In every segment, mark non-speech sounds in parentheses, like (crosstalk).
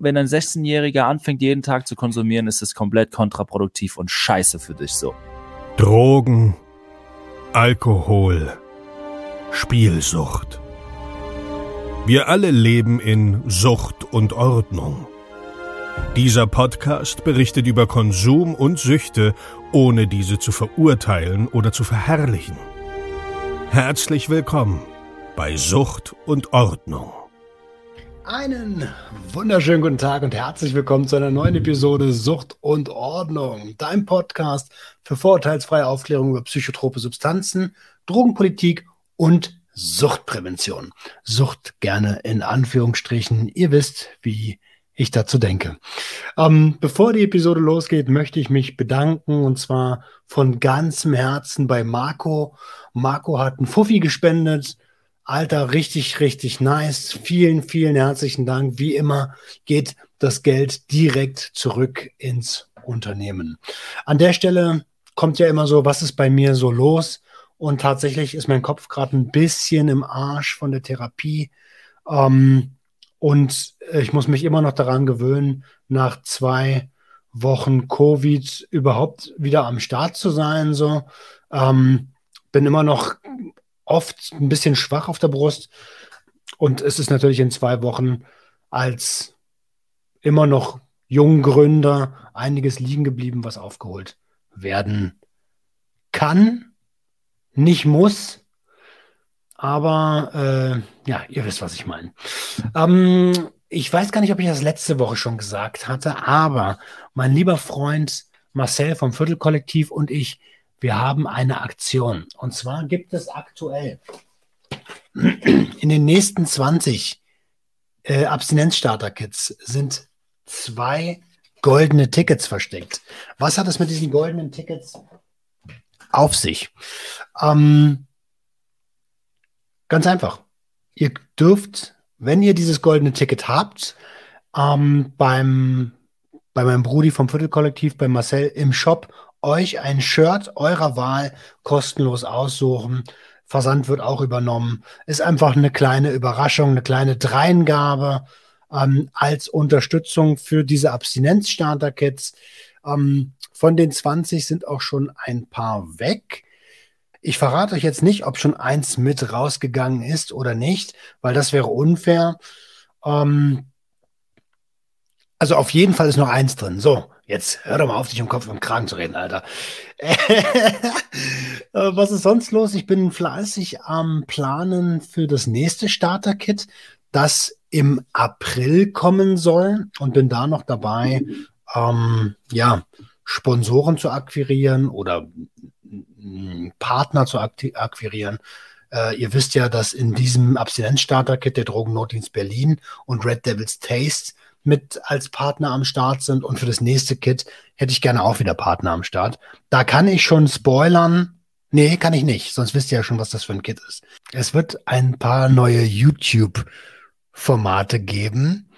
Wenn ein 16-Jähriger anfängt, jeden Tag zu konsumieren, ist es komplett kontraproduktiv und scheiße für dich so. Drogen, Alkohol, Spielsucht. Wir alle leben in Sucht und Ordnung. Dieser Podcast berichtet über Konsum und Süchte, ohne diese zu verurteilen oder zu verherrlichen. Herzlich willkommen bei Sucht und Ordnung. Einen wunderschönen guten Tag und herzlich willkommen zu einer neuen Episode Sucht und Ordnung, dein Podcast für vorurteilsfreie Aufklärung über psychotrope Substanzen, Drogenpolitik und Suchtprävention. Sucht gerne in Anführungsstrichen. Ihr wisst, wie ich dazu denke. Ähm, bevor die Episode losgeht, möchte ich mich bedanken und zwar von ganzem Herzen bei Marco. Marco hat einen Fuffi gespendet Alter, richtig, richtig nice. Vielen, vielen herzlichen Dank. Wie immer geht das Geld direkt zurück ins Unternehmen. An der Stelle kommt ja immer so, was ist bei mir so los? Und tatsächlich ist mein Kopf gerade ein bisschen im Arsch von der Therapie. Ähm, und ich muss mich immer noch daran gewöhnen, nach zwei Wochen Covid überhaupt wieder am Start zu sein. So ähm, bin immer noch oft ein bisschen schwach auf der Brust. Und es ist natürlich in zwei Wochen als immer noch Junggründer einiges liegen geblieben, was aufgeholt werden kann, nicht muss. Aber äh, ja, ihr wisst, was ich meine. Ähm, ich weiß gar nicht, ob ich das letzte Woche schon gesagt hatte, aber mein lieber Freund Marcel vom Viertelkollektiv und ich, wir haben eine Aktion. Und zwar gibt es aktuell in den nächsten 20 äh, Abstinenzstarter-Kits sind zwei goldene Tickets versteckt. Was hat es mit diesen goldenen Tickets auf sich? Ähm, ganz einfach. Ihr dürft, wenn ihr dieses goldene Ticket habt, ähm, beim, bei meinem Brudi vom Viertelkollektiv, bei Marcel im Shop euch ein Shirt eurer Wahl kostenlos aussuchen. Versand wird auch übernommen. Ist einfach eine kleine Überraschung, eine kleine Dreingabe ähm, als Unterstützung für diese Abstinenzstarter-Kits. Ähm, von den 20 sind auch schon ein paar weg. Ich verrate euch jetzt nicht, ob schon eins mit rausgegangen ist oder nicht, weil das wäre unfair. Ähm, also auf jeden Fall ist noch eins drin. So, Jetzt hör doch mal auf, dich um Kopf und Kragen zu reden, Alter. (laughs) Äh, was ist sonst los? Ich bin fleißig am Planen für das nächste Starter-Kit, das im April kommen soll und bin da noch dabei, ähm, ja, Sponsoren zu akquirieren oder Partner zu akquirieren. Äh, ihr wisst ja, dass in diesem Abstinenz-Starter-Kit der Drogennotdienst Berlin und Red Devils Taste mit als Partner am Start sind. Und für das nächste Kit hätte ich gerne auch wieder Partner am Start. Da kann ich schon spoilern. Nee, kann ich nicht. Sonst wisst ihr ja schon, was das für ein Kit ist. Es wird ein paar neue YouTube-Formate geben.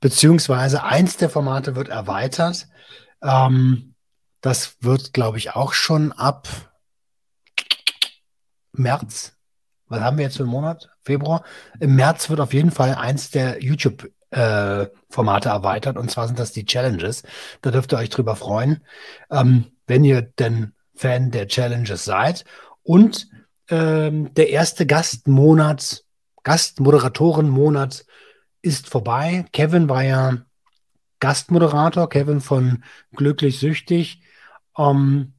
Beziehungsweise eins der Formate wird erweitert. Ähm, das wird, glaube ich, auch schon ab März. Was haben wir jetzt für einen Monat? Februar? Im März wird auf jeden Fall eins der YouTube äh, Formate erweitert. Und zwar sind das die Challenges. Da dürft ihr euch drüber freuen, ähm, wenn ihr denn Fan der Challenges seid. Und ähm, der erste Gastmonat, Gastmoderatorenmonat ist vorbei. Kevin war ja Gastmoderator, Kevin von Glücklich Süchtig. Ähm,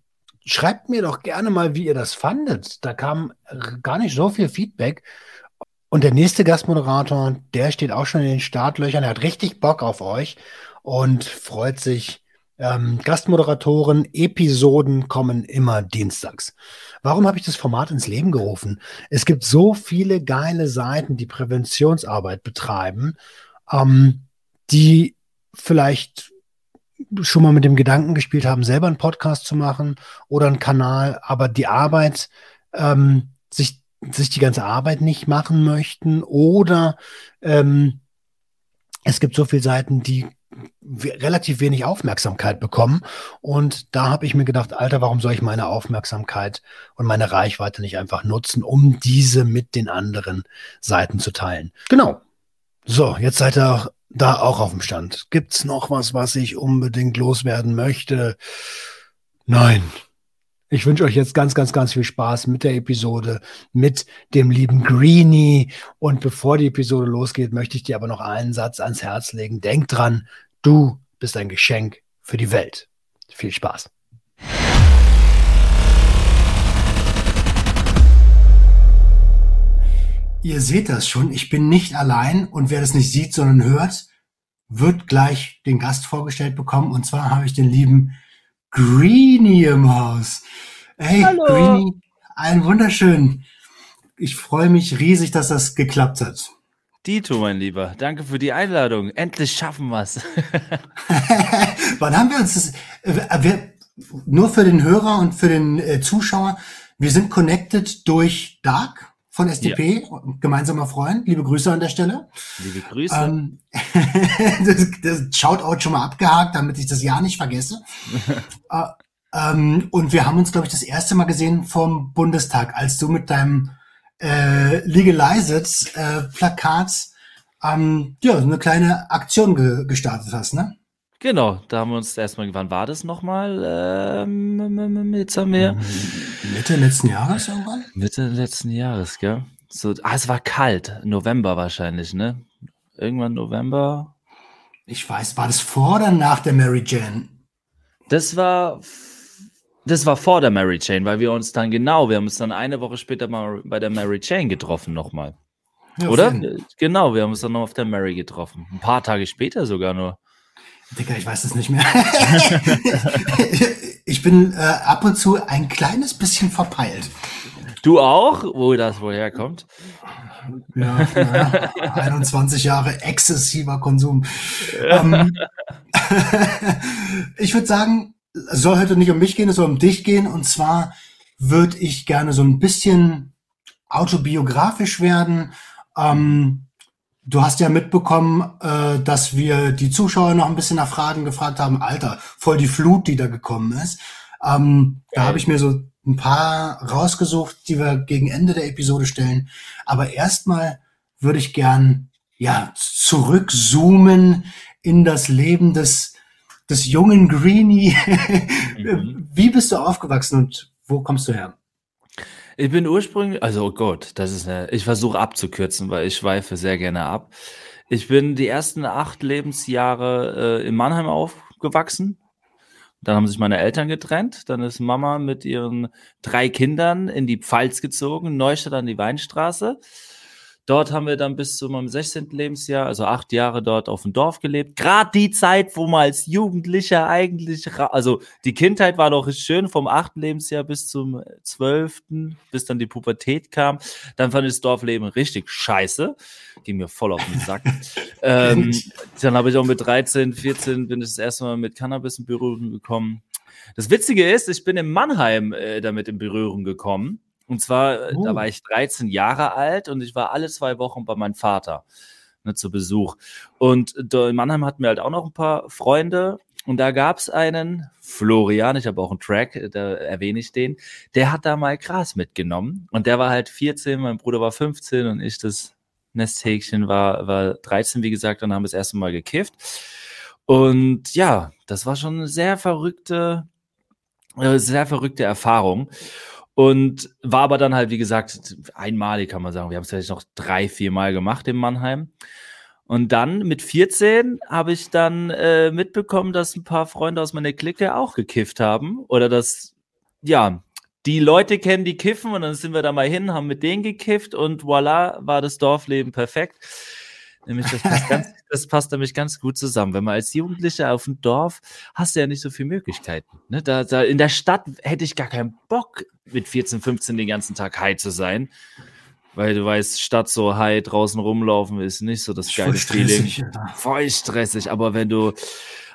schreibt mir doch gerne mal, wie ihr das fandet. Da kam gar nicht so viel Feedback. Und der nächste Gastmoderator, der steht auch schon in den Startlöchern. Er hat richtig Bock auf euch und freut sich. Ähm, Gastmoderatoren, Episoden kommen immer dienstags. Warum habe ich das Format ins Leben gerufen? Es gibt so viele geile Seiten, die Präventionsarbeit betreiben, ähm, die vielleicht schon mal mit dem Gedanken gespielt haben, selber einen Podcast zu machen oder einen Kanal, aber die Arbeit, ähm, sich die ganze Arbeit nicht machen möchten oder ähm, es gibt so viele Seiten, die relativ wenig Aufmerksamkeit bekommen. Und da habe ich mir gedacht, Alter, warum soll ich meine Aufmerksamkeit und meine Reichweite nicht einfach nutzen, um diese mit den anderen Seiten zu teilen? Genau. So, jetzt seid ihr da auch auf dem Stand. Gibt's noch was, was ich unbedingt loswerden möchte? Nein. Ich wünsche euch jetzt ganz, ganz, ganz viel Spaß mit der Episode, mit dem lieben Greenie. Und bevor die Episode losgeht, möchte ich dir aber noch einen Satz ans Herz legen. Denk dran, du bist ein Geschenk für die Welt. Viel Spaß. Ihr seht das schon, ich bin nicht allein und wer das nicht sieht, sondern hört, wird gleich den Gast vorgestellt bekommen. Und zwar habe ich den lieben Greenie im Haus. Hey, Hallo. Greenie, einen wunderschönen. Ich freue mich riesig, dass das geklappt hat. Dito, mein Lieber, danke für die Einladung. Endlich schaffen wir's. (laughs) Wann haben wir uns das? Äh, wir, nur für den Hörer und für den äh, Zuschauer, wir sind connected durch Dark von SDP, ja. gemeinsamer Freund. Liebe Grüße an der Stelle. Liebe Grüße. Ähm, (laughs) das, das Shoutout schon mal abgehakt, damit ich das ja nicht vergesse. (laughs) äh, ähm, und wir haben uns, glaube ich, das erste Mal gesehen vom Bundestag, als du mit deinem äh, Legalized äh, Plakat ähm, ja, eine kleine Aktion ge gestartet hast, ne? Genau, da haben wir uns erstmal, wann war das nochmal? Ähm, jetzt haben wir. Mitte letzten Jahres irgendwann? Mitte letzten Jahres, gell? So, ah, es war kalt. November wahrscheinlich, ne? Irgendwann November. Ich weiß, war das vor oder nach der Mary Jane? Das war, das war vor der Mary Jane, weil wir uns dann genau, wir haben uns dann eine Woche später mal bei der Mary Jane getroffen nochmal. Ja, Oder? Fein. Genau, wir haben uns dann noch auf der Mary getroffen. Ein paar Tage später sogar nur. Digga, ich weiß es nicht mehr. (laughs) ich bin äh, ab und zu ein kleines bisschen verpeilt. Du auch, wo das woher kommt? Ja, naja, (laughs) 21 Jahre exzessiver Konsum. ähm, (laughs) ich würde sagen, es soll heute nicht um mich gehen, es soll um dich gehen. Und zwar würde ich gerne so ein bisschen autobiografisch werden. Ähm, Du hast ja mitbekommen, äh, dass wir die Zuschauer noch ein bisschen nach Fragen gefragt haben. Alter, voll die Flut, die da gekommen ist. Ähm, da habe ich mir so ein paar rausgesucht, die wir gegen Ende der Episode stellen. Aber erstmal würde ich gern ja zurückzoomen in das Leben des des jungen Greenie. (laughs) mhm. Wie bist du aufgewachsen und wo kommst du her? Ich bin ursprünglich, also oh Gott, das ist eine, ich versuche abzukürzen, weil ich schweife sehr gerne ab. Ich bin die ersten acht Lebensjahre äh, in Mannheim aufgewachsen. Dann haben sich meine Eltern getrennt. Dann ist Mama mit ihren drei Kindern in die Pfalz gezogen, Neustadt an die Weinstraße. Dort haben wir dann bis zu meinem 16. Lebensjahr, also acht Jahre dort auf dem Dorf gelebt. Gerade die Zeit, wo man als Jugendlicher eigentlich, also die Kindheit war doch schön, vom achten Lebensjahr bis zum zwölften, bis dann die Pubertät kam. Dann fand ich das Dorfleben richtig scheiße. Ging mir voll auf den Sack. (laughs) ähm, dann habe ich auch mit 13, 14 bin ich das erste Mal mit Cannabis in Berührung gekommen. Das Witzige ist, ich bin in Mannheim äh, damit in Berührung gekommen. Und zwar, uh. da war ich 13 Jahre alt und ich war alle zwei Wochen bei meinem Vater ne, zu Besuch. Und in Mannheim hatten wir halt auch noch ein paar Freunde. Und da gab es einen, Florian, ich habe auch einen Track, da erwähne ich den, der hat da mal Gras mitgenommen. Und der war halt 14, mein Bruder war 15 und ich das Nesthäkchen war, war 13, wie gesagt, dann haben das erste Mal gekifft. Und ja, das war schon eine sehr verrückte, äh, sehr verrückte Erfahrung. Und war aber dann halt, wie gesagt, einmalig, kann man sagen. Wir haben es vielleicht noch drei, vier Mal gemacht in Mannheim. Und dann mit 14 habe ich dann äh, mitbekommen, dass ein paar Freunde aus meiner Clique auch gekifft haben. Oder dass, ja, die Leute kennen, die kiffen. Und dann sind wir da mal hin, haben mit denen gekifft und voila, war das Dorfleben perfekt. Nämlich, das passt, ganz, (laughs) das passt nämlich ganz gut zusammen. Wenn man als Jugendlicher auf dem Dorf hast du ja nicht so viele Möglichkeiten. Ne? Da, da, in der Stadt hätte ich gar keinen Bock, mit 14, 15 den ganzen Tag high zu sein. Weil du weißt, Stadt so high draußen rumlaufen ist nicht so das geile Feeling. Voll stressig. Aber wenn du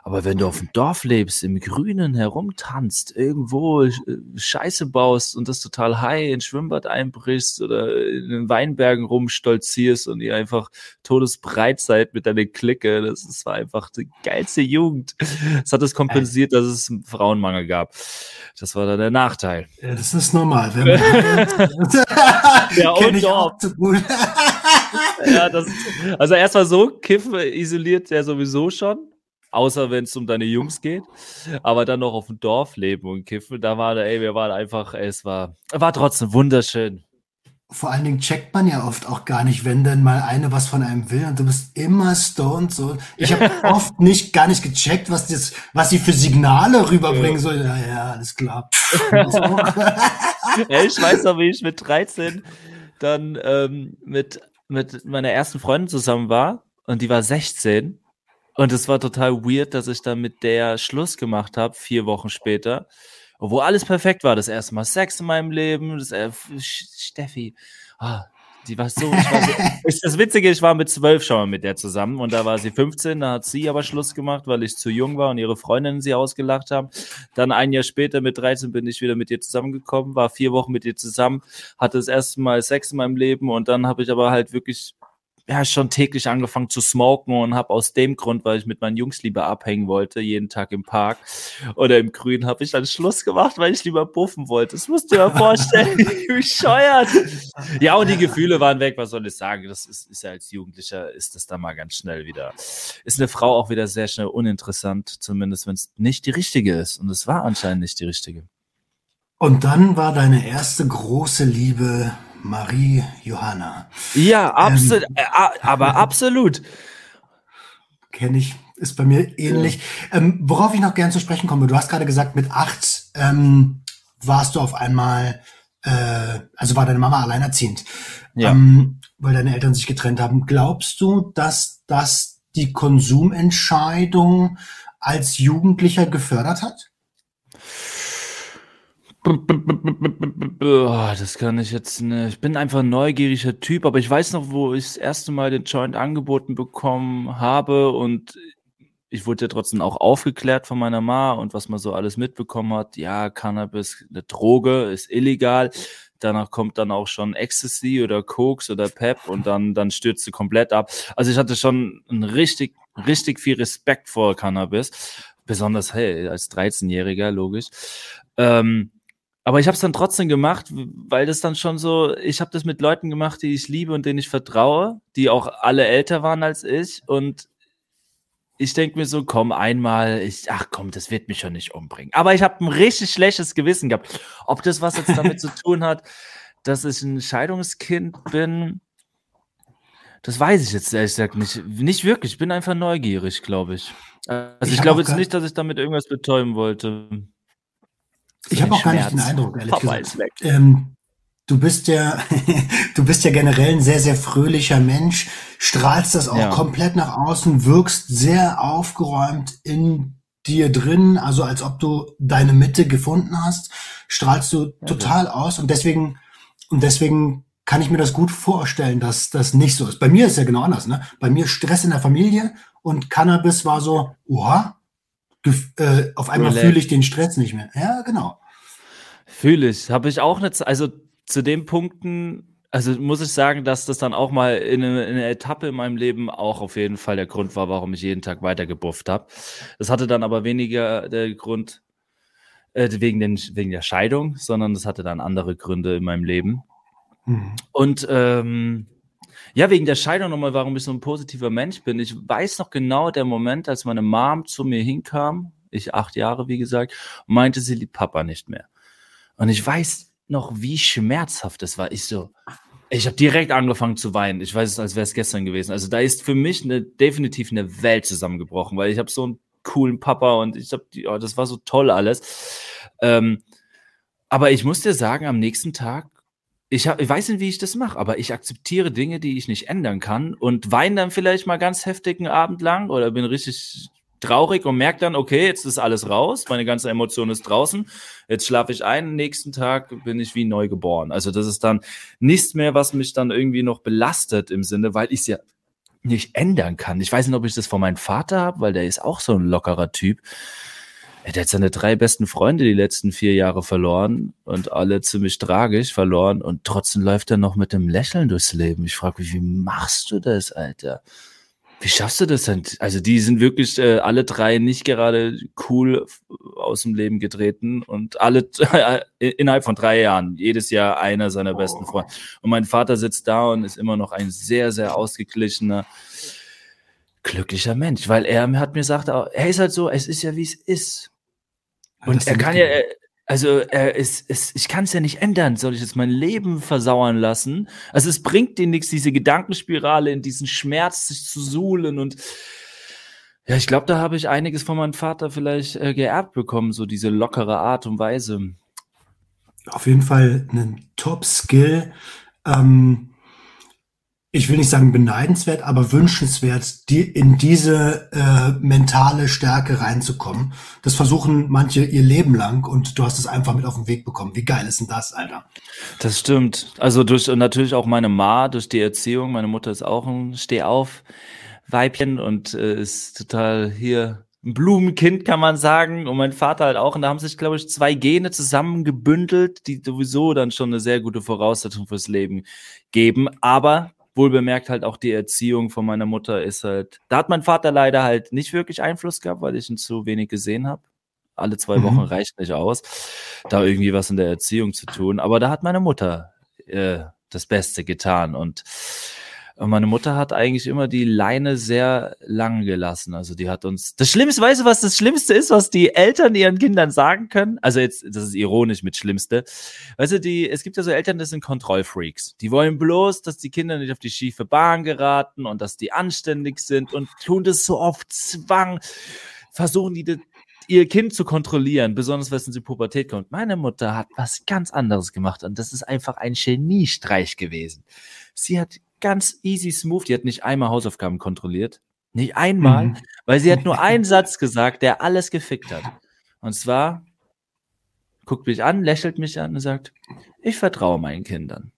aber wenn du auf dem Dorf lebst, im Grünen herumtanzt, irgendwo äh, Scheiße baust und das total high ins Schwimmbad einbrichst oder in den Weinbergen rumstolzierst und ihr einfach todesbreit seid mit deiner Clique, das, das war einfach die geilste Jugend. Das hat es kompensiert, dass es einen Frauenmangel gab. Das war dann der Nachteil. Ja, das ist normal. Wenn man (laughs) ja, und Dorf. ja, das, also erstmal so, Kiffen isoliert ja sowieso schon. Außer wenn es um deine Jungs geht. Aber dann noch auf dem Dorf leben und kiffen, da war, ey, wir waren einfach, ey, es war, war trotzdem wunderschön. Vor allen Dingen checkt man ja oft auch gar nicht, wenn dann mal eine was von einem will und du bist immer stoned so. Ich habe (laughs) oft nicht gar nicht gecheckt, was das, was sie für Signale rüberbringen soll. Ja, ja, alles klar. (laughs) ja, ich weiß noch, wie ich mit 13 dann ähm, mit, mit meiner ersten Freundin zusammen war und die war 16 und es war total weird, dass ich dann mit der Schluss gemacht habe, vier Wochen später wo alles perfekt war. Das erste Mal Sex in meinem Leben, das, äh, Steffi, ah, die war so, war so (laughs) ist das Witzige, ich war mit zwölf schon mal mit der zusammen und da war sie 15, da hat sie aber Schluss gemacht, weil ich zu jung war und ihre Freundinnen sie ausgelacht haben. Dann ein Jahr später mit 13 bin ich wieder mit ihr zusammengekommen, war vier Wochen mit ihr zusammen, hatte das erste Mal Sex in meinem Leben und dann habe ich aber halt wirklich ja, schon täglich angefangen zu smoken und habe aus dem Grund, weil ich mit meinen Jungs lieber abhängen wollte, jeden Tag im Park oder im Grün, habe ich dann Schluss gemacht, weil ich lieber puffen wollte. Das musst du dir mal vorstellen, (laughs) wie bescheuert. Ja, und die Gefühle waren weg, was soll ich sagen? Das ist, ist ja als Jugendlicher, ist das dann mal ganz schnell wieder. Ist eine Frau auch wieder sehr schnell uninteressant, zumindest wenn es nicht die richtige ist. Und es war anscheinend nicht die richtige. Und dann war deine erste große Liebe Marie Johanna. Ja, (laughs) absolut, ähm, äh, aber absolut. Kenne ich, ist bei mir ähnlich. Ja. Ähm, worauf ich noch gern zu sprechen komme, du hast gerade gesagt, mit acht ähm, warst du auf einmal, äh, also war deine Mama alleinerziehend, ja. ähm, weil deine Eltern sich getrennt haben. Glaubst du, dass das die Konsumentscheidung als Jugendlicher gefördert hat? Das kann ich jetzt nicht. Ich bin einfach ein neugieriger Typ, aber ich weiß noch, wo ich das erste Mal den Joint angeboten bekommen habe und ich wurde ja trotzdem auch aufgeklärt von meiner Ma und was man so alles mitbekommen hat. Ja, Cannabis, eine Droge, ist illegal. Danach kommt dann auch schon Ecstasy oder Koks oder Pep und dann, dann stürzt sie komplett ab. Also ich hatte schon ein richtig, richtig viel Respekt vor Cannabis. Besonders, hey, als 13-Jähriger, logisch. Ähm, aber ich habe es dann trotzdem gemacht, weil das dann schon so, ich habe das mit Leuten gemacht, die ich liebe und denen ich vertraue, die auch alle älter waren als ich. Und ich denke mir so, komm, einmal, ich, ach komm, das wird mich schon nicht umbringen. Aber ich habe ein richtig schlechtes Gewissen gehabt. Ob das was jetzt damit zu tun hat, dass ich ein Scheidungskind bin, das weiß ich jetzt ehrlich gesagt nicht. Nicht wirklich. Ich bin einfach neugierig, glaube ich. Also ich, ich glaube jetzt nicht, dass ich damit irgendwas betäuben wollte. Ich habe auch gar nicht den Eindruck, ehrlich Papa gesagt. Ähm, du bist ja, (laughs) du bist ja generell ein sehr, sehr fröhlicher Mensch, strahlst das auch ja. komplett nach außen, wirkst sehr aufgeräumt in dir drin, also als ob du deine Mitte gefunden hast, strahlst du ja, total ja. aus und deswegen, und deswegen kann ich mir das gut vorstellen, dass das nicht so ist. Bei mir ist ja genau anders, ne? Bei mir Stress in der Familie und Cannabis war so, oha, äh, auf einmal fühle ich den Stress nicht mehr. Ja, genau. Fühle ich. Habe ich auch nicht, also zu den Punkten, also muss ich sagen, dass das dann auch mal in eine, in eine, Etappe in meinem Leben auch auf jeden Fall der Grund war, warum ich jeden Tag weiter gebufft habe. Das hatte dann aber weniger der Grund äh, wegen, den, wegen der Scheidung, sondern das hatte dann andere Gründe in meinem Leben. Mhm. Und ähm, ja, wegen der Scheidung nochmal, warum ich so ein positiver Mensch bin. Ich weiß noch genau der Moment, als meine Mom zu mir hinkam, ich acht Jahre, wie gesagt, meinte, sie liebt Papa nicht mehr. Und ich weiß noch, wie schmerzhaft es war. Ich so, ich habe direkt angefangen zu weinen. Ich weiß es, als wäre es gestern gewesen. Also da ist für mich eine, definitiv eine Welt zusammengebrochen, weil ich habe so einen coolen Papa und ich habe, oh, das war so toll alles. Ähm, aber ich muss dir sagen, am nächsten Tag ich, hab, ich weiß nicht, wie ich das mache, aber ich akzeptiere Dinge, die ich nicht ändern kann und weine dann vielleicht mal ganz heftig einen Abend lang oder bin richtig traurig und merke dann, okay, jetzt ist alles raus, meine ganze Emotion ist draußen, jetzt schlafe ich ein, nächsten Tag bin ich wie neu geboren. Also das ist dann nichts mehr, was mich dann irgendwie noch belastet im Sinne, weil ich es ja nicht ändern kann. Ich weiß nicht, ob ich das von meinem Vater habe, weil der ist auch so ein lockerer Typ der hat seine drei besten Freunde die letzten vier Jahre verloren und alle ziemlich tragisch verloren und trotzdem läuft er noch mit dem Lächeln durchs Leben. Ich frage mich, wie machst du das, Alter? Wie schaffst du das denn? Also die sind wirklich äh, alle drei nicht gerade cool aus dem Leben getreten und alle (laughs) innerhalb von drei Jahren, jedes Jahr einer seiner besten oh. Freunde. Und mein Vater sitzt da und ist immer noch ein sehr, sehr ausgeglichener, glücklicher Mensch, weil er hat mir gesagt, er ist halt so, es ist ja wie es ist. Und er kann ja, also er ist, ist, ich kann es ja nicht ändern. Soll ich jetzt mein Leben versauern lassen? Also es bringt dir nichts, diese Gedankenspirale in diesen Schmerz sich zu suhlen und ja, ich glaube, da habe ich einiges von meinem Vater vielleicht äh, geerbt bekommen, so diese lockere Art und Weise. Auf jeden Fall ein Top-Skill. Ähm, ich will nicht sagen beneidenswert, aber wünschenswert, die in diese äh, mentale Stärke reinzukommen. Das versuchen manche ihr Leben lang und du hast es einfach mit auf den Weg bekommen. Wie geil ist denn das, Alter? Das stimmt. Also durch natürlich auch meine Ma, durch die Erziehung. Meine Mutter ist auch ein Stehauf Weibchen und äh, ist total hier ein Blumenkind, kann man sagen. Und mein Vater halt auch. Und da haben sich, glaube ich, zwei Gene zusammengebündelt, die sowieso dann schon eine sehr gute Voraussetzung fürs Leben geben. Aber wohl bemerkt halt auch die Erziehung von meiner Mutter ist halt, da hat mein Vater leider halt nicht wirklich Einfluss gehabt, weil ich ihn zu wenig gesehen habe. Alle zwei mhm. Wochen reicht nicht aus, da irgendwie was in der Erziehung zu tun. Aber da hat meine Mutter äh, das Beste getan und und meine Mutter hat eigentlich immer die Leine sehr lang gelassen. Also die hat uns. Das Schlimmste, weißt du, was das Schlimmste ist, was die Eltern ihren Kindern sagen können? Also jetzt, das ist ironisch mit Schlimmste. Weißt du, die, es gibt ja so Eltern, das sind Kontrollfreaks. Die wollen bloß, dass die Kinder nicht auf die schiefe Bahn geraten und dass die anständig sind und tun das so oft Zwang. Versuchen die ihr Kind zu kontrollieren, besonders wenn sie Pubertät kommt. Meine Mutter hat was ganz anderes gemacht und das ist einfach ein Geniestreich gewesen. Sie hat ganz easy smooth. Die hat nicht einmal Hausaufgaben kontrolliert. Nicht einmal, mhm. weil sie hat nur (laughs) einen Satz gesagt, der alles gefickt hat. Und zwar guckt mich an, lächelt mich an und sagt, ich vertraue meinen Kindern.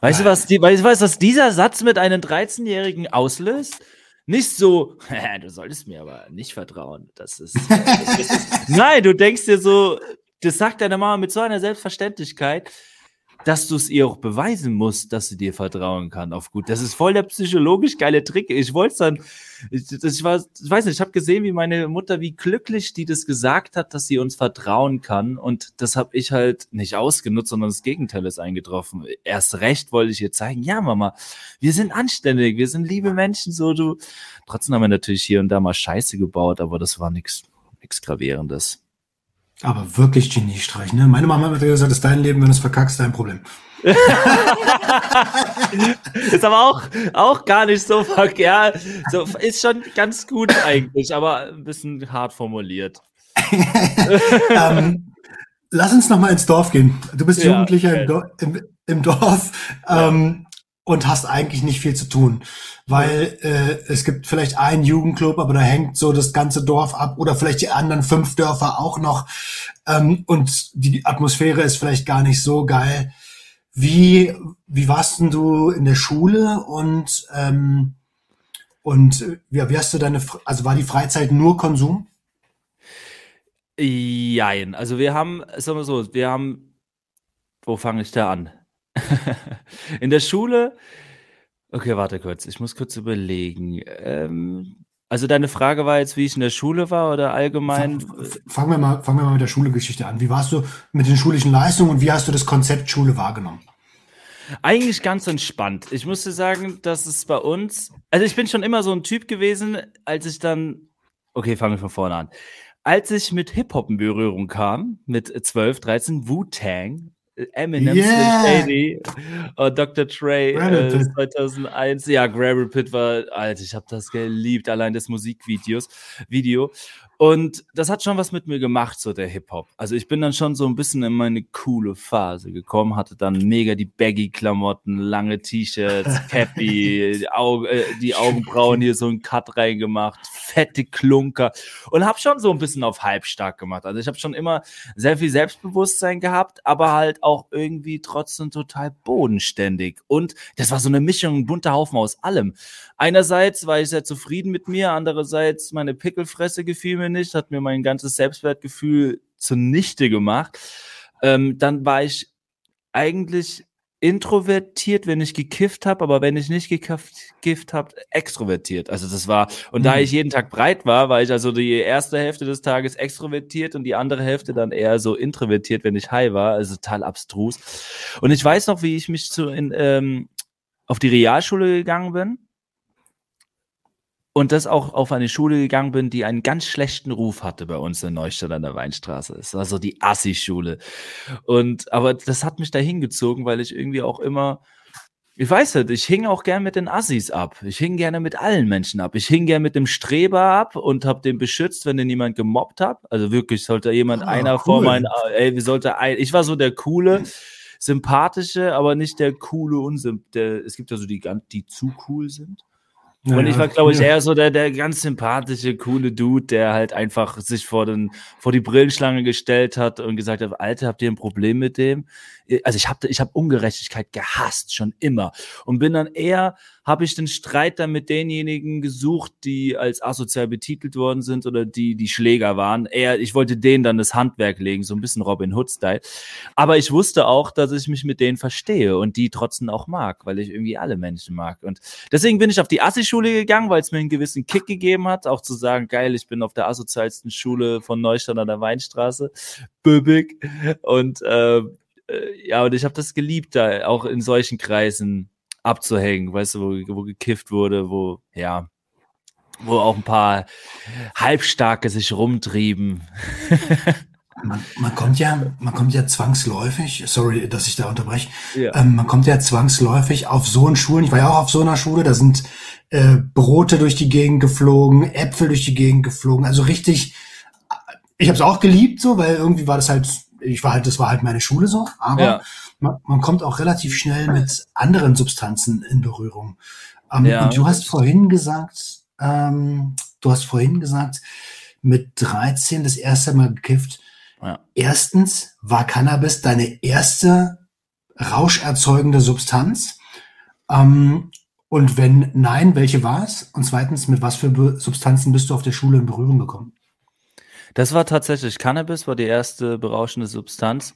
Weißt du, was, die, weißt du, was dieser Satz mit einem 13-Jährigen auslöst? Nicht so, (laughs) du solltest mir aber nicht vertrauen. Das ist, das ist, (laughs) Nein, du denkst dir so, das sagt deine Mama mit so einer Selbstverständlichkeit dass du es ihr auch beweisen musst, dass sie dir vertrauen kann auf gut. Das ist voll der psychologisch geile Trick. Ich wollte dann, ich, ich, war, ich weiß nicht, ich habe gesehen, wie meine Mutter, wie glücklich die das gesagt hat, dass sie uns vertrauen kann. Und das habe ich halt nicht ausgenutzt, sondern das Gegenteil ist eingetroffen. Erst recht wollte ich ihr zeigen, ja, Mama, wir sind anständig, wir sind liebe Menschen, so du. Trotzdem haben wir natürlich hier und da mal Scheiße gebaut, aber das war nichts nichts Gravierendes. Aber wirklich Geniestreich, ne? Meine Mama hat gesagt, das ist dein Leben, wenn du es verkackst, dein Problem. (laughs) ist aber auch, auch gar nicht so verkehrt. So, ist schon ganz gut eigentlich, aber ein bisschen hart formuliert. (laughs) ähm, lass uns noch mal ins Dorf gehen. Du bist ja, Jugendlicher okay. im, Dorf, im, im Dorf. Ähm, und hast eigentlich nicht viel zu tun, weil äh, es gibt vielleicht einen Jugendclub, aber da hängt so das ganze Dorf ab oder vielleicht die anderen fünf Dörfer auch noch ähm, und die Atmosphäre ist vielleicht gar nicht so geil. Wie wie warst denn du in der Schule und ähm, und äh, ja, wie hast du deine also war die Freizeit nur Konsum? Jein, also wir haben, sagen wir so, wir haben, wo fange ich da an? (laughs) In der Schule okay, warte kurz, ich muss kurz überlegen. Ähm, also deine Frage war jetzt, wie ich in der Schule war oder allgemein? fangen wir mal fangen wir mal mit der Schulegeschichte an. Wie warst du mit den schulischen Leistungen und wie hast du das Konzept Schule wahrgenommen? Eigentlich ganz entspannt. Ich musste sagen, dass es bei uns also, ich bin schon immer so ein Typ gewesen, als ich dann okay, fangen wir von vorne an. Als ich mit Hip-Hop in Berührung kam, mit 12, 13, Wu-Tang Eminem, yeah. Und Dr. Trey äh, 2001. Ja, Gravel Pit war, Alter, ich habe das geliebt, allein das Musikvideos, Video. Und das hat schon was mit mir gemacht, so der Hip-Hop. Also ich bin dann schon so ein bisschen in meine coole Phase gekommen, hatte dann mega die Baggy-Klamotten, lange T-Shirts, (laughs) Cappy, die, Augen, äh, die Augenbrauen hier so ein Cut reingemacht, fette Klunker und habe schon so ein bisschen auf halbstark gemacht. Also ich habe schon immer sehr viel Selbstbewusstsein gehabt, aber halt auch irgendwie trotzdem total bodenständig. Und das war so eine Mischung, ein bunter Haufen aus allem. Einerseits war ich sehr zufrieden mit mir, andererseits meine Pickelfresse gefiel mir nicht, hat mir mein ganzes Selbstwertgefühl zunichte gemacht. Ähm, dann war ich eigentlich introvertiert, wenn ich gekifft habe, aber wenn ich nicht gekifft habe, extrovertiert. Also das war, und mhm. da ich jeden Tag breit war, war ich also die erste Hälfte des Tages extrovertiert und die andere Hälfte dann eher so introvertiert, wenn ich high war. Also total abstrus. Und ich weiß noch, wie ich mich zu in, ähm, auf die Realschule gegangen bin und das auch auf eine Schule gegangen bin, die einen ganz schlechten Ruf hatte bei uns in Neustadt an der Weinstraße. Es war so die Assi-Schule. Und, aber das hat mich da hingezogen, weil ich irgendwie auch immer, ich weiß nicht, ich hing auch gern mit den Assis ab. Ich hing gerne mit allen Menschen ab. Ich hing gern mit dem Streber ab und hab den beschützt, wenn den jemand gemobbt hat. Also wirklich, sollte jemand, ah, einer cool. vor meinen, ey, wie sollte ein, ich war so der coole, sympathische, aber nicht der coole der, es gibt ja so die, die zu cool sind. Ja, und ich war, glaube ich, eher so der, der ganz sympathische, coole Dude, der halt einfach sich vor, den, vor die Brillenschlange gestellt hat und gesagt hat, Alter, habt ihr ein Problem mit dem? Also ich habe ich hab Ungerechtigkeit gehasst, schon immer. Und bin dann eher habe ich den Streit dann mit denjenigen gesucht, die als asozial betitelt worden sind oder die die Schläger waren. Eher, ich wollte denen dann das Handwerk legen, so ein bisschen Robin Hood-Style. Aber ich wusste auch, dass ich mich mit denen verstehe und die trotzdem auch mag, weil ich irgendwie alle Menschen mag. Und deswegen bin ich auf die Assi-Schule gegangen, weil es mir einen gewissen Kick gegeben hat, auch zu sagen, geil, ich bin auf der asozialsten Schule von Neustadt an der Weinstraße, Böbig. Und äh, ja, und ich habe das geliebt, da auch in solchen Kreisen abzuhängen, weißt du, wo, wo gekifft wurde, wo, ja, wo auch ein paar Halbstarke sich rumtrieben. (laughs) Man, man, kommt ja, man kommt ja zwangsläufig, sorry, dass ich da unterbreche, ja. ähm, man kommt ja zwangsläufig auf so einen Schulen, ich war ja auch auf so einer Schule, da sind äh, Brote durch die Gegend geflogen, Äpfel durch die Gegend geflogen, also richtig, ich habe es auch geliebt so, weil irgendwie war das halt, ich war halt, das war halt meine Schule so, aber ja man, man kommt auch relativ schnell mit anderen Substanzen in Berührung. Ähm, ja. Und du hast vorhin gesagt, ähm, du hast vorhin gesagt, mit 13 das erste Mal gekifft. Ja. Erstens, war Cannabis deine erste rauscherzeugende Substanz? Ähm, und wenn nein, welche war es? Und zweitens, mit was für Substanzen bist du auf der Schule in Berührung gekommen? Das war tatsächlich Cannabis, war die erste berauschende Substanz.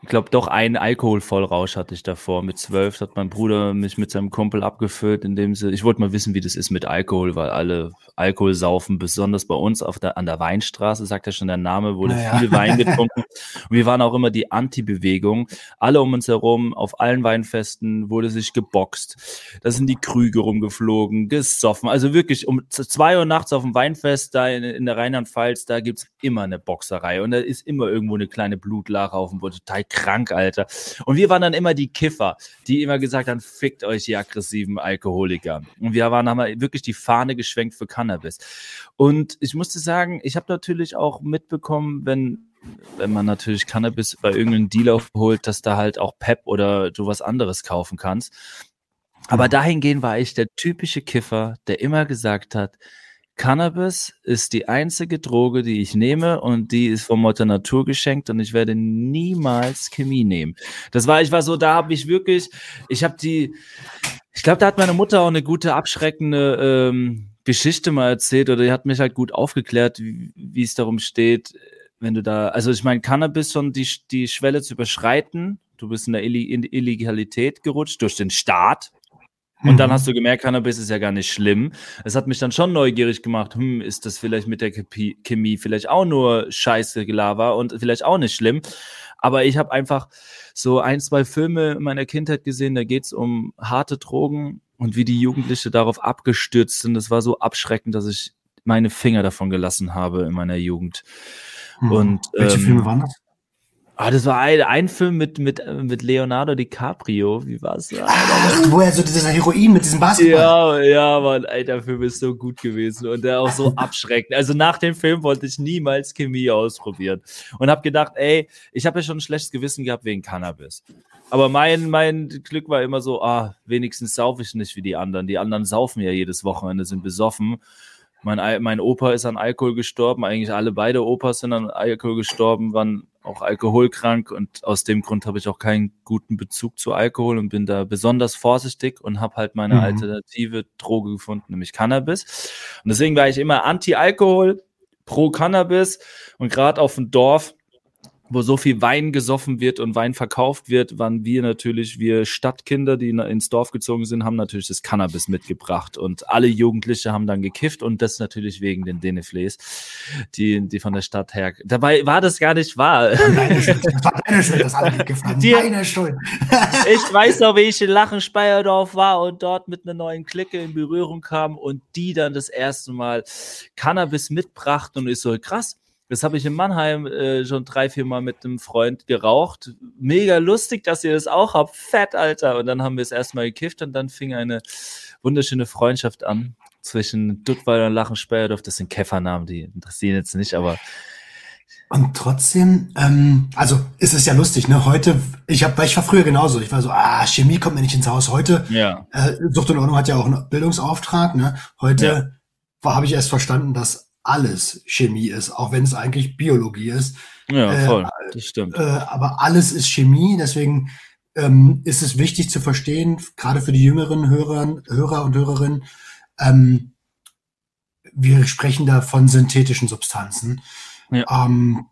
Ich glaube, doch einen Alkoholvollrausch hatte ich davor. Mit zwölf hat mein Bruder mich mit seinem Kumpel abgefüllt, indem sie, ich wollte mal wissen, wie das ist mit Alkohol, weil alle Alkohol saufen, besonders bei uns auf der, an der Weinstraße, sagt ja schon der Name, wurde naja. viel Wein (laughs) getrunken. Und wir waren auch immer die Anti-Bewegung. Alle um uns herum, auf allen Weinfesten wurde sich geboxt. Da sind die Krüge rumgeflogen, gesoffen. Also wirklich um zwei Uhr nachts auf dem Weinfest da in, in der Rheinland-Pfalz, da gibt's immer eine Boxerei und da ist immer irgendwo eine kleine Blutlache auf dem Boden. Total krank, Alter. Und wir waren dann immer die Kiffer, die immer gesagt haben, fickt euch die aggressiven Alkoholiker. Und wir waren, haben wirklich die Fahne geschwenkt für Cannabis. Und ich musste sagen, ich habe natürlich auch mitbekommen, wenn wenn man natürlich Cannabis bei irgendeinem Dealer holt, dass da halt auch Pep oder du was anderes kaufen kannst. Aber dahingehend war ich der typische Kiffer, der immer gesagt hat, Cannabis ist die einzige Droge, die ich nehme und die ist von Mutter Natur geschenkt und ich werde niemals Chemie nehmen. Das war, ich war so, da habe ich wirklich, ich habe die, ich glaube, da hat meine Mutter auch eine gute abschreckende ähm, Geschichte mal erzählt oder die hat mich halt gut aufgeklärt, wie, es darum steht, wenn du da, also ich meine, Cannabis schon die, die Schwelle zu überschreiten, du bist in der Illegalität gerutscht durch den Staat, und dann mhm. hast du gemerkt, Cannabis ist ja gar nicht schlimm. Es hat mich dann schon neugierig gemacht, hm, ist das vielleicht mit der Chemie vielleicht auch nur scheiße Gelaber und vielleicht auch nicht schlimm. Aber ich habe einfach so ein, zwei Filme in meiner Kindheit gesehen, da geht's um harte Drogen und wie die Jugendliche darauf abgestürzt sind. Das war so abschreckend, dass ich meine Finger davon gelassen habe in meiner Jugend. Mhm. Und, Welche ähm, Filme waren das? Ah, das war ein, ein Film mit, mit, mit Leonardo DiCaprio. Wie war's? Ach, wo er so dieser Heroin mit diesem Basketball. Ja, ja, Mann, alter Film ist so gut gewesen und der auch so (laughs) abschreckend. Also nach dem Film wollte ich niemals Chemie ausprobieren und habe gedacht, ey, ich habe ja schon ein schlechtes Gewissen gehabt wegen Cannabis. Aber mein, mein Glück war immer so, ah, wenigstens saufe ich nicht wie die anderen. Die anderen saufen ja jedes Wochenende, sind besoffen. Mein, mein Opa ist an Alkohol gestorben, eigentlich alle beide Opas sind an Alkohol gestorben, waren auch alkoholkrank und aus dem Grund habe ich auch keinen guten Bezug zu Alkohol und bin da besonders vorsichtig und habe halt meine mhm. alternative Droge gefunden, nämlich Cannabis. Und deswegen war ich immer anti-Alkohol, pro Cannabis und gerade auf dem Dorf wo so viel Wein gesoffen wird und Wein verkauft wird, waren wir natürlich, wir Stadtkinder, die ins Dorf gezogen sind, haben natürlich das Cannabis mitgebracht und alle Jugendliche haben dann gekifft und das natürlich wegen den Deneflees, die, die von der Stadt her. Dabei war das gar nicht wahr. Deine Schuld, das war deine Schuld, dass alle. Die, deine Schuld. (laughs) ich weiß noch, wie ich in Lachen-Speyerdorf war und dort mit einer neuen Clique in Berührung kam und die dann das erste Mal Cannabis mitbrachten und ist so krass das habe ich in Mannheim äh, schon drei, vier Mal mit einem Freund geraucht. Mega lustig, dass ihr das auch habt. Fett, Alter. Und dann haben wir es erstmal gekifft und dann fing eine wunderschöne Freundschaft an zwischen Duttweiler und Lachenspeyerdorf. Das sind Käfernamen, die interessieren jetzt nicht, aber und trotzdem, ähm, also ist es ja lustig, ne? Heute, ich habe, weil ich war früher genauso. Ich war so, ah, Chemie kommt mir nicht ins Haus. Heute, ja. äh, Sucht und Ordnung hat ja auch einen Bildungsauftrag, ne? Heute ja. habe ich erst verstanden, dass alles Chemie ist, auch wenn es eigentlich Biologie ist. Ja, äh, voll, äh, das stimmt. Äh, aber alles ist Chemie, deswegen ähm, ist es wichtig zu verstehen, gerade für die jüngeren Hörer, Hörer und Hörerinnen, ähm, wir sprechen da von synthetischen Substanzen. Ja. Ähm,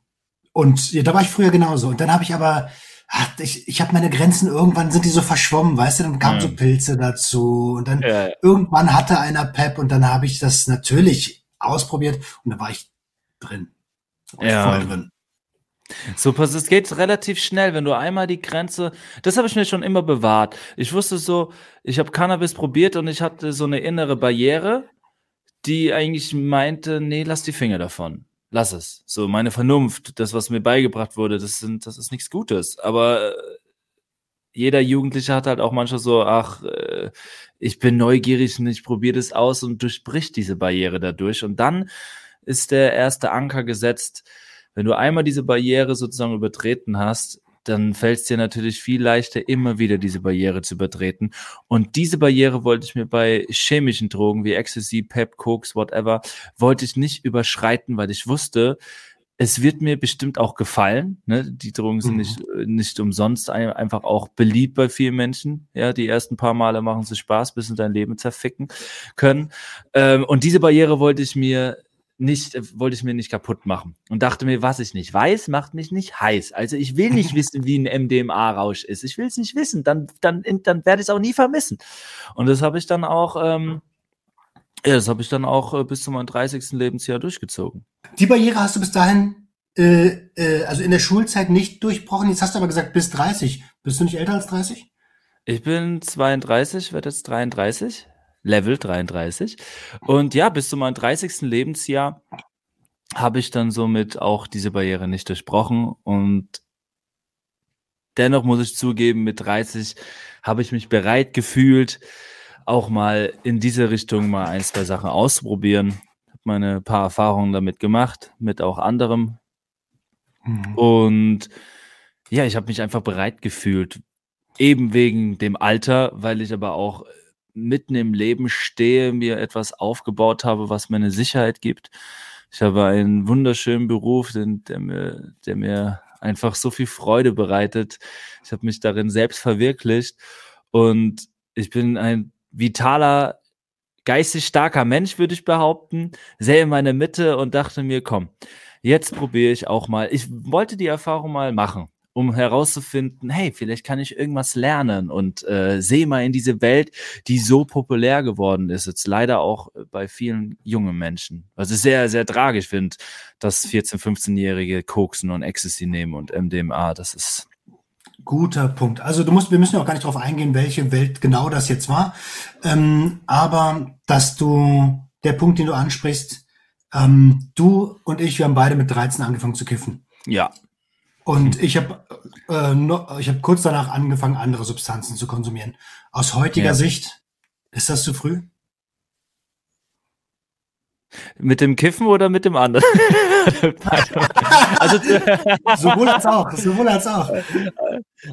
und ja, da war ich früher genauso. Und dann habe ich aber, ach, ich, ich habe meine Grenzen irgendwann sind die so verschwommen, weißt du, dann kamen ja. so Pilze dazu und dann ja. irgendwann hatte einer Pep und dann habe ich das natürlich ausprobiert und da war ich drin. War ja. voll drin. Super, es geht relativ schnell, wenn du einmal die Grenze, das habe ich mir schon immer bewahrt. Ich wusste so, ich habe Cannabis probiert und ich hatte so eine innere Barriere, die eigentlich meinte, nee, lass die Finger davon. Lass es. So, meine Vernunft, das, was mir beigebracht wurde, das sind, das ist nichts Gutes. Aber äh, jeder Jugendliche hat halt auch manchmal so, ach, äh, ich bin neugierig und ich probiere das aus und durchbricht diese Barriere dadurch. Und dann ist der erste Anker gesetzt. Wenn du einmal diese Barriere sozusagen übertreten hast, dann fällt es dir natürlich viel leichter, immer wieder diese Barriere zu übertreten. Und diese Barriere wollte ich mir bei chemischen Drogen wie Ecstasy, Pep, Koks, whatever, wollte ich nicht überschreiten, weil ich wusste, es wird mir bestimmt auch gefallen. Ne? Die Drogen sind mhm. nicht, äh, nicht umsonst ein, einfach auch beliebt bei vielen Menschen. Ja, die ersten paar Male machen sie Spaß, bis sie dein Leben zerficken können. Ähm, und diese Barriere wollte ich mir nicht, äh, wollte ich mir nicht kaputt machen und dachte mir, was ich nicht weiß, macht mich nicht heiß. Also ich will nicht (laughs) wissen, wie ein MDMA-Rausch ist. Ich will es nicht wissen. Dann, dann, dann werde ich es auch nie vermissen. Und das habe ich dann auch, ähm, ja, das habe ich dann auch äh, bis zu meinem 30. Lebensjahr durchgezogen. Die Barriere hast du bis dahin, äh, äh, also in der Schulzeit nicht durchbrochen. Jetzt hast du aber gesagt, bis 30. Bist du nicht älter als 30? Ich bin 32, werde jetzt 33, Level 33. Und ja, bis zu meinem 30. Lebensjahr habe ich dann somit auch diese Barriere nicht durchbrochen. Und dennoch muss ich zugeben, mit 30 habe ich mich bereit gefühlt, auch mal in diese Richtung mal ein, zwei Sachen auszuprobieren meine paar Erfahrungen damit gemacht, mit auch anderem. Mhm. Und ja, ich habe mich einfach bereit gefühlt, eben wegen dem Alter, weil ich aber auch mitten im Leben stehe, mir etwas aufgebaut habe, was mir eine Sicherheit gibt. Ich habe einen wunderschönen Beruf, der mir, der mir einfach so viel Freude bereitet. Ich habe mich darin selbst verwirklicht und ich bin ein vitaler geistig starker Mensch, würde ich behaupten, sehr in meiner Mitte und dachte mir, komm, jetzt probiere ich auch mal. Ich wollte die Erfahrung mal machen, um herauszufinden, hey, vielleicht kann ich irgendwas lernen und äh, sehe mal in diese Welt, die so populär geworden ist, jetzt leider auch bei vielen jungen Menschen. Was ich sehr, sehr tragisch finde, dass 14-, 15-Jährige Koksen und Ecstasy nehmen und MDMA, das ist Guter Punkt. Also du musst, wir müssen auch gar nicht darauf eingehen, welche Welt genau das jetzt war. Ähm, aber dass du, der Punkt, den du ansprichst, ähm, du und ich, wir haben beide mit 13 angefangen zu kiffen. Ja. Und ich habe äh, no, ich hab kurz danach angefangen, andere Substanzen zu konsumieren. Aus heutiger ja. Sicht, ist das zu früh? Mit dem Kiffen oder mit dem anderen? (laughs) also, sowohl als auch, sowohl als auch.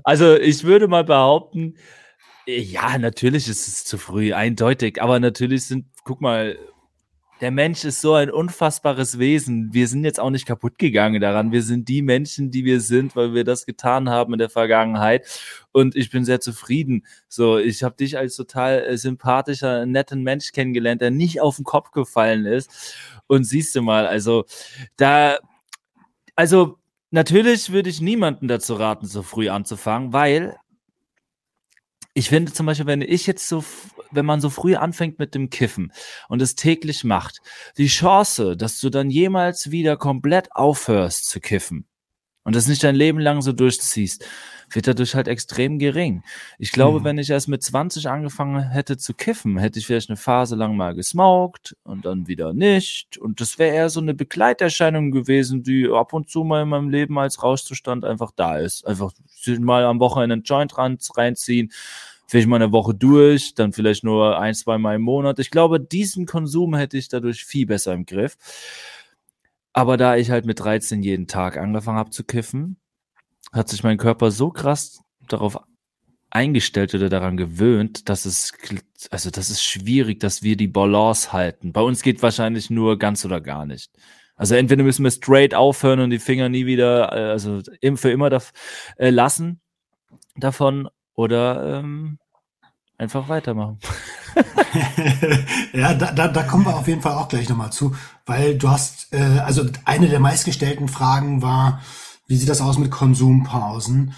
Also ich würde mal behaupten, ja, natürlich ist es zu früh, eindeutig, aber natürlich sind, guck mal, der Mensch ist so ein unfassbares Wesen. Wir sind jetzt auch nicht kaputt gegangen daran. Wir sind die Menschen, die wir sind, weil wir das getan haben in der Vergangenheit. Und ich bin sehr zufrieden. So, ich habe dich als total äh, sympathischer, netten Mensch kennengelernt, der nicht auf den Kopf gefallen ist. Und siehst du mal, also da, also natürlich würde ich niemanden dazu raten, so früh anzufangen, weil ich finde zum Beispiel, wenn ich jetzt so, wenn man so früh anfängt mit dem Kiffen und es täglich macht, die Chance, dass du dann jemals wieder komplett aufhörst zu kiffen und das nicht dein Leben lang so durchziehst, wird dadurch halt extrem gering. Ich glaube, mhm. wenn ich erst mit 20 angefangen hätte zu kiffen, hätte ich vielleicht eine Phase lang mal gesmoked und dann wieder nicht. Und das wäre eher so eine Begleiterscheinung gewesen, die ab und zu mal in meinem Leben als Rauschzustand einfach da ist. Einfach mal am Wochenende einen Joint reinziehen, vielleicht mal eine Woche durch, dann vielleicht nur ein, zwei Mal im Monat. Ich glaube, diesen Konsum hätte ich dadurch viel besser im Griff. Aber da ich halt mit 13 jeden Tag angefangen habe zu kiffen, hat sich mein Körper so krass darauf eingestellt oder daran gewöhnt, dass es, also das ist schwierig, dass wir die Balance halten. Bei uns geht wahrscheinlich nur ganz oder gar nicht. Also entweder müssen wir straight aufhören und die Finger nie wieder, äh, also für immer da, äh, lassen davon oder ähm, einfach weitermachen. (laughs) ja, da, da, da kommen wir auf jeden Fall auch gleich nochmal zu, weil du hast, äh, also eine der meistgestellten Fragen war, wie sieht das aus mit Konsumpausen?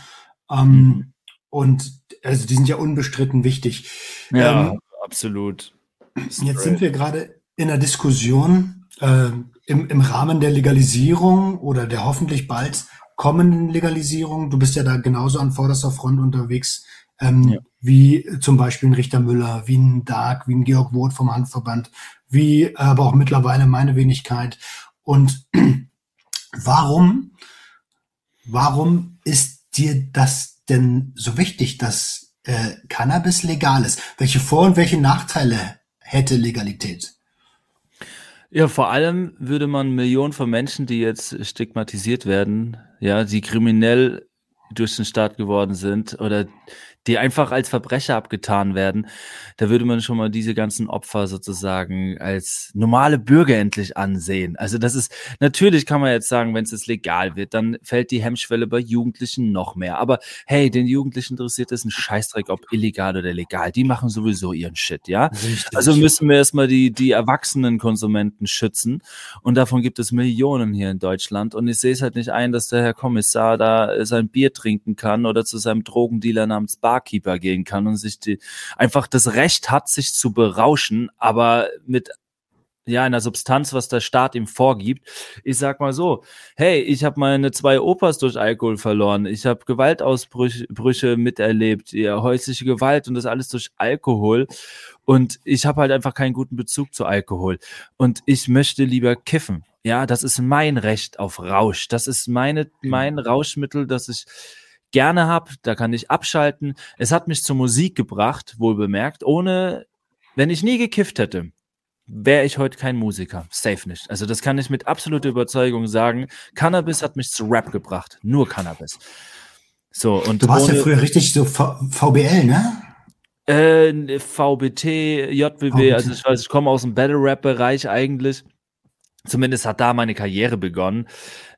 Ähm, mhm. Und also die sind ja unbestritten wichtig. Ja, ähm, absolut. Jetzt sind wir gerade in der Diskussion äh, im, im Rahmen der Legalisierung oder der hoffentlich bald kommenden Legalisierung. Du bist ja da genauso an vorderster Front unterwegs ähm, ja. Wie zum Beispiel ein Richter Müller, wie ein Dark, wie ein Georg Woth vom Handverband, wie aber auch mittlerweile meine Wenigkeit. Und (clears throat) warum Warum ist dir das denn so wichtig, dass äh, Cannabis legal ist? Welche Vor- und welche Nachteile hätte Legalität? Ja, vor allem würde man Millionen von Menschen, die jetzt stigmatisiert werden, ja, die kriminell durch den Staat geworden sind oder die einfach als Verbrecher abgetan werden, da würde man schon mal diese ganzen Opfer sozusagen als normale Bürger endlich ansehen. Also das ist, natürlich kann man jetzt sagen, wenn es jetzt legal wird, dann fällt die Hemmschwelle bei Jugendlichen noch mehr. Aber hey, den Jugendlichen interessiert es ein Scheißdreck, ob illegal oder legal. Die machen sowieso ihren Shit, ja? Richtig. Also müssen wir erstmal die, die erwachsenen Konsumenten schützen. Und davon gibt es Millionen hier in Deutschland. Und ich sehe es halt nicht ein, dass der Herr Kommissar da sein Bier trinken kann oder zu seinem Drogendealer namens Bar Barkeeper gehen kann und sich die, einfach das Recht hat, sich zu berauschen, aber mit ja, einer Substanz, was der Staat ihm vorgibt. Ich sag mal so, hey, ich habe meine zwei Opas durch Alkohol verloren. Ich habe Gewaltausbrüche miterlebt, ja, häusliche Gewalt und das alles durch Alkohol. Und ich habe halt einfach keinen guten Bezug zu Alkohol. Und ich möchte lieber kiffen. Ja, das ist mein Recht auf Rausch. Das ist meine, mein Rauschmittel, das ich gerne habe, da kann ich abschalten. Es hat mich zur Musik gebracht, wohl bemerkt, ohne, wenn ich nie gekifft hätte, wäre ich heute kein Musiker. Safe nicht. Also das kann ich mit absoluter Überzeugung sagen. Cannabis hat mich zu Rap gebracht. Nur Cannabis. So, und du warst ja früher richtig so v VBL, ne? Äh, VBT, JBB, VBT. also ich weiß, ich komme aus dem Battle-Rap-Bereich eigentlich. Zumindest hat da meine Karriere begonnen.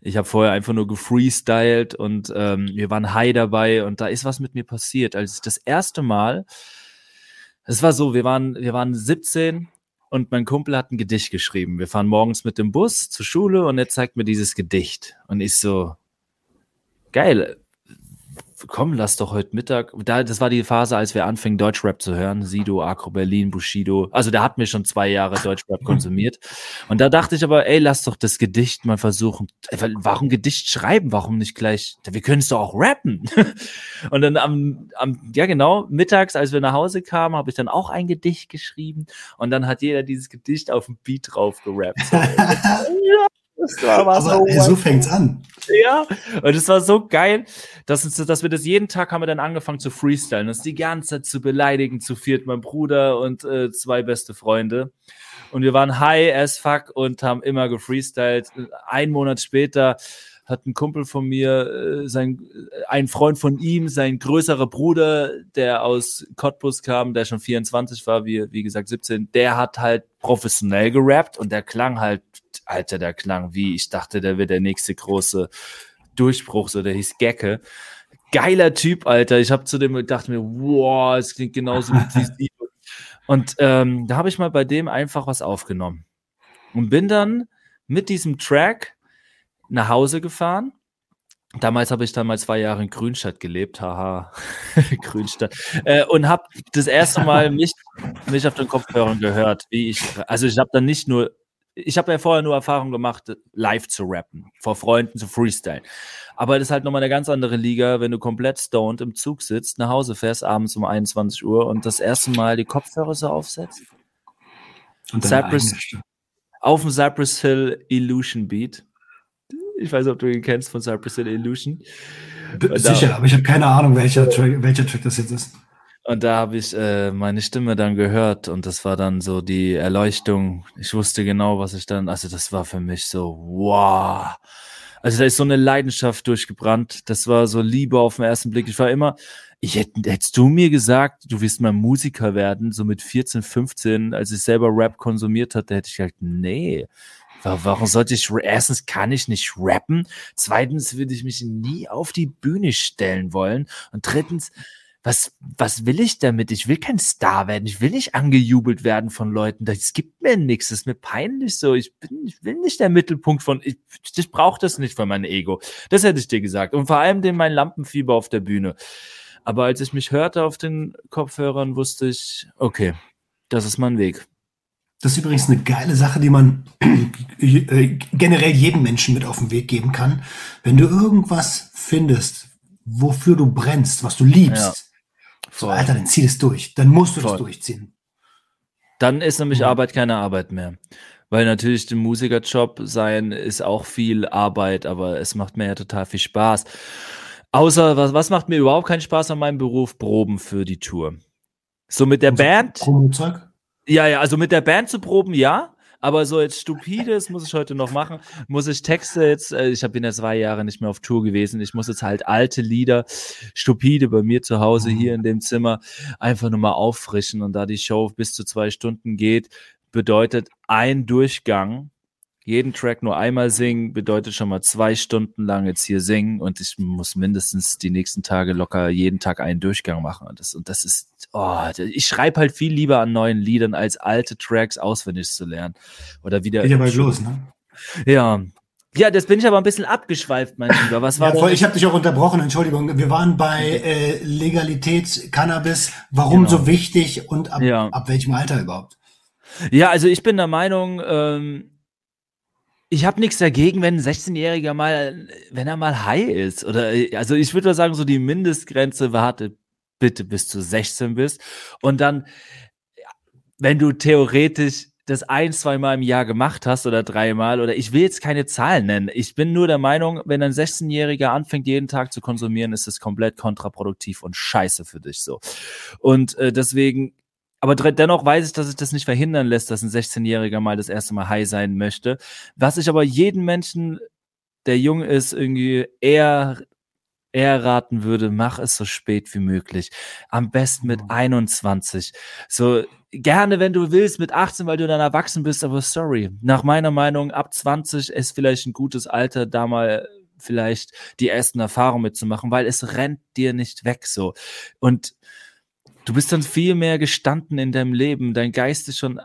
Ich habe vorher einfach nur gefreestylt und ähm, wir waren high dabei und da ist was mit mir passiert. Als das erste Mal, es war so, wir waren, wir waren 17 und mein Kumpel hat ein Gedicht geschrieben. Wir fahren morgens mit dem Bus zur Schule und er zeigt mir dieses Gedicht. Und ich so, geil, komm, lass doch heute Mittag, da, das war die Phase, als wir anfingen, Deutschrap zu hören, Sido, Akro Berlin, Bushido, also da hatten wir schon zwei Jahre Deutschrap konsumiert. Und da dachte ich aber, ey, lass doch das Gedicht mal versuchen, warum Gedicht schreiben, warum nicht gleich, wir können es doch auch rappen. (laughs) Und dann am, am, ja genau, mittags, als wir nach Hause kamen, habe ich dann auch ein Gedicht geschrieben. Und dann hat jeder dieses Gedicht auf dem Beat drauf gerappt. (laughs) ja, das war, war so, so fängt's an. Ja, und es war so geil, dass, uns, dass wir das jeden Tag haben wir dann angefangen zu freestylen, uns die ganze Zeit zu beleidigen, zu viert, mein Bruder und äh, zwei beste Freunde. Und wir waren high as fuck und haben immer gefreestylt. Ein Monat später hat ein Kumpel von mir, äh, sein, ein Freund von ihm, sein größerer Bruder, der aus Cottbus kam, der schon 24 war, wie, wie gesagt 17, der hat halt professionell gerappt und der klang halt, Alter, der klang wie, ich dachte, der wird der nächste große Durchbruch, so der hieß Gecke. Geiler Typ, Alter. Ich habe zu dem gedacht mir, wow, es klingt genauso wie. (laughs) Und ähm, da habe ich mal bei dem einfach was aufgenommen und bin dann mit diesem Track nach Hause gefahren Damals habe ich dann mal zwei Jahre in Grünstadt gelebt, haha, (laughs) Grünstadt, äh, und habe das erste Mal (laughs) mich, mich auf den Kopfhörern gehört, wie ich, also ich habe dann nicht nur, ich habe ja vorher nur Erfahrung gemacht, live zu rappen, vor Freunden zu freestylen. Aber das ist halt nochmal eine ganz andere Liga, wenn du komplett stoned im Zug sitzt, nach Hause fährst, abends um 21 Uhr und das erste Mal die Kopfhörer so aufsetzt. Und Cypress, auf dem Cypress Hill Illusion Beat. Ich weiß nicht, ob du ihn kennst von Cypress Hill Illusion. Sicher, aber ich habe keine Ahnung, welcher Track, welcher Track das jetzt ist. Und da habe ich äh, meine Stimme dann gehört und das war dann so die Erleuchtung. Ich wusste genau, was ich dann, also das war für mich so, wow. Also da ist so eine Leidenschaft durchgebrannt. Das war so Liebe auf den ersten Blick. Ich war immer, ich hätte, hättest du mir gesagt, du wirst mal Musiker werden, so mit 14, 15, als ich selber Rap konsumiert hatte, hätte ich gesagt, nee, Warum sollte ich, erstens kann ich nicht rappen, zweitens würde ich mich nie auf die Bühne stellen wollen und drittens, was, was will ich damit? Ich will kein Star werden, ich will nicht angejubelt werden von Leuten, das gibt mir nichts, das ist mir peinlich so, ich bin, ich will nicht der Mittelpunkt von, ich, ich brauche das nicht für mein Ego. Das hätte ich dir gesagt und vor allem den mein Lampenfieber auf der Bühne. Aber als ich mich hörte auf den Kopfhörern, wusste ich, okay, das ist mein Weg. Das ist übrigens eine geile Sache, die man (clears throat) äh, generell jedem Menschen mit auf den Weg geben kann. Wenn du irgendwas findest, wofür du brennst, was du liebst, ja. so, Alter, dann zieh das durch. Dann musst du Voll. das durchziehen. Dann ist nämlich ja. Arbeit keine Arbeit mehr. Weil natürlich der Musikerjob sein ist auch viel Arbeit, aber es macht mir ja total viel Spaß. Außer, was, was macht mir überhaupt keinen Spaß an meinem Beruf? Proben für die Tour. So mit der Band. Probenzeug? Ja, ja, also mit der Band zu proben, ja. Aber so jetzt stupides muss ich heute noch machen. Muss ich Texte jetzt, äh, ich bin ja zwei Jahre nicht mehr auf Tour gewesen. Ich muss jetzt halt alte Lieder, stupide bei mir zu Hause hier in dem Zimmer einfach nur mal auffrischen. Und da die Show bis zu zwei Stunden geht, bedeutet ein Durchgang jeden Track nur einmal singen, bedeutet schon mal zwei Stunden lang jetzt hier singen und ich muss mindestens die nächsten Tage locker jeden Tag einen Durchgang machen. Und das, und das ist, oh, ich schreibe halt viel lieber an neuen Liedern, als alte Tracks auswendig zu lernen. Oder wieder. Geht ja bald los, ne? Ja, ja, das bin ich aber ein bisschen abgeschweift, mein Lieber. Was war ja, voll, ich habe dich auch unterbrochen, Entschuldigung. Wir waren bei äh, Legalität Cannabis. Warum genau. so wichtig und ab, ja. ab welchem Alter überhaupt? Ja, also ich bin der Meinung, ähm, ich habe nichts dagegen, wenn ein 16-Jähriger mal, wenn er mal high ist. Oder also ich würde sagen, so die Mindestgrenze warte bitte bis du 16 bist. Und dann, wenn du theoretisch das ein, zwei Mal im Jahr gemacht hast oder dreimal oder ich will jetzt keine Zahlen nennen. Ich bin nur der Meinung, wenn ein 16-Jähriger anfängt, jeden Tag zu konsumieren, ist es komplett kontraproduktiv und scheiße für dich so. Und äh, deswegen aber dennoch weiß ich, dass sich das nicht verhindern lässt, dass ein 16-Jähriger mal das erste Mal high sein möchte. Was ich aber jedem Menschen, der jung ist, irgendwie eher eher raten würde, mach es so spät wie möglich. Am besten mit 21. Mhm. So gerne, wenn du willst, mit 18, weil du dann erwachsen bist, aber sorry. Nach meiner Meinung, ab 20 ist vielleicht ein gutes Alter, da mal vielleicht die ersten Erfahrungen mitzumachen, weil es rennt dir nicht weg so. Und Du bist dann viel mehr gestanden in deinem Leben. Dein Geist ist schon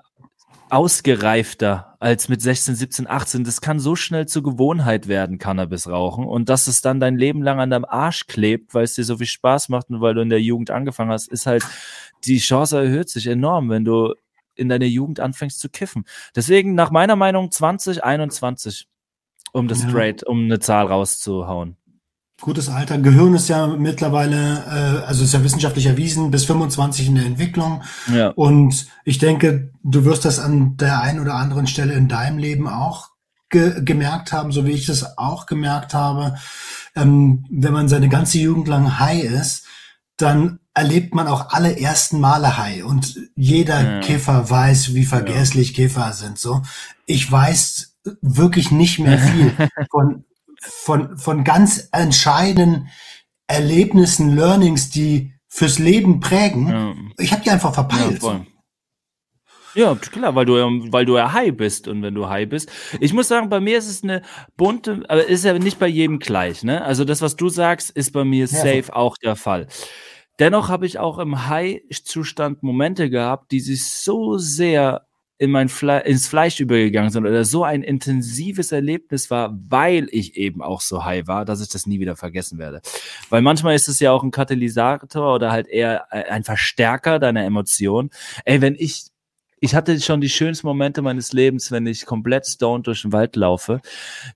ausgereifter als mit 16, 17, 18. Das kann so schnell zur Gewohnheit werden, Cannabis rauchen. Und dass es dann dein Leben lang an deinem Arsch klebt, weil es dir so viel Spaß macht und weil du in der Jugend angefangen hast, ist halt, die Chance erhöht sich enorm, wenn du in deiner Jugend anfängst zu kiffen. Deswegen nach meiner Meinung 2021, um das ja. straight, um eine Zahl rauszuhauen gutes Alter. Gehirn ist ja mittlerweile, äh, also ist ja wissenschaftlich erwiesen, bis 25 in der Entwicklung. Ja. Und ich denke, du wirst das an der einen oder anderen Stelle in deinem Leben auch ge gemerkt haben, so wie ich das auch gemerkt habe. Ähm, wenn man seine ganze Jugend lang high ist, dann erlebt man auch alle ersten Male high. Und jeder ja. Kiffer weiß, wie vergesslich ja. Kiffer sind. So, ich weiß wirklich nicht mehr viel (laughs) von von, von ganz entscheidenden Erlebnissen, Learnings, die fürs Leben prägen. Ja. Ich habe die einfach verpeilt. Ja, ja, klar, weil du, weil du ja high bist und wenn du high bist. Ich muss sagen, bei mir ist es eine bunte, aber ist ja nicht bei jedem gleich, ne? Also das, was du sagst, ist bei mir safe ja. auch der Fall. Dennoch habe ich auch im High-Zustand Momente gehabt, die sich so sehr in mein Fle ins Fleisch übergegangen sind oder so ein intensives Erlebnis war, weil ich eben auch so high war, dass ich das nie wieder vergessen werde. Weil manchmal ist es ja auch ein Katalysator oder halt eher äh, ein Verstärker deiner Emotionen. Ey, wenn ich ich hatte schon die schönsten Momente meines Lebens, wenn ich komplett stoned durch den Wald laufe.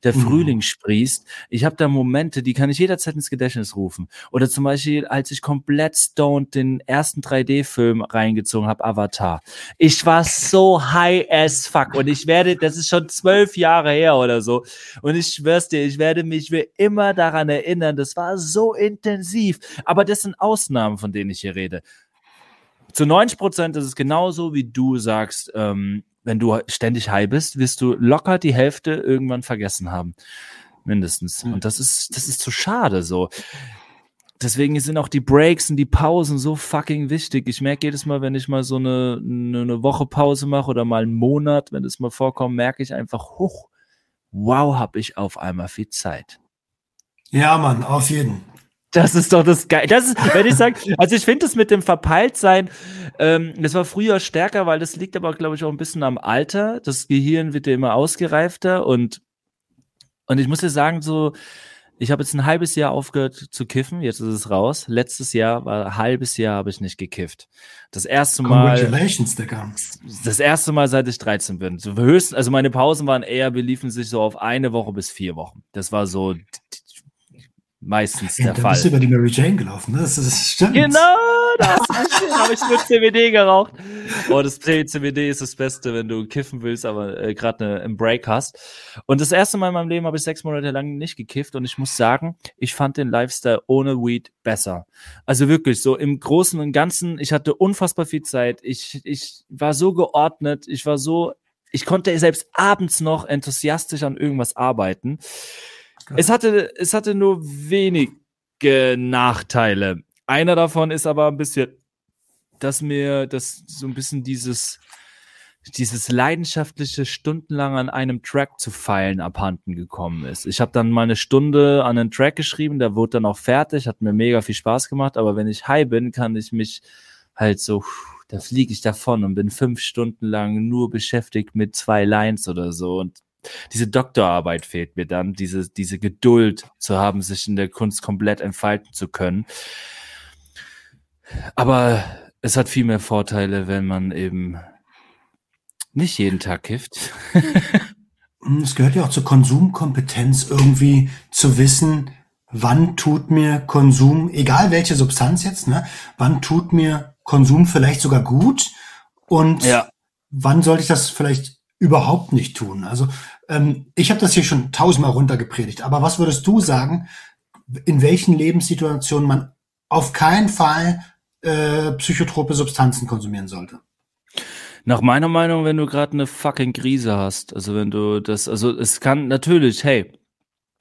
Der mhm. Frühling sprießt. Ich habe da Momente, die kann ich jederzeit ins Gedächtnis rufen. Oder zum Beispiel, als ich komplett stoned den ersten 3D-Film reingezogen habe, Avatar. Ich war so high as fuck und ich werde, das ist schon zwölf Jahre her oder so. Und ich schwör's dir, ich werde mich wie immer daran erinnern. Das war so intensiv. Aber das sind Ausnahmen, von denen ich hier rede zu 90 Prozent ist es genauso, wie du sagst, ähm, wenn du ständig high bist, wirst du locker die Hälfte irgendwann vergessen haben. Mindestens. Mhm. Und das ist, das ist zu schade so. Deswegen sind auch die Breaks und die Pausen so fucking wichtig. Ich merke jedes Mal, wenn ich mal so eine, eine Woche Pause mache oder mal einen Monat, wenn es mal vorkommt, merke ich einfach, hoch, wow, habe ich auf einmal viel Zeit. Ja, Mann, auf jeden. Das ist doch das Geil. Das ist, wenn ich sage, also ich finde es mit dem Verpeiltsein, ähm, das war früher stärker, weil das liegt aber, glaube ich, auch ein bisschen am Alter. Das Gehirn wird ja immer ausgereifter und, und ich muss dir sagen, so, ich habe jetzt ein halbes Jahr aufgehört zu kiffen, jetzt ist es raus. Letztes Jahr war ein halbes Jahr habe ich nicht gekifft. Das erste Mal. Congratulations, Digga. Das erste Mal, seit ich 13 bin. Höchst, also meine Pausen waren eher, beliefen sich so auf eine Woche bis vier Wochen. Das war so meistens ja, der Fall. Du bist über die Mary Jane gelaufen, ne? Das, das stimmt. Genau, das (laughs) habe ich nur CBD geraucht. Oh, das CBD ist das Beste, wenn du kiffen willst, aber äh, gerade einen Break hast. Und das erste Mal in meinem Leben habe ich sechs Monate lang nicht gekifft und ich muss sagen, ich fand den Lifestyle ohne Weed besser. Also wirklich, so im Großen und Ganzen, ich hatte unfassbar viel Zeit. Ich, ich war so geordnet, ich war so, ich konnte selbst abends noch enthusiastisch an irgendwas arbeiten. Es hatte, es hatte nur wenige Nachteile. Einer davon ist aber ein bisschen, dass mir das so ein bisschen dieses, dieses leidenschaftliche stundenlang an einem Track zu feilen abhanden gekommen ist. Ich habe dann mal eine Stunde an einen Track geschrieben, der wurde dann auch fertig, hat mir mega viel Spaß gemacht, aber wenn ich high bin, kann ich mich halt so, da fliege ich davon und bin fünf Stunden lang nur beschäftigt mit zwei Lines oder so und diese Doktorarbeit fehlt mir dann, diese, diese Geduld zu haben, sich in der Kunst komplett entfalten zu können. Aber es hat viel mehr Vorteile, wenn man eben nicht jeden Tag kifft. es gehört ja auch zur Konsumkompetenz irgendwie zu wissen, wann tut mir Konsum, egal welche Substanz jetzt, ne, wann tut mir Konsum vielleicht sogar gut und ja. wann sollte ich das vielleicht überhaupt nicht tun? Also ähm, ich habe das hier schon tausendmal runtergepredigt, aber was würdest du sagen, in welchen Lebenssituationen man auf keinen Fall äh, psychotrope Substanzen konsumieren sollte? Nach meiner Meinung, wenn du gerade eine fucking Krise hast, also wenn du das, also es kann natürlich, hey,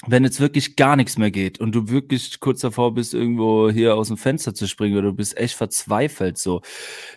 wenn jetzt wirklich gar nichts mehr geht und du wirklich kurz davor bist, irgendwo hier aus dem Fenster zu springen oder du bist echt verzweifelt, so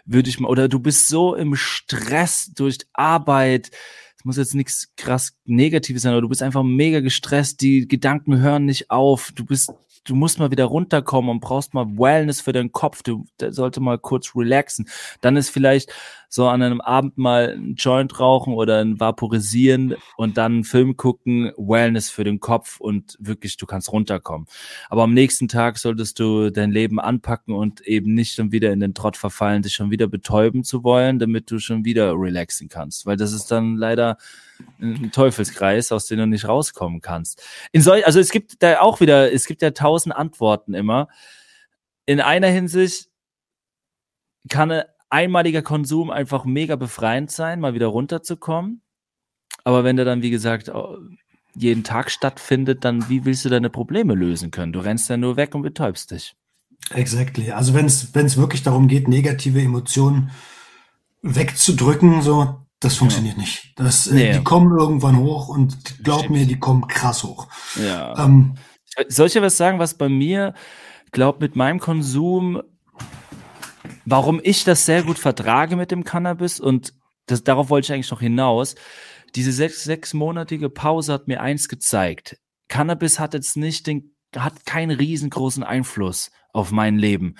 würde ich mal, oder du bist so im Stress durch Arbeit, es muss jetzt nichts krass Negatives sein, aber du bist einfach mega gestresst, die Gedanken hören nicht auf, du bist, du musst mal wieder runterkommen und brauchst mal Wellness für deinen Kopf, du sollte mal kurz relaxen. Dann ist vielleicht so an einem Abend mal ein Joint rauchen oder ein Vaporisieren und dann einen Film gucken, Wellness für den Kopf und wirklich, du kannst runterkommen. Aber am nächsten Tag solltest du dein Leben anpacken und eben nicht schon wieder in den Trott verfallen, dich schon wieder betäuben zu wollen, damit du schon wieder relaxen kannst. Weil das ist dann leider ein Teufelskreis, aus dem du nicht rauskommen kannst. In solch, also es gibt da auch wieder, es gibt ja tausend Antworten immer. In einer Hinsicht kann einmaliger Konsum einfach mega befreiend sein, mal wieder runterzukommen. Aber wenn der dann, wie gesagt, jeden Tag stattfindet, dann wie willst du deine Probleme lösen können? Du rennst ja nur weg und betäubst dich. Exactly. Also wenn es wenn es wirklich darum geht, negative Emotionen wegzudrücken, so das funktioniert ja. nicht. Das, äh, nee. Die kommen irgendwann hoch und glaub Stimmt. mir, die kommen krass hoch. Ja. Ähm, Soll ich dir was sagen, was bei mir, glaub mit meinem Konsum warum ich das sehr gut vertrage mit dem Cannabis und das, darauf wollte ich eigentlich noch hinaus. Diese sechs, sechsmonatige Pause hat mir eins gezeigt. Cannabis hat jetzt nicht den hat keinen riesengroßen Einfluss auf mein Leben.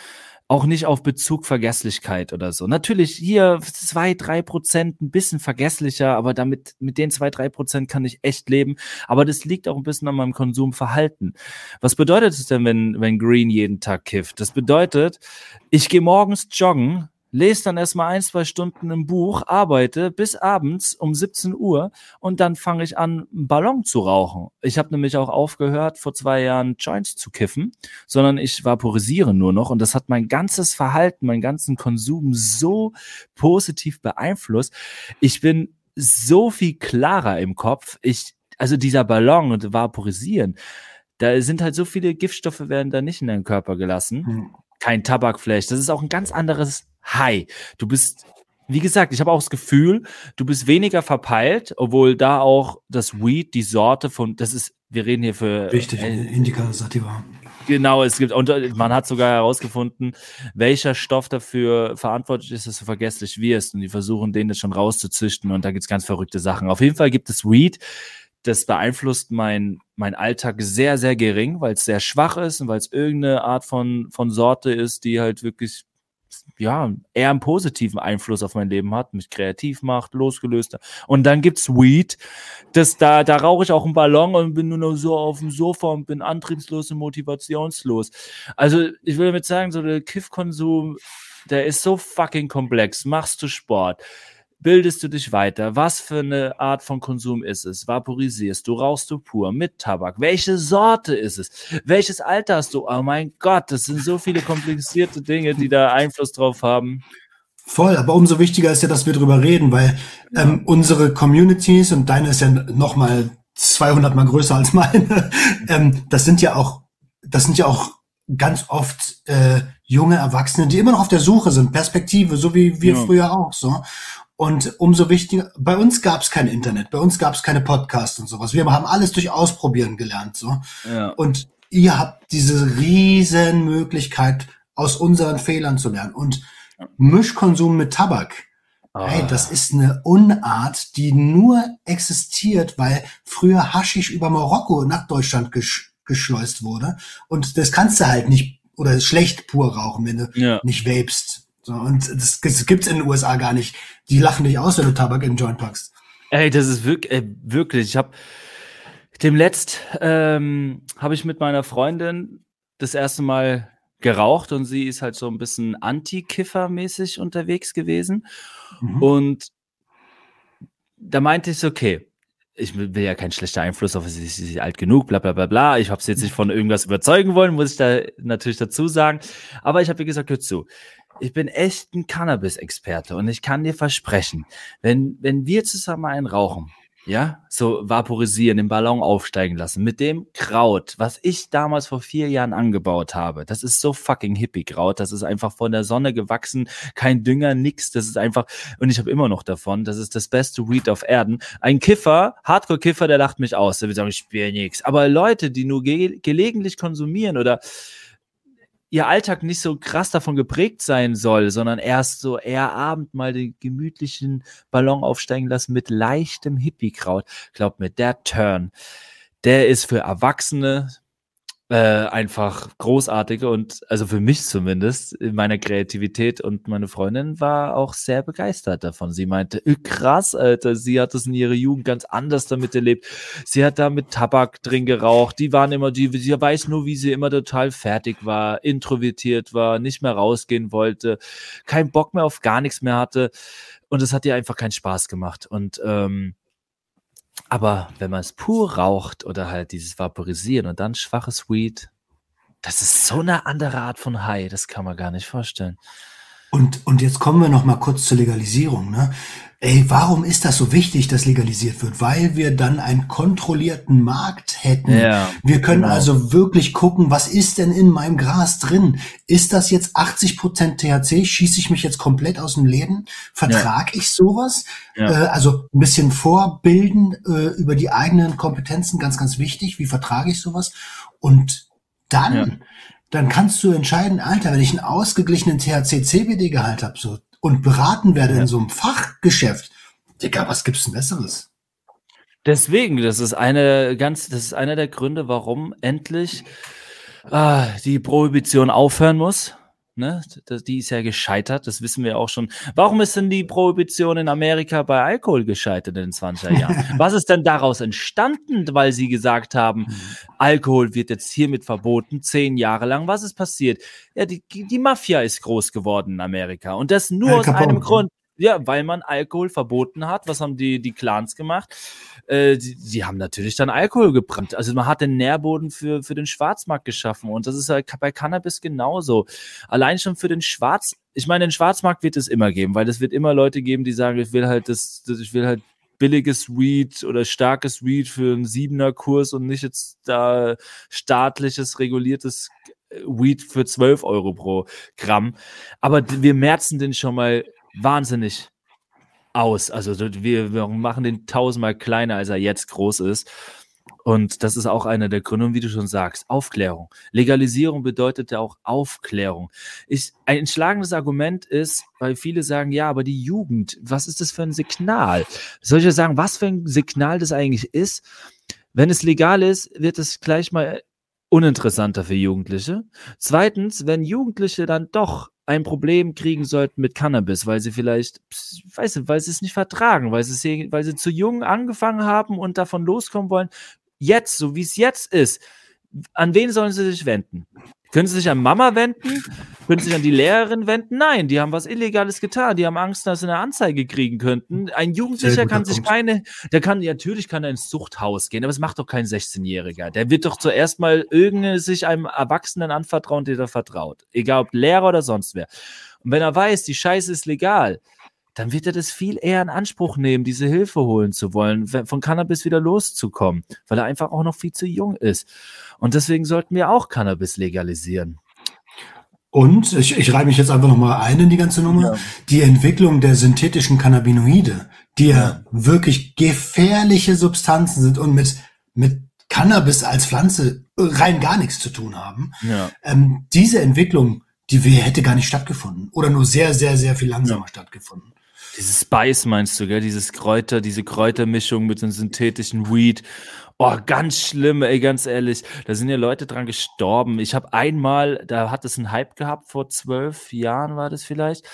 Auch nicht auf Bezug Vergesslichkeit oder so. Natürlich hier zwei, drei Prozent ein bisschen vergesslicher, aber damit, mit den zwei, drei Prozent kann ich echt leben. Aber das liegt auch ein bisschen an meinem Konsumverhalten. Was bedeutet es denn, wenn, wenn Green jeden Tag kifft? Das bedeutet, ich gehe morgens joggen, lese dann erstmal ein, zwei Stunden im Buch, arbeite bis abends um 17 Uhr und dann fange ich an, einen Ballon zu rauchen. Ich habe nämlich auch aufgehört, vor zwei Jahren Joints zu kiffen, sondern ich vaporisiere nur noch und das hat mein ganzes Verhalten, meinen ganzen Konsum so positiv beeinflusst. Ich bin so viel klarer im Kopf. Ich, also dieser Ballon und Vaporisieren, da sind halt so viele Giftstoffe werden da nicht in deinen Körper gelassen. Hm. Kein Tabakfleisch. Das ist auch ein ganz anderes High. Du bist, wie gesagt, ich habe auch das Gefühl, du bist weniger verpeilt, obwohl da auch das Weed, die Sorte von, das ist, wir reden hier für. Richtig, äh, Indica Sativa. Genau, es gibt, und man hat sogar herausgefunden, welcher Stoff dafür verantwortlich ist, dass du vergesslich wirst. Und die versuchen, den jetzt schon rauszuzüchten. Und da gibt's ganz verrückte Sachen. Auf jeden Fall gibt es Weed. Das beeinflusst mein, mein Alltag sehr, sehr gering, weil es sehr schwach ist und weil es irgendeine Art von, von Sorte ist, die halt wirklich ja, eher einen positiven Einfluss auf mein Leben hat, mich kreativ macht, losgelöster. Und dann gibt's Weed, das da, da rauche ich auch einen Ballon und bin nur noch so auf dem Sofa und bin antriebslos und motivationslos. Also, ich will damit sagen, so der Kiffkonsum, der ist so fucking komplex. Machst du Sport? Bildest du dich weiter? Was für eine Art von Konsum ist es? Vaporisierst du? Rauchst du pur mit Tabak? Welche Sorte ist es? Welches Alter hast du? Oh mein Gott, das sind so viele komplizierte Dinge, die da Einfluss drauf haben. Voll, aber umso wichtiger ist ja, dass wir drüber reden, weil ähm, unsere Communities und deine ist ja noch mal 200 mal größer als meine. (laughs) ähm, das sind ja auch, das sind ja auch ganz oft äh, junge Erwachsene, die immer noch auf der Suche sind, Perspektive, so wie wir ja. früher auch so. Und umso wichtiger, bei uns gab es kein Internet, bei uns gab es keine Podcasts und sowas. Wir haben alles durch Ausprobieren gelernt. so. Ja. Und ihr habt diese riesen Möglichkeit, aus unseren Fehlern zu lernen. Und Mischkonsum mit Tabak, oh. hey, das ist eine Unart, die nur existiert, weil früher Haschisch über Marokko nach Deutschland gesch geschleust wurde. Und das kannst du halt nicht oder schlecht pur rauchen, wenn du ja. nicht vapest. So, und das, das gibt's in den USA gar nicht. Die lachen dich aus, wenn du Tabak in den Joint packst. Ey, das ist wirklich, ey, wirklich. Ich habe dem letzt ähm, habe ich mit meiner Freundin das erste Mal geraucht und sie ist halt so ein bisschen Anti-Kiffer-mäßig unterwegs gewesen. Mhm. Und da meinte ich, okay, ich will ja kein schlechter Einfluss auf sie, sie ist alt genug, bla bla bla bla. Ich habe sie jetzt nicht von irgendwas überzeugen wollen, muss ich da natürlich dazu sagen. Aber ich habe ihr gesagt, hör zu, ich bin echt ein Cannabis-Experte und ich kann dir versprechen, wenn, wenn wir zusammen einen rauchen, ja, so vaporisieren, den Ballon aufsteigen lassen, mit dem Kraut, was ich damals vor vier Jahren angebaut habe, das ist so fucking Hippie-Kraut, das ist einfach von der Sonne gewachsen, kein Dünger, nix, das ist einfach, und ich habe immer noch davon, das ist das beste Weed auf Erden. Ein Kiffer, Hardcore-Kiffer, der lacht mich aus, der will sagen, ich spiele nix. Aber Leute, die nur ge gelegentlich konsumieren oder ihr Alltag nicht so krass davon geprägt sein soll, sondern erst so eher Abend mal den gemütlichen Ballon aufsteigen lassen mit leichtem Hippie-Kraut. Glaubt mir, der Turn, der ist für Erwachsene äh, einfach großartige und also für mich zumindest in meiner Kreativität und meine Freundin war auch sehr begeistert davon. Sie meinte, krass, Alter, sie hat das in ihrer Jugend ganz anders damit erlebt. Sie hat da mit Tabak drin geraucht. Die waren immer die, sie weiß nur, wie sie immer total fertig war, introvertiert war, nicht mehr rausgehen wollte, keinen Bock mehr auf gar nichts mehr hatte und es hat ihr einfach keinen Spaß gemacht und ähm, aber wenn man es pur raucht oder halt dieses Vaporisieren und dann schwaches Weed, das ist so eine andere Art von High, das kann man gar nicht vorstellen. Und, und jetzt kommen wir noch mal kurz zur Legalisierung. Ne? Ey, warum ist das so wichtig, dass legalisiert wird? Weil wir dann einen kontrollierten Markt hätten. Ja, wir können genau. also wirklich gucken, was ist denn in meinem Gras drin? Ist das jetzt 80 Prozent THC? Schieße ich mich jetzt komplett aus dem Läden? Vertrag ja. ich sowas? Ja. Äh, also ein bisschen vorbilden äh, über die eigenen Kompetenzen, ganz, ganz wichtig. Wie vertrage ich sowas? Und dann, dann kannst du entscheiden, Alter, wenn ich einen ausgeglichenen THC-CBD-Gehalt habe, so und beraten werde ja. in so einem Fachgeschäft, Digga, was gibt's denn Besseres? Deswegen, das ist eine ganz, das ist einer der Gründe, warum endlich ah, die Prohibition aufhören muss. Ne? Die ist ja gescheitert, das wissen wir auch schon. Warum ist denn die Prohibition in Amerika bei Alkohol gescheitert in den 20er Jahren? (laughs) Was ist denn daraus entstanden, weil sie gesagt haben, mhm. Alkohol wird jetzt hiermit verboten, zehn Jahre lang? Was ist passiert? Ja, die, die Mafia ist groß geworden in Amerika und das nur Al aus einem Grund. Ja, weil man Alkohol verboten hat. Was haben die, die Clans gemacht? Äh, haben natürlich dann Alkohol gebrannt. Also man hat den Nährboden für, für den Schwarzmarkt geschaffen. Und das ist halt bei Cannabis genauso. Allein schon für den Schwarz, ich meine, den Schwarzmarkt wird es immer geben, weil es wird immer Leute geben, die sagen, ich will halt das, das ich will halt billiges Weed oder starkes Weed für einen siebener Kurs und nicht jetzt da staatliches, reguliertes Weed für 12 Euro pro Gramm. Aber wir merzen den schon mal wahnsinnig aus. Also wir, wir machen den tausendmal kleiner, als er jetzt groß ist. Und das ist auch einer der Gründe, wie du schon sagst, Aufklärung. Legalisierung bedeutet ja auch Aufklärung. Ich, ein schlagendes Argument ist, weil viele sagen, ja, aber die Jugend, was ist das für ein Signal? Soll ich ja sagen, was für ein Signal das eigentlich ist? Wenn es legal ist, wird es gleich mal uninteressanter für Jugendliche. Zweitens, wenn Jugendliche dann doch ein Problem kriegen sollten mit Cannabis, weil sie vielleicht, weiß nicht, weil sie es nicht vertragen, weil sie, weil sie zu jung angefangen haben und davon loskommen wollen. Jetzt, so wie es jetzt ist, an wen sollen sie sich wenden? Können sie sich an Mama wenden? Können sie sich an die Lehrerin wenden? Nein, die haben was Illegales getan. Die haben Angst, dass sie eine Anzeige kriegen könnten. Ein Jugendlicher kann sich keine, der kann, natürlich kann er ins Zuchthaus gehen, aber es macht doch kein 16-Jähriger. Der wird doch zuerst mal irgendwie sich einem Erwachsenen anvertrauen, der er vertraut. Egal ob Lehrer oder sonst wer. Und wenn er weiß, die Scheiße ist legal, dann wird er das viel eher in Anspruch nehmen, diese Hilfe holen zu wollen, von Cannabis wieder loszukommen, weil er einfach auch noch viel zu jung ist. Und deswegen sollten wir auch Cannabis legalisieren. Und ich, ich reibe mich jetzt einfach nochmal ein in die ganze Nummer. Ja. Die Entwicklung der synthetischen Cannabinoide, die ja wirklich gefährliche Substanzen sind und mit, mit Cannabis als Pflanze rein gar nichts zu tun haben. Ja. Ähm, diese Entwicklung, die hätte gar nicht stattgefunden oder nur sehr, sehr, sehr viel langsamer ja. stattgefunden. Dieses Spice meinst du, gell? Dieses Kräuter, diese Kräutermischung mit dem synthetischen Weed. Oh, ganz schlimm, ey, ganz ehrlich. Da sind ja Leute dran gestorben. Ich habe einmal, da hat es einen Hype gehabt, vor zwölf Jahren war das vielleicht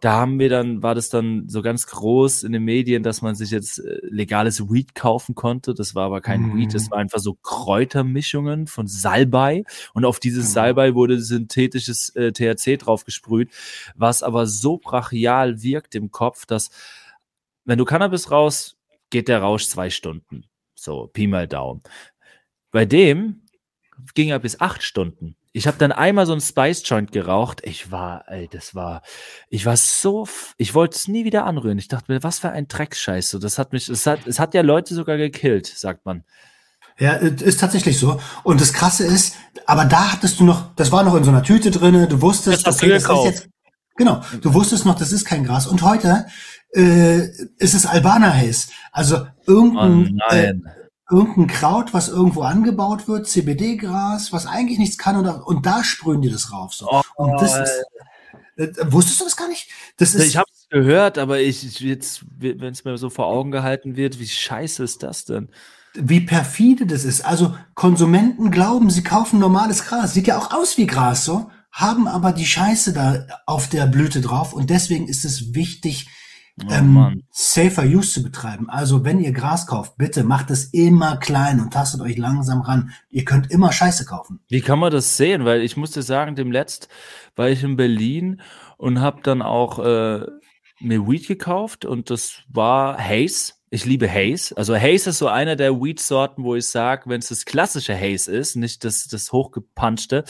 da haben wir dann, war das dann so ganz groß in den Medien, dass man sich jetzt äh, legales Weed kaufen konnte. Das war aber kein mm. Weed, das mhm. war einfach so Kräutermischungen von Salbei. Und auf dieses mhm. Salbei wurde synthetisches äh, THC draufgesprüht, was aber so brachial wirkt im Kopf, dass wenn du Cannabis raus, geht der Rausch zwei Stunden. So, Pi mal Daumen. Bei dem ging er bis acht Stunden. Ich habe dann einmal so ein Spice Joint geraucht. Ich war, ey, das war, ich war so, ich wollte es nie wieder anrühren. Ich dachte mir, was für ein Dreckscheiß. So, das hat mich, es hat, es hat ja Leute sogar gekillt, sagt man. Ja, ist tatsächlich so. Und das Krasse ist, aber da hattest du noch, das war noch in so einer Tüte drinne. Du wusstest, das okay, das ist jetzt, genau, du wusstest noch, das ist kein Gras. Und heute äh, ist es Albaner Haze. Also irgendein, oh äh, irgendein Kraut, was irgendwo angebaut wird, CBD-Gras, was eigentlich nichts kann und, und da sprühen die das rauf. So. Oh, und das ist, äh, wusstest du das gar nicht? Das ist, ich habe es gehört, aber ich jetzt, wenn es mir so vor Augen gehalten wird, wie scheiße ist das denn? Wie perfide das ist. Also Konsumenten glauben, sie kaufen normales Gras. Sieht ja auch aus wie Gras, so, haben aber die Scheiße da auf der Blüte drauf und deswegen ist es wichtig, Oh, ähm, safer Use zu betreiben. Also wenn ihr Gras kauft, bitte macht es immer klein und tastet euch langsam ran. Ihr könnt immer Scheiße kaufen. Wie kann man das sehen? Weil ich musste sagen, dem letzt war ich in Berlin und habe dann auch äh, mir Weed gekauft und das war Haze. Ich liebe Haze. Also Haze ist so einer der Weed-Sorten, wo ich sage, wenn es das klassische Haze ist, nicht das, das hochgepunchte,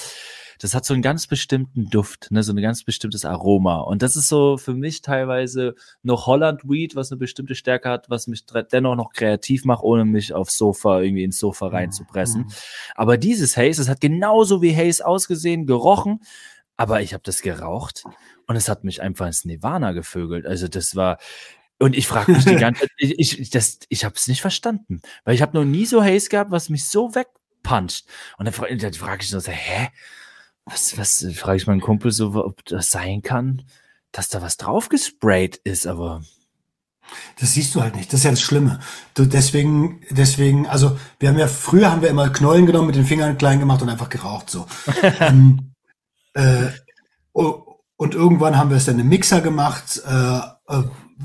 das hat so einen ganz bestimmten Duft, ne, so ein ganz bestimmtes Aroma. Und das ist so für mich teilweise noch Holland Weed, was eine bestimmte Stärke hat, was mich dennoch noch kreativ macht, ohne mich aufs Sofa irgendwie ins Sofa mhm. reinzupressen. Mhm. Aber dieses Haze, das hat genauso wie Haze ausgesehen, gerochen, aber ich habe das geraucht und es hat mich einfach ins Nirvana gevögelt. Also das war, und ich frage mich die (laughs) ganze Zeit, ich, ich, das, ich habe es nicht verstanden, weil ich habe noch nie so Haze gehabt, was mich so wegpuncht. Und dann, dann frage ich so, hä? Was, was, frage ich meinen Kumpel so, ob das sein kann, dass da was drauf gesprayt ist, aber Das siehst du halt nicht. Das ist ja das Schlimme. Du, deswegen, deswegen, also wir haben ja früher haben wir immer Knollen genommen, mit den Fingern klein gemacht und einfach geraucht so. (laughs) ähm, äh, und irgendwann haben wir es dann im Mixer gemacht. Äh, äh,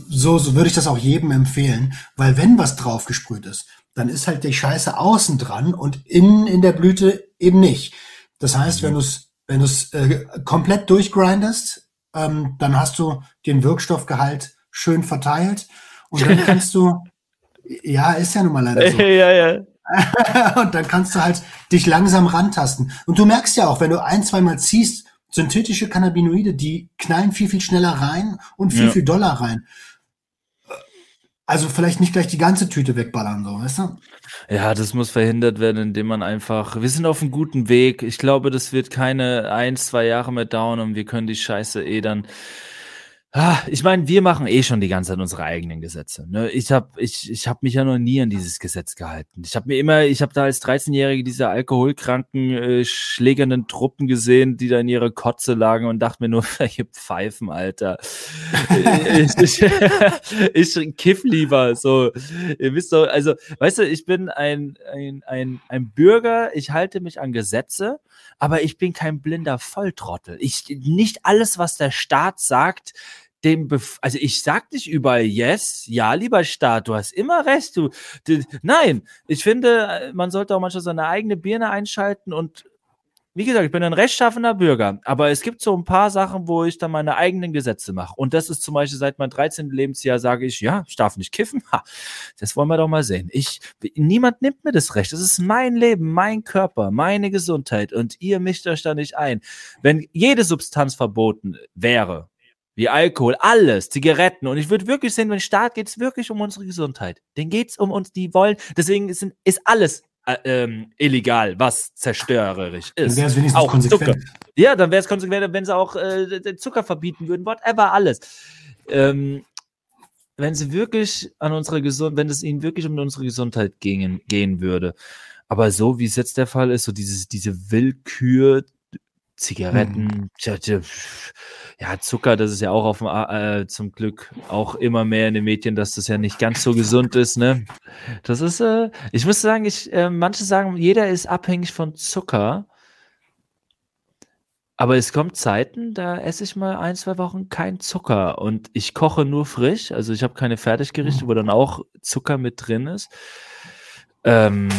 so, so würde ich das auch jedem empfehlen, weil wenn was draufgesprüht ist, dann ist halt die Scheiße außen dran und innen in der Blüte eben nicht. Das heißt, wenn du es wenn du es äh, komplett durchgrindest, ähm, dann hast du den Wirkstoffgehalt schön verteilt und dann (laughs) kannst du, ja, ist ja nun mal leider so. (laughs) ja, ja. (laughs) und dann kannst du halt dich langsam rantasten. Und du merkst ja auch, wenn du ein, zweimal ziehst, synthetische Cannabinoide, die knallen viel, viel schneller rein und viel, ja. viel doller rein. Also vielleicht nicht gleich die ganze Tüte wegballern, so, weißt du? Ja, das muss verhindert werden, indem man einfach, wir sind auf einem guten Weg. Ich glaube, das wird keine ein, zwei Jahre mehr dauern und wir können die Scheiße eh dann ich meine, wir machen eh schon die ganze Zeit unsere eigenen Gesetze. Ne? Ich habe ich, ich hab mich ja noch nie an dieses Gesetz gehalten. Ich habe mir immer, ich habe da als 13-Jährige diese alkoholkranken, äh, schlägernden Truppen gesehen, die da in ihrer Kotze lagen und dachte mir nur, (laughs) welche Pfeifen, Alter. ich, ich, (laughs) ich kiff lieber. So, ihr wisst doch, also, weißt du, ich bin ein, ein, ein, ein Bürger, ich halte mich an Gesetze aber ich bin kein blinder Volltrottel. Ich nicht alles, was der Staat sagt, dem, Bef also ich sag nicht überall yes, ja, lieber Staat, du hast immer recht, du, du, nein, ich finde, man sollte auch manchmal seine eigene Birne einschalten und wie gesagt, ich bin ein rechtschaffener Bürger, aber es gibt so ein paar Sachen, wo ich dann meine eigenen Gesetze mache. Und das ist zum Beispiel seit meinem 13. Lebensjahr sage ich, ja, ich darf nicht kiffen. Ha, das wollen wir doch mal sehen. Ich, niemand nimmt mir das Recht. Das ist mein Leben, mein Körper, meine Gesundheit und ihr mischt euch da nicht ein. Wenn jede Substanz verboten wäre, wie Alkohol, alles, Zigaretten. Und ich würde wirklich sehen, wenn Staat geht es wirklich um unsere Gesundheit. Den geht es um uns, die wollen. Deswegen ist, ist alles äh, ähm, illegal, was zerstörerisch ist. Dann wäre es wenigstens auch konsequent. Zucker. Ja, dann wäre es konsequent, wenn sie auch äh, Zucker verbieten würden, whatever, alles. Ähm, wenn sie wirklich an unsere Gesundheit, wenn es ihnen wirklich um unsere Gesundheit gehen, gehen würde. Aber so wie es jetzt der Fall ist, so dieses, diese Willkür, Zigaretten, mhm. ja, Zucker, das ist ja auch auf dem, äh, zum Glück auch immer mehr in den Medien, dass das ja nicht ganz so gesund ist, ne? Das ist, äh, ich muss sagen, ich, äh, manche sagen, jeder ist abhängig von Zucker. Aber es kommt Zeiten, da esse ich mal ein, zwei Wochen kein Zucker und ich koche nur frisch. Also ich habe keine Fertiggerichte, wo dann auch Zucker mit drin ist. Ähm,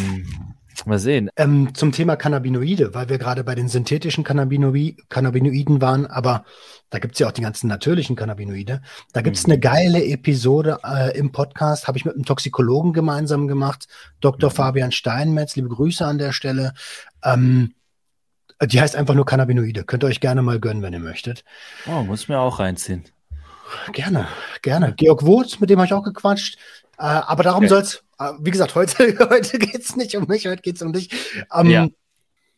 Mal sehen. Ähm, zum Thema Cannabinoide, weil wir gerade bei den synthetischen Cannabinoi Cannabinoiden waren, aber da gibt es ja auch die ganzen natürlichen Cannabinoide. Da gibt es mhm. eine geile Episode äh, im Podcast, habe ich mit einem Toxikologen gemeinsam gemacht, Dr. Mhm. Fabian Steinmetz, liebe Grüße an der Stelle. Ähm, die heißt einfach nur Cannabinoide. Könnt ihr euch gerne mal gönnen, wenn ihr möchtet. Oh, muss mir auch reinziehen. Gerne, gerne. Georg Wurz, mit dem habe ich auch gequatscht. Äh, aber darum okay. soll es wie gesagt, heute, (laughs) heute geht es nicht um mich, heute geht es um dich. Ähm, ja.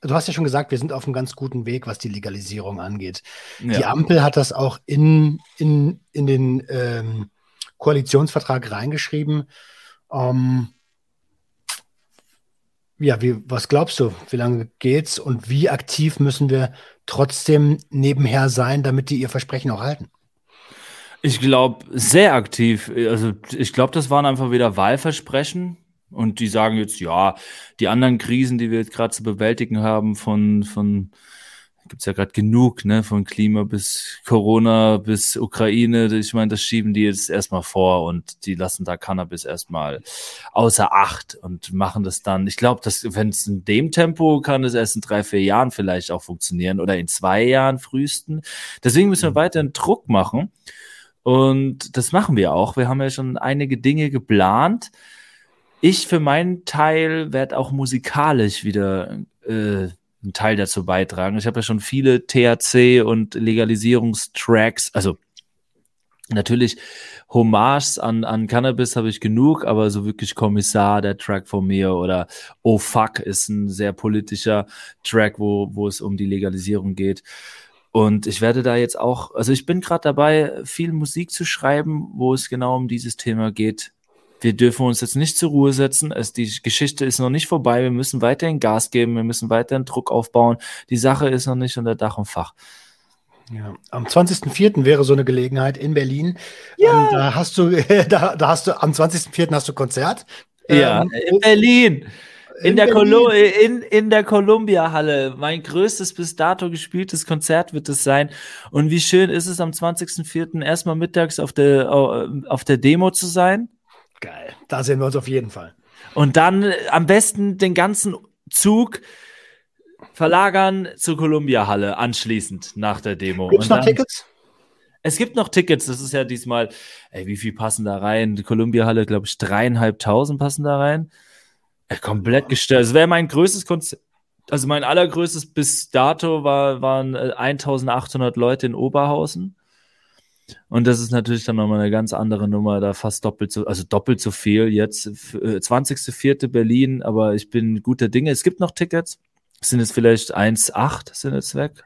Du hast ja schon gesagt, wir sind auf einem ganz guten Weg, was die Legalisierung angeht. Ja. Die Ampel hat das auch in, in, in den ähm, Koalitionsvertrag reingeschrieben. Ähm, ja, wie, was glaubst du? Wie lange geht's und wie aktiv müssen wir trotzdem nebenher sein, damit die ihr Versprechen auch halten? Ich glaube, sehr aktiv. Also ich glaube, das waren einfach wieder Wahlversprechen. Und die sagen jetzt, ja, die anderen Krisen, die wir jetzt gerade zu bewältigen haben, von, von gibt's ja gerade genug, ne, von Klima bis Corona bis Ukraine. Ich meine, das schieben die jetzt erstmal vor und die lassen da Cannabis erstmal außer Acht und machen das dann. Ich glaube, dass wenn es in dem Tempo kann es erst in drei, vier Jahren vielleicht auch funktionieren oder in zwei Jahren frühesten. Deswegen müssen wir mhm. weiterhin Druck machen. Und das machen wir auch. Wir haben ja schon einige Dinge geplant. Ich für meinen Teil werde auch musikalisch wieder äh, einen Teil dazu beitragen. Ich habe ja schon viele THC und Legalisierungstracks, also natürlich Hommages an, an Cannabis habe ich genug, aber so wirklich Kommissar, der Track von mir oder Oh Fuck ist ein sehr politischer Track, wo, wo es um die Legalisierung geht. Und ich werde da jetzt auch, also ich bin gerade dabei, viel Musik zu schreiben, wo es genau um dieses Thema geht. Wir dürfen uns jetzt nicht zur Ruhe setzen. Es, die Geschichte ist noch nicht vorbei. Wir müssen weiterhin Gas geben. Wir müssen weiterhin Druck aufbauen. Die Sache ist noch nicht unter Dach und Fach. Ja, am 20.04. wäre so eine Gelegenheit in Berlin. Ja. Ähm, da hast du, (laughs) da, da hast du, am 20.04. hast du Konzert. Ja, Ähm, in Berlin. In, in der. Colo in, in der Columbia-Halle. Mein größtes bis dato gespieltes Konzert wird es sein. Und wie schön ist es am 20.04. erstmal mittags auf der, auf der Demo zu sein. Geil. Da sehen wir uns auf jeden Fall. Und dann äh, am besten den ganzen Zug verlagern zur Columbia-Halle anschließend nach der Demo. Gibt's noch Tickets? Es gibt noch Tickets, das ist ja diesmal, ey, wie viel passen da rein? Die Columbia-Halle, glaube ich, dreieinhalbtausend passen da rein. Ey, komplett gestört. Das wäre mein größtes Konzert. Also mein allergrößtes bis dato war, waren äh, 1800 Leute in Oberhausen. Und das ist natürlich dann nochmal eine ganz andere Nummer, da fast doppelt so, also doppelt so viel jetzt. F- äh, 20.04. Berlin, aber ich bin guter Dinge. Es gibt noch Tickets. Sind es vielleicht 1,8 sind jetzt weg?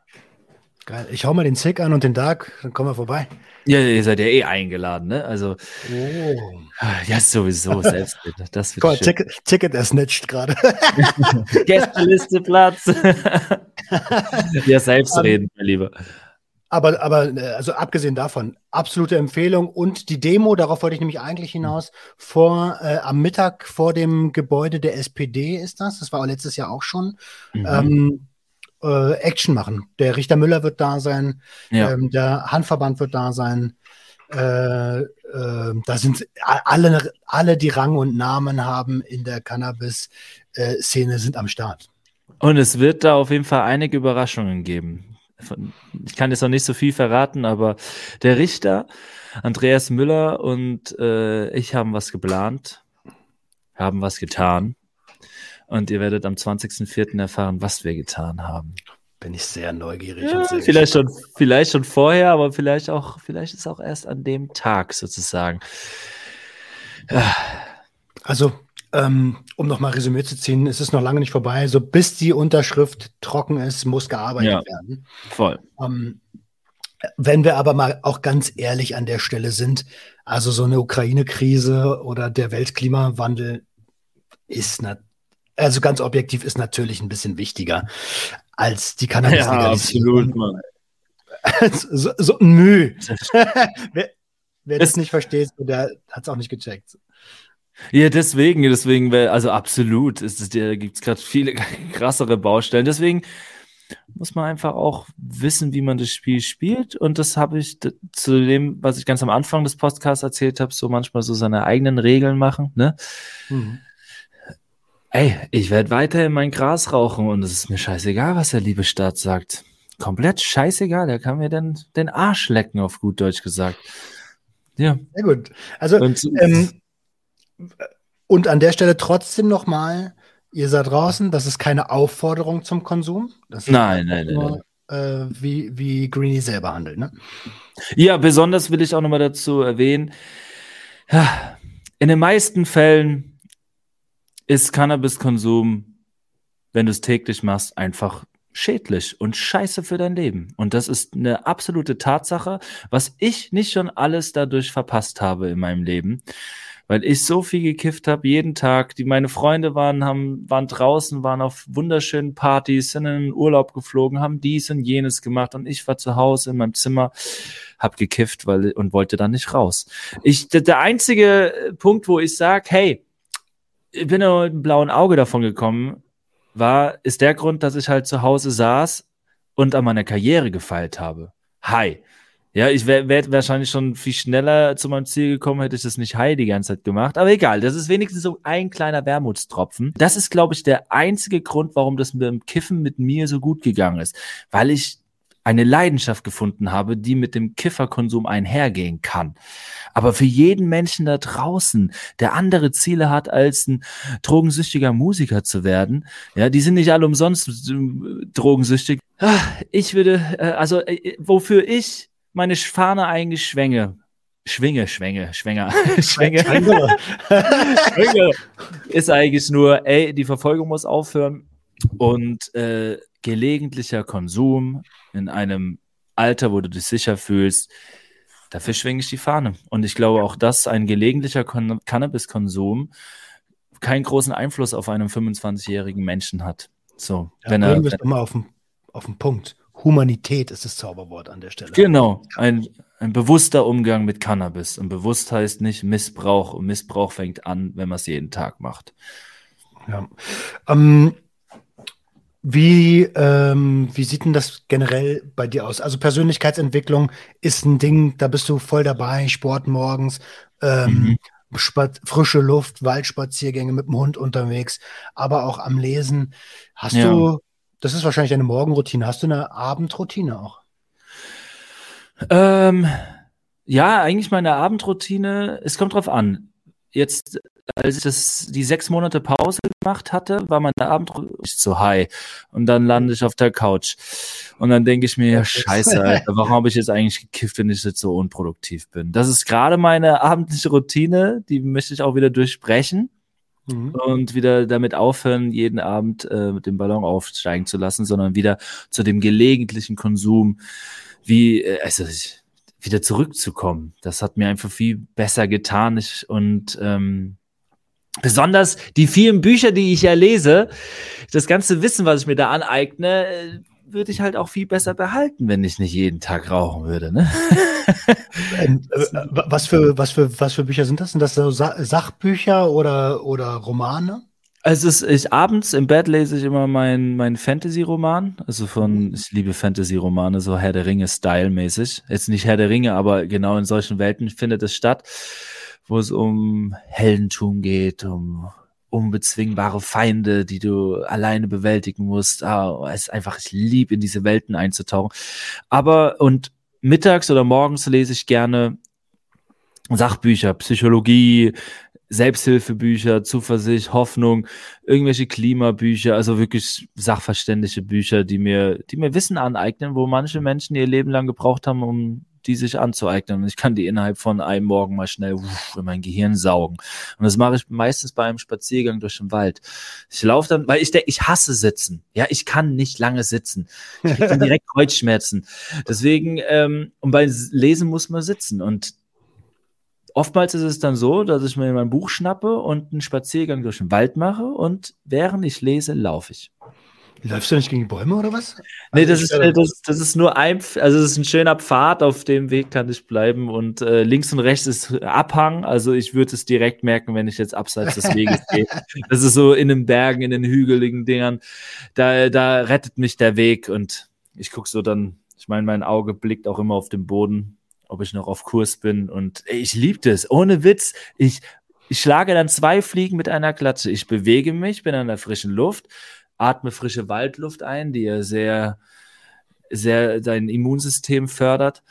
Geil. Ich hau mal den Zick an und den Dark, dann kommen wir vorbei. Ja, ihr seid ja eh eingeladen, ne? Also, Oh. ja, sowieso, (laughs) selbst. Das wird schön. Ticket, Ticket er snitcht gerade. (laughs) (laughs) Gästeliste Platz. ja, selbst reden, mein Lieber. Aber, aber äh, also abgesehen davon, absolute Empfehlung und die Demo, darauf wollte ich nämlich eigentlich hinaus, vor äh, am Mittag vor dem Gebäude der SPD ist das. Das war letztes Jahr auch schon. Mhm. Ähm, äh, Action machen. Der Richter Müller wird da sein, ja. ähm, der Handverband wird da sein. Äh, äh, da sind alle, alle, die Rang und Namen haben in der Cannabis-Szene, sind am Start. Und es wird da auf jeden Fall einige Überraschungen geben. Ich kann jetzt noch nicht so viel verraten, aber der Richter, Andreas Müller und äh, ich haben was geplant, haben was getan. Und ihr werdet am 20.04. erfahren, was wir getan haben. Bin ich sehr neugierig. Ja, und sehr vielleicht gespannt. schon, vielleicht schon vorher, aber vielleicht auch, vielleicht ist auch erst an dem Tag sozusagen. Also, ähm, um nochmal Resümee zu ziehen, es ist noch lange nicht vorbei. So bis die Unterschrift trocken ist, muss gearbeitet Ja. werden. Voll. Ähm, wenn wir aber mal auch ganz ehrlich an der Stelle sind, also so eine Ukraine-Krise oder der Weltklimawandel ist na also ganz objektiv ist natürlich ein bisschen wichtiger als die Cannabis-Legalisierung. Mann. (laughs) so, so. Das- (laughs) wer wer das Das- nicht versteht, der hat es auch nicht gecheckt. Ja, deswegen, deswegen, also absolut, ist es, da gibt es gerade viele (laughs) krassere Baustellen. Deswegen muss man einfach auch wissen, wie man das Spiel spielt. Und das habe ich zu dem, was ich ganz am Anfang des Podcasts erzählt habe, so manchmal so seine eigenen Regeln machen. Ne? Ey, ich werde weiterhin mein Gras rauchen und es ist mir scheißegal, was der liebe Staat sagt. Komplett scheißegal, der kann mir dann den Arsch lecken, auf gut Deutsch gesagt. Ja. Sehr gut. Also, Und ähm, und an der Stelle trotzdem nochmal, ihr seid draußen, das ist keine Aufforderung zum Konsum. Das ist Nein, nein, nein, nur, Äh, wie, wie Greenie selber handelt. Ne? Ja, besonders will ich auch nochmal dazu erwähnen, in den meisten Fällen ist Cannabiskonsum, wenn du es täglich machst, einfach schädlich und scheiße für dein Leben. Und das ist eine absolute Tatsache, was ich nicht schon alles dadurch verpasst habe in meinem Leben. Weil ich so viel gekifft habe, jeden Tag. Die meine Freunde waren, haben, waren draußen, waren auf wunderschönen Partys, sind in den Urlaub geflogen, haben dies und jenes gemacht und ich war zu Hause in meinem Zimmer, hab gekifft, weil und wollte dann nicht raus. Ich der, einzige äh, Punkt, wo ich sag, hey, ich bin nur mit einem blauen Auge davon gekommen, war ist der Grund, dass ich halt zu Hause saß und an meiner Karriere gefeilt habe. Hi. Ja, ich wäre wär wahrscheinlich schon viel schneller zu meinem Ziel gekommen, hätte ich das nicht Hi die ganze Zeit gemacht. Aber egal, das ist wenigstens so ein kleiner Wermutstropfen. Das ist, glaube ich, der einzige Grund, warum das mit dem Kiffen mit mir so gut gegangen ist. Weil ich eine Leidenschaft gefunden habe, die mit dem Kifferkonsum einhergehen kann. Aber für jeden Menschen da draußen, der andere Ziele hat, als ein drogensüchtiger Musiker zu werden, ja, die sind nicht alle umsonst äh, drogensüchtig. Ah, Ich würde, äh, also äh, wofür ich meine Fahne eigentlich schwänge, schwinge, schwänge, schwänger, schwänge, (laughs) (laughs) (laughs) schwinge, ist eigentlich nur, ey, die Verfolgung muss aufhören und äh, gelegentlicher Konsum in einem Alter, wo du dich sicher fühlst, dafür schwinge ich die Fahne. Und ich glaube auch, dass ein gelegentlicher Con Cannabiskonsum keinen großen Einfluss auf einen 25-jährigen Menschen hat. So, Ja, wenn er, wir doch mal auf den, auf den Punkt. Humanität ist das Zauberwort an der Stelle. Genau, ein, ein bewusster Umgang mit Cannabis. Und bewusst heißt nicht Missbrauch. Und Missbrauch fängt an, wenn man es jeden Tag macht. Ja. Ähm, wie, ähm, wie sieht denn das generell bei dir aus? Also Persönlichkeitsentwicklung ist ein Ding, da bist du voll dabei, Sport morgens, ähm, mhm. frische Luft, Waldspaziergänge mit dem Hund unterwegs, aber auch am Lesen. Hast ja. du, das ist wahrscheinlich deine Morgenroutine, hast du eine Abendroutine auch? Ähm, ja, eigentlich meine Abendroutine, es kommt drauf an. Jetzt als ich das, die sechs Monate Pause gemacht hatte, war meine Abend so high. Und dann lande ich auf der Couch. Und dann denke ich mir, ja, scheiße, Alter, warum habe ich jetzt eigentlich gekifft, wenn ich jetzt so unproduktiv bin? Das ist gerade meine abendliche Routine, die möchte ich auch wieder durchbrechen. Mhm. Und wieder damit aufhören, jeden Abend äh, mit dem Ballon aufsteigen zu lassen, sondern wieder zu dem gelegentlichen Konsum, wie, äh, also ich, wieder zurückzukommen. Das hat mir einfach viel besser getan. Ich, und ähm, besonders die vielen Bücher, die ich ja lese, das ganze Wissen, was ich mir da aneigne, äh, würde ich halt auch viel besser behalten, wenn ich nicht jeden Tag rauchen würde. Ne? Ähm, (laughs) äh, was, für, was, für, was für Bücher sind das? Sind das so Sa Sachbücher oder, oder Romane? Also es ich abends im Bett lese ich immer meinen mein Fantasy-Roman. Also von, mhm. ich liebe Fantasy-Romane, so Herr der Ringe-Style-mäßig. Jetzt nicht Herr der Ringe, aber genau in solchen Welten findet es statt wo es um Heldentum geht, um unbezwingbare Feinde, die du alleine bewältigen musst. Ah, es ist einfach, ich liebe in diese Welten einzutauchen. Aber und mittags oder morgens lese ich gerne Sachbücher, Psychologie, Selbsthilfebücher, Zuversicht, Hoffnung, irgendwelche Klimabücher, also wirklich sachverständliche Bücher, die mir, die mir Wissen aneignen, wo manche Menschen ihr Leben lang gebraucht haben, um die sich anzueignen. Und ich kann die innerhalb von einem Morgen mal schnell uff, in mein Gehirn saugen. Und das mache ich meistens bei einem Spaziergang durch den Wald. Ich laufe dann, weil ich denke, ich hasse sitzen. Ja, ich kann nicht lange sitzen. Ich kriege dann (laughs) direkt Kreuzschmerzen. Deswegen, ähm, und bei Lesen muss man sitzen. Und oftmals ist es dann so, dass ich mir mein Buch schnappe und einen Spaziergang durch den Wald mache und während ich lese, laufe ich. Läufst du nicht gegen Bäume oder was? Nee, das ist, das, das ist nur ein, also es ist ein schöner Pfad, auf dem Weg kann ich bleiben und äh, links und rechts ist Abhang, also ich würde es direkt merken, wenn ich jetzt abseits des Weges gehe. (laughs) Das ist so in den Bergen, in den hügeligen Dingern, da, da rettet mich der Weg und ich gucke so dann, ich meine, mein Auge blickt auch immer auf den Boden, ob ich noch auf Kurs bin und ey, ich liebe das, ohne Witz, ich, ich schlage dann zwei Fliegen mit einer Klatsche, ich bewege mich, bin an der frischen Luft, atme frische Waldluft ein, die ja sehr, sehr dein Immunsystem fördert.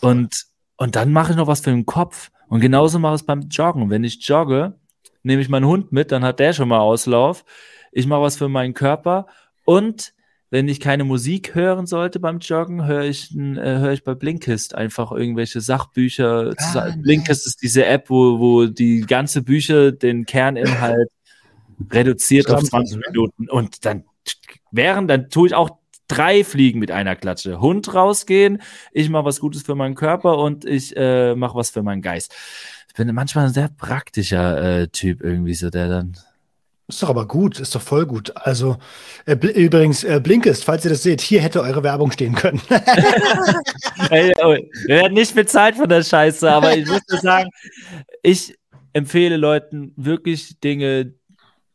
Und, und dann mache ich noch was für den Kopf. Und genauso mache ich es beim Joggen. Wenn ich jogge, nehme ich meinen Hund mit, dann hat der schon mal Auslauf. Ich mache was für meinen Körper. Und wenn ich keine Musik hören sollte beim Joggen, höre ich, äh, höre ich bei Blinkist einfach irgendwelche Sachbücher. Ah, Blinkist ist diese App, wo, wo die ganze Bücher den Kerninhalt reduziert auf 20 Minuten und dann während, dann tue ich auch drei Fliegen mit einer Klatsche. Hund rausgehen, ich mache was Gutes für meinen Körper und ich äh, mache was für meinen Geist. Ich bin manchmal ein sehr praktischer äh, Typ irgendwie so, der dann ist doch aber gut, ist doch voll gut. Also äh, übrigens, äh, Blinkist, falls ihr das seht, hier hätte eure Werbung stehen können. (laughs) oh, wir werden nicht bezahlt von der Scheiße, aber ich muss sagen, ich empfehle Leuten wirklich Dinge,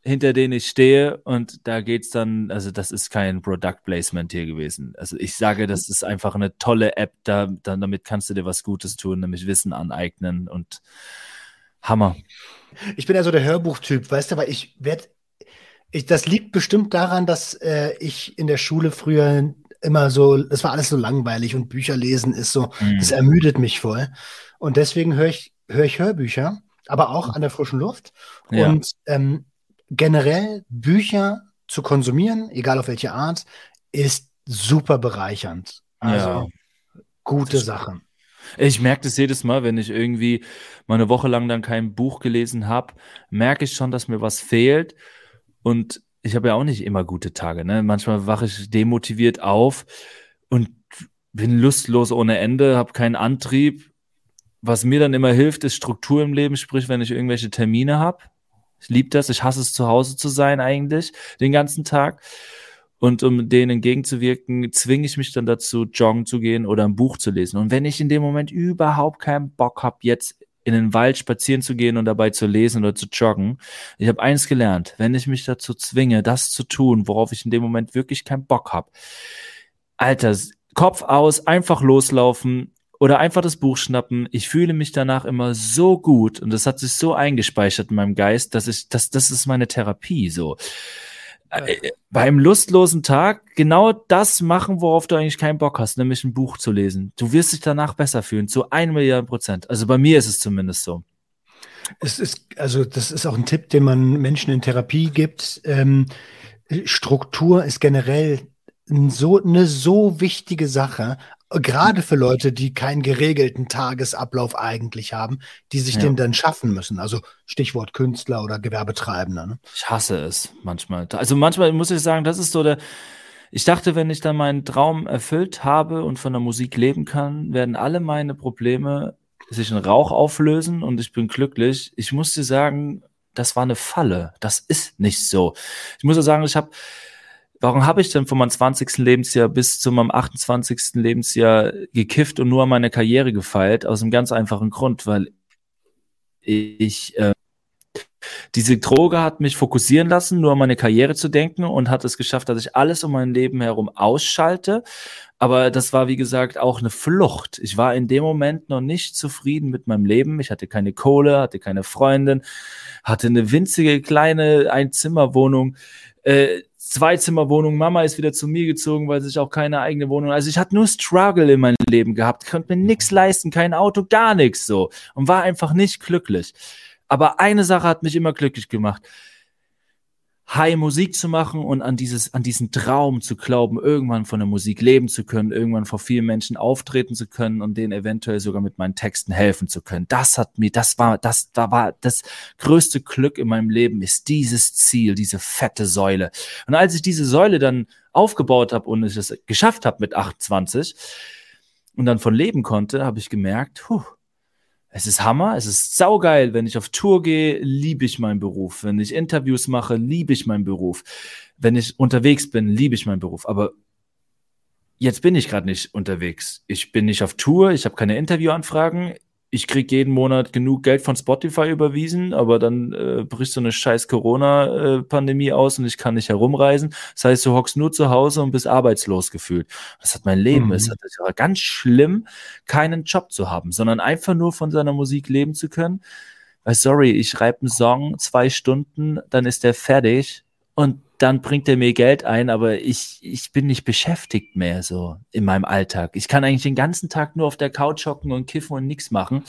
hinter denen ich stehe und da geht's dann, also das ist kein Product Placement hier gewesen. Also ich sage, das ist einfach eine tolle App, da, dann damit kannst du dir was Gutes tun, nämlich Wissen aneignen und Hammer. Ich bin ja so der Hörbuchtyp, weißt du, weil ich werde, ich, das liegt bestimmt daran, dass äh, ich in der Schule früher immer so, das war alles so langweilig und Bücher lesen ist so, mhm. das ermüdet mich voll. Und deswegen höre ich, höre ich Hörbücher, aber auch an der frischen Luft. Ja. Und ähm, generell Bücher zu konsumieren, egal auf welche Art, ist super bereichernd. Also ja. gute Sachen. Ich merke das jedes Mal, wenn ich irgendwie mal eine Woche lang dann kein Buch gelesen habe, merke ich schon, dass mir was fehlt. Und ich habe ja auch nicht immer gute Tage. Ne? Manchmal wache ich demotiviert auf und bin lustlos ohne Ende, habe keinen Antrieb. Was mir dann immer hilft, ist Struktur im Leben, sprich, wenn ich irgendwelche Termine habe, ich liebe das. Ich hasse es, zu Hause zu sein eigentlich, den ganzen Tag. Und um denen entgegenzuwirken, zwinge ich mich dann dazu, joggen zu gehen oder ein Buch zu lesen. Und wenn ich in dem Moment überhaupt keinen Bock habe, jetzt in den Wald spazieren zu gehen und dabei zu lesen oder zu joggen, ich habe eins gelernt, wenn ich mich dazu zwinge, das zu tun, worauf ich in dem Moment wirklich keinen Bock habe, Alter, Kopf aus, einfach loslaufen, oder einfach das Buch schnappen. Ich fühle mich danach immer so gut und das hat sich so eingespeichert in meinem Geist, dass ich, das, das ist meine Therapie so. Äh, äh, beim lustlosen Tag genau das machen, worauf du eigentlich keinen Bock hast, nämlich ein Buch zu lesen. Du wirst dich danach besser fühlen, zu ein Milliarden Prozent. Also bei mir ist es zumindest so. Es ist, also das ist auch ein Tipp, den man Menschen in Therapie gibt. Ähm, Struktur ist generell so eine so wichtige Sache, Gerade für Leute, die keinen geregelten Tagesablauf eigentlich haben, die sich ja. den dann schaffen müssen. Also Stichwort Künstler oder Gewerbetreibender. Ne? Ich hasse es manchmal. Also manchmal muss ich sagen, das ist so der. Ich dachte, wenn ich dann meinen Traum erfüllt habe und von der Musik leben kann, werden alle meine Probleme sich in Rauch auflösen und ich bin glücklich. Ich muss dir sagen, das war eine Falle. Das ist nicht so. Ich muss dir sagen, ich habe warum habe ich denn von meinem 20. Lebensjahr bis zu meinem 28. Lebensjahr gekifft und nur an meine Karriere gefeilt? Aus einem ganz einfachen Grund, weil ich äh, diese Droge hat mich fokussieren lassen, nur an meine Karriere zu denken und hat es geschafft, dass ich alles um mein Leben herum ausschalte. Aber das war, wie gesagt, auch eine Flucht. Ich war in dem Moment noch nicht zufrieden mit meinem Leben. Ich hatte keine Kohle, hatte keine Freundin, hatte eine winzige kleine Einzimmerwohnung. Äh, Zweizimmerwohnung, Mama ist wieder zu mir gezogen, weil sich auch keine eigene Wohnung. Also ich hatte nur Struggle in meinem Leben gehabt, konnte mir nichts leisten, kein Auto, gar nichts so und war einfach nicht glücklich. Aber eine Sache hat mich immer glücklich gemacht. High Musik zu machen und an dieses, an diesen Traum zu glauben, irgendwann von der Musik leben zu können, irgendwann vor vielen Menschen auftreten zu können und denen eventuell sogar mit meinen Texten helfen zu können. Das hat mir, das war, das, da war das größte Glück in meinem Leben ist dieses Ziel, diese fette Säule. Und als ich diese Säule dann aufgebaut habe und es geschafft habe mit 28 und dann von leben konnte, habe ich gemerkt, puh, es ist Hammer, es ist saugeil. Wenn ich auf Tour gehe, liebe ich meinen Beruf. Wenn ich Interviews mache, liebe ich meinen Beruf. Wenn ich unterwegs bin, liebe ich meinen Beruf. Aber jetzt bin ich gerade nicht unterwegs. Ich bin nicht auf Tour, ich habe keine Interviewanfragen ich krieg jeden Monat genug Geld von Spotify überwiesen, aber dann äh, bricht so eine scheiß Corona-Pandemie aus und ich kann nicht herumreisen. Das heißt, du hockst nur zu Hause und bist arbeitslos gefühlt. Das hat mein Leben. Mhm. Es war ganz schlimm, keinen Job zu haben, sondern einfach nur von seiner Musik leben zu können. Weil, sorry, ich schreibe einen Song, zwei Stunden, dann ist der fertig und dann bringt er mir Geld ein, aber ich, ich bin nicht beschäftigt mehr so in meinem Alltag. Ich kann eigentlich den ganzen Tag nur auf der Couch hocken und kiffen und nichts machen.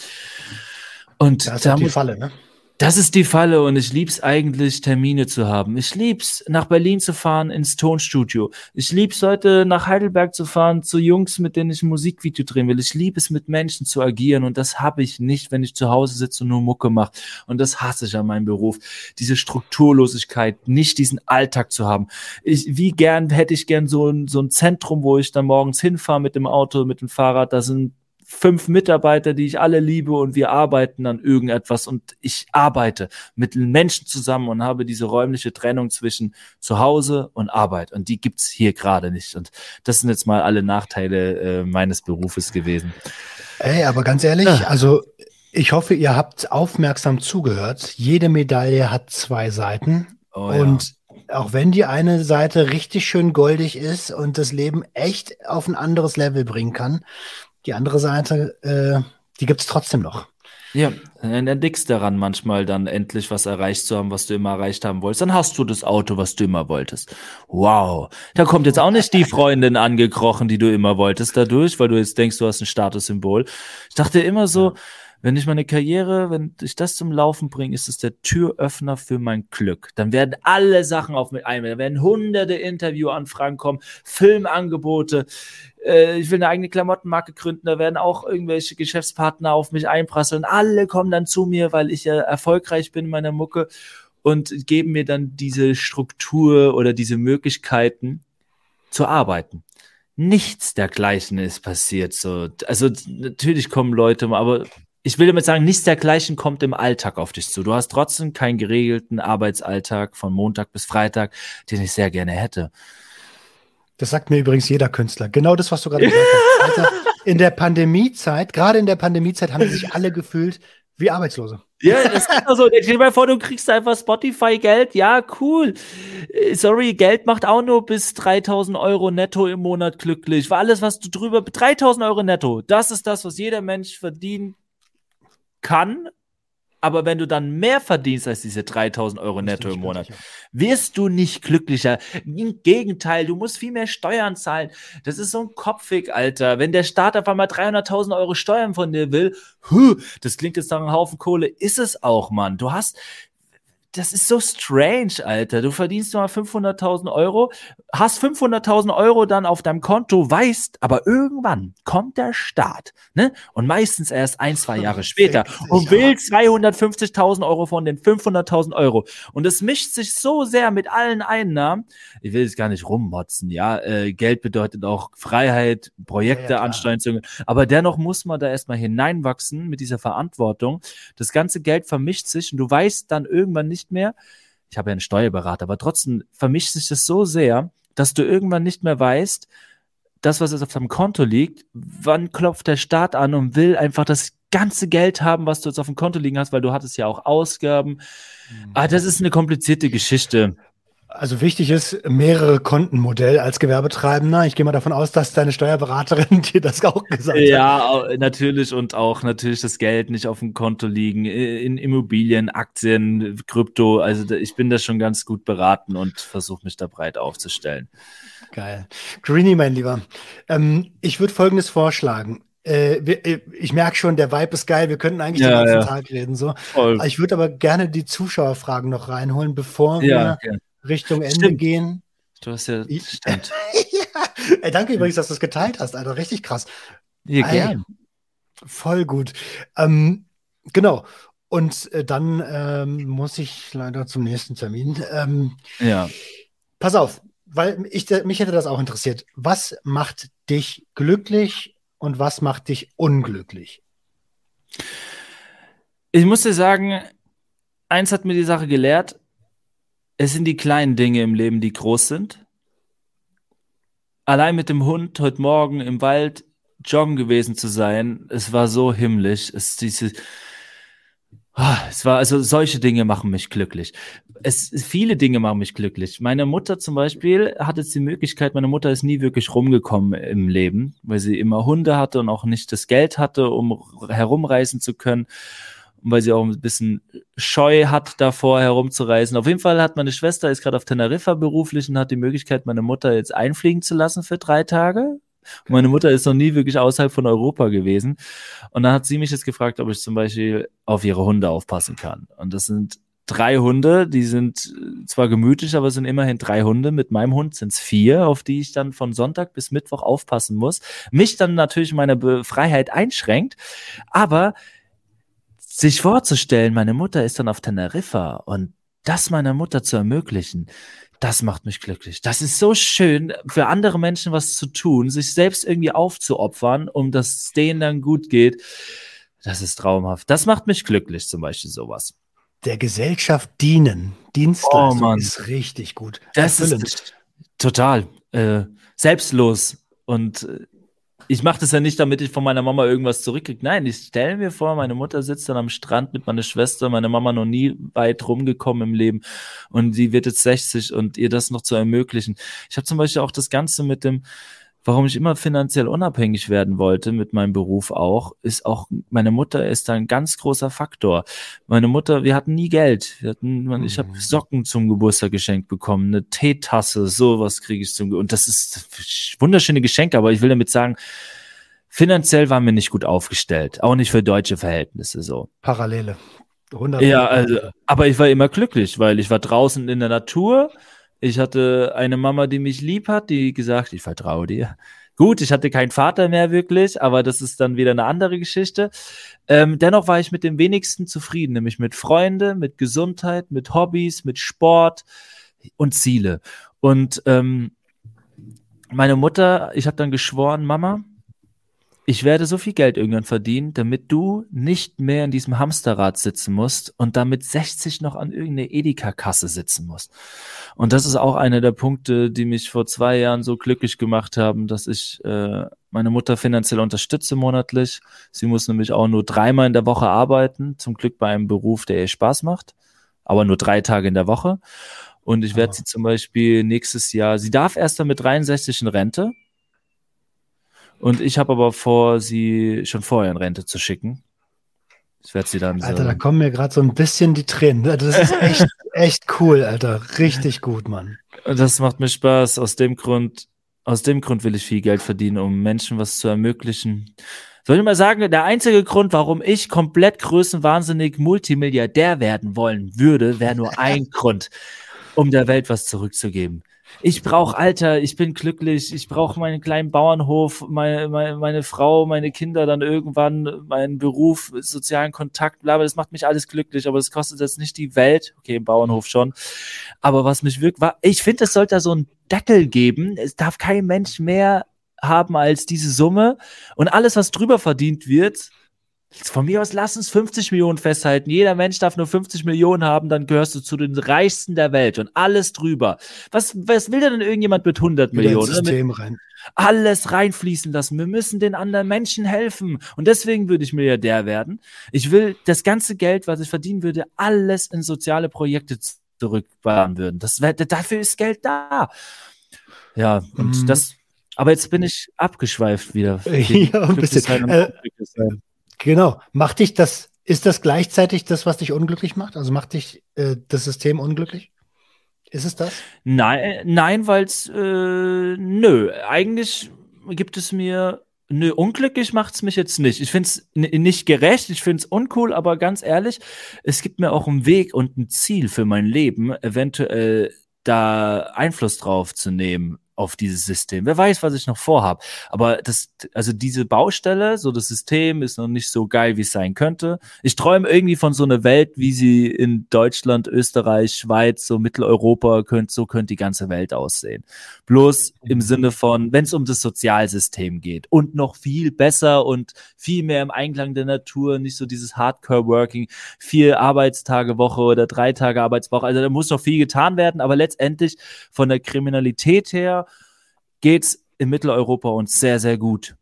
Und das ist da die Falle, ne? Das ist die Falle und ich lieb's eigentlich, Termine zu haben. Ich lieb's, nach Berlin zu fahren ins Tonstudio. Ich lieb's heute nach Heidelberg zu fahren zu Jungs, mit denen ich ein Musikvideo drehen will. Ich liebe es, mit Menschen zu agieren und das habe ich nicht, wenn ich zu Hause sitze und nur Mucke mache. Und das hasse ich an meinem Beruf. Diese Strukturlosigkeit, nicht diesen Alltag zu haben. Ich, wie gern hätte ich gern so ein, so ein Zentrum, wo ich dann morgens hinfahre mit dem Auto, mit dem Fahrrad. Da sind fünf Mitarbeiter, die ich alle liebe und wir arbeiten an irgendetwas und ich arbeite mit Menschen zusammen und habe diese räumliche Trennung zwischen Zuhause und Arbeit und die gibt's hier gerade nicht und das sind jetzt mal alle Nachteile äh, meines Berufes gewesen. Ey, aber ganz ehrlich, also ich hoffe, ihr habt aufmerksam zugehört. Jede Medaille hat zwei Seiten oh, und ja. auch wenn die eine Seite richtig schön goldig ist und das Leben echt auf ein anderes Level bringen kann, die andere Seite, äh, die gibt es trotzdem noch. Ja, dann entdeckst daran manchmal dann endlich was erreicht zu haben, was du immer erreicht haben wolltest. Dann hast du das Auto, was du immer wolltest. Wow. Da kommt jetzt auch nicht die Freundin angekrochen, die du immer wolltest dadurch, weil du jetzt denkst, du hast ein Statussymbol. Ich dachte immer so, ja wenn ich meine Karriere, wenn ich das zum Laufen bringe, ist es der Türöffner für mein Glück. Dann werden alle Sachen auf mich ein. Da werden hunderte Interviewanfragen kommen, Filmangebote. Äh, ich will eine eigene Klamottenmarke gründen. Da werden auch irgendwelche Geschäftspartner auf mich einprasseln. Alle kommen dann zu mir, weil ich ja erfolgreich bin in meiner Mucke und geben mir dann diese Struktur oder diese Möglichkeiten zu arbeiten nichts dergleichen ist passiert. So, also natürlich kommen Leute, aber ich will damit sagen, nichts dergleichen kommt im Alltag auf dich zu. Du hast trotzdem keinen geregelten Arbeitsalltag von Montag bis Freitag, den ich sehr gerne hätte. Das sagt mir übrigens jeder Künstler. Genau das, was du gerade gesagt hast. (laughs) Alter, in der Pandemiezeit, gerade in der Pandemiezeit, haben sich alle gefühlt wie Arbeitslose. Ja, das ist so. Stell dir mal vor, du kriegst einfach Spotify-Geld. Ja, cool. Äh, sorry, Geld macht auch nur bis 3000 Euro netto im Monat glücklich. War alles, was du drüber, 3000 Euro netto. Das ist das, was jeder Mensch verdienen kann aber wenn du dann mehr verdienst als diese 3000 Euro netto im Monat, wirst du nicht glücklicher. Im Gegenteil, du musst viel mehr Steuern zahlen. Das ist so ein Kopfweg, Alter. Wenn der Staat auf einmal 300.000 Euro Steuern von dir will, huh, das klingt jetzt nach einem Haufen Kohle, ist es auch, Mann. Du hast, das ist so strange, Alter. Du verdienst mal 500.000 Euro, hast 500.000 Euro dann auf deinem Konto, weißt, aber irgendwann kommt der Staat, ne? Und meistens erst ein, zwei (laughs) Jahre später und will 250.000 Euro von den 500.000 Euro. Und es mischt sich so sehr mit allen Einnahmen. Ich will jetzt gar nicht rummotzen, ja. Äh, Geld bedeutet auch Freiheit, Projekte, ja, ja, Anstrengung. Aber dennoch muss man da erstmal hineinwachsen mit dieser Verantwortung. Das ganze Geld vermischt sich und du weißt dann irgendwann nicht, nicht mehr. Ich habe ja einen Steuerberater, aber trotzdem vermischt sich das so sehr, dass du irgendwann nicht mehr weißt, das, was jetzt auf deinem Konto liegt, wann klopft der Staat an und will einfach das ganze Geld haben, was du jetzt auf dem Konto liegen hast, weil du hattest ja auch Ausgaben. Mhm. Ah, das ist eine komplizierte Geschichte. Also wichtig ist mehrere Kontenmodell als Gewerbetreibender. Ich gehe mal davon aus, dass deine Steuerberaterin (laughs) dir das auch gesagt ja, hat. Ja, natürlich und auch natürlich das Geld nicht auf dem Konto liegen in Immobilien, Aktien, Krypto. Also ich bin da schon ganz gut beraten und versuche mich da breit aufzustellen. Geil. Greenie, mein Lieber. Ähm, ich würde Folgendes vorschlagen. Äh, äh ich merke schon, der Vibe ist geil. Wir könnten eigentlich ja, den ganzen ja. Tag reden. So. Ich würde aber gerne die Zuschauerfragen noch reinholen, bevor ja, wir okay. Richtung Ende stimmt. gehen. Du hast ja, stimmt. (laughs) ja. Ey, danke übrigens, dass du es geteilt hast, Alter. Richtig krass. Ja, gern. Voll gut. Ähm, genau. Und äh, dann ähm, muss ich leider zum nächsten Termin. Ähm, ja. Pass auf, weil ich, mich hätte das auch interessiert. Was macht dich glücklich und was macht dich unglücklich? Ich muss dir sagen, eins hat mir die Sache gelehrt, es sind die kleinen Dinge im Leben, die groß sind. Allein mit dem Hund heute Morgen im Wald joggen gewesen zu sein, es war so himmlisch. Es diese, oh, es war also solche Dinge machen mich glücklich. Es viele Dinge machen mich glücklich. Meine Mutter zum Beispiel hat jetzt die Möglichkeit. Meine Mutter ist nie wirklich rumgekommen im Leben, weil sie immer Hunde hatte und auch nicht das Geld hatte, um herumreisen zu können weil sie auch ein bisschen Scheu hat, davor herumzureisen. Auf jeden Fall hat meine Schwester ist gerade auf Teneriffa beruflich und hat die Möglichkeit, meine Mutter jetzt einfliegen zu lassen für drei Tage. Und meine Mutter ist noch nie wirklich außerhalb von Europa gewesen. Und dann hat sie mich jetzt gefragt, ob ich zum Beispiel auf ihre Hunde aufpassen kann. Und das sind drei Hunde, die sind zwar gemütlich, aber es sind immerhin drei Hunde. Mit meinem Hund sind es vier, auf die ich dann von Sonntag bis Mittwoch aufpassen muss. Mich dann natürlich meine Freiheit einschränkt. Aber sich vorzustellen, meine Mutter ist dann auf Teneriffa und das meiner Mutter zu ermöglichen, das macht mich glücklich. Das ist so schön, für andere Menschen was zu tun, sich selbst irgendwie aufzuopfern, um dass es denen dann gut geht. Das ist traumhaft. Das macht mich glücklich, zum Beispiel sowas. Der Gesellschaft dienen, Dienstleistung oh, ist richtig gut. Das Erfüllend. ist total äh, selbstlos und äh, ich mache das ja nicht, damit ich von meiner Mama irgendwas zurückkriege. Nein, ich stelle mir vor, meine Mutter sitzt dann am Strand mit meiner Schwester, meine Mama noch nie weit rumgekommen im Leben und sie wird jetzt 60 und ihr das noch zu ermöglichen. Ich habe zum Beispiel auch das Ganze mit dem, warum ich immer finanziell unabhängig werden wollte mit meinem Beruf auch, ist auch, meine Mutter ist da ein ganz großer Faktor. Meine Mutter, wir hatten nie Geld. Wir hatten, ich habe mhm. Socken zum Geburtstag geschenkt bekommen, eine Teetasse, sowas kriege ich zum Und das ist wunderschöne Geschenke, aber ich will damit sagen, finanziell waren wir nicht gut aufgestellt, auch nicht für deutsche Verhältnisse so. Parallele. 100 ja, also, aber ich war immer glücklich, weil ich war draußen in der Natur, ich hatte eine Mama, die mich lieb hat, die gesagt, ich vertraue dir. Gut, ich hatte keinen Vater mehr wirklich, aber das ist dann wieder eine andere Geschichte. Ähm, dennoch war ich mit dem wenigsten zufrieden, nämlich mit Freunde, mit Gesundheit, mit Hobbys, mit Sport und Ziele. Und ähm, meine Mutter, ich habe dann geschworen, Mama, ich werde so viel Geld irgendwann verdienen, damit du nicht mehr in diesem Hamsterrad sitzen musst und damit 60 noch an irgendeine Edeka-Kasse sitzen musst. Und das ist auch einer der Punkte, die mich vor zwei Jahren so glücklich gemacht haben, dass ich äh, meine Mutter finanziell unterstütze monatlich. Sie muss nämlich auch nur dreimal in der Woche arbeiten, zum Glück bei einem Beruf, der ihr Spaß macht, aber nur drei Tage in der Woche. Und ich werde sie zum Beispiel nächstes Jahr, sie darf erst dann mit 63 in Rente, und ich habe aber vor, sie schon vorher in Rente zu schicken. Ich werde sie dann. Alter, so da kommen mir gerade so ein bisschen die Tränen. Das ist echt, (laughs) echt cool, Alter. Richtig gut, Mann. Das macht mir Spaß. Aus dem Grund, aus dem Grund will ich viel Geld verdienen, um Menschen was zu ermöglichen. Soll ich mal sagen, der einzige Grund, warum ich komplett größenwahnsinnig Multimilliardär werden wollen würde, wäre nur ein (laughs) Grund, um der Welt was zurückzugeben ich brauche Alter, ich bin glücklich, ich brauche meinen kleinen Bauernhof, meine, meine, meine Frau, meine Kinder dann irgendwann, meinen Beruf, sozialen Kontakt, bla, das macht mich alles glücklich, aber es kostet jetzt nicht die Welt, okay, im Bauernhof schon, aber was mich wirklich, war, ich finde, es sollte so einen Deckel geben, es darf kein Mensch mehr haben als diese Summe. Und alles, was drüber verdient wird, von mir aus lass uns 50 Millionen festhalten. Jeder Mensch darf nur 50 Millionen haben, dann gehörst du zu den reichsten der Welt und alles drüber. Was, was will denn irgendjemand mit 100 Wieder Millionen? System rein. Alles reinfließen lassen. Wir müssen den anderen Menschen helfen. Und deswegen würde ich Milliardär werden. Ich will das ganze Geld, was ich verdienen würde, alles in soziale Projekte zurückballern würden. Das, dafür ist Geld da. Ja, und mm. das, aber jetzt bin ich abgeschweift wieder. (laughs) ja, ein bisschen. Äh, Genau. Macht dich das, ist das gleichzeitig das, was dich unglücklich macht? Also macht dich äh, das System unglücklich? Ist es das? Nein, nein, weil es, äh, nö, eigentlich gibt es mir, nö, unglücklich macht es mich jetzt nicht. Ich finde es nicht gerecht, ich finde es uncool, aber ganz ehrlich, es gibt mir auch einen Weg und ein Ziel für mein Leben, eventuell da Einfluss drauf zu nehmen auf dieses System. Wer weiß, was ich noch vorhabe. Aber das, also diese Baustelle, so das System ist noch nicht so geil, wie es sein könnte. Ich träume irgendwie von so einer Welt, wie sie in Deutschland, Österreich, Schweiz, so Mitteleuropa könnte, so könnte die ganze Welt aussehen. Bloß im Sinne von, wenn es um das Sozialsystem geht und noch viel besser und viel mehr im Einklang der Natur, nicht so dieses Hardcore-Working, vier Arbeitstage Woche oder drei Tage Arbeitswoche. Also da muss noch viel getan werden, aber letztendlich von der Kriminalität her geht's in Mitteleuropa uns sehr, sehr gut.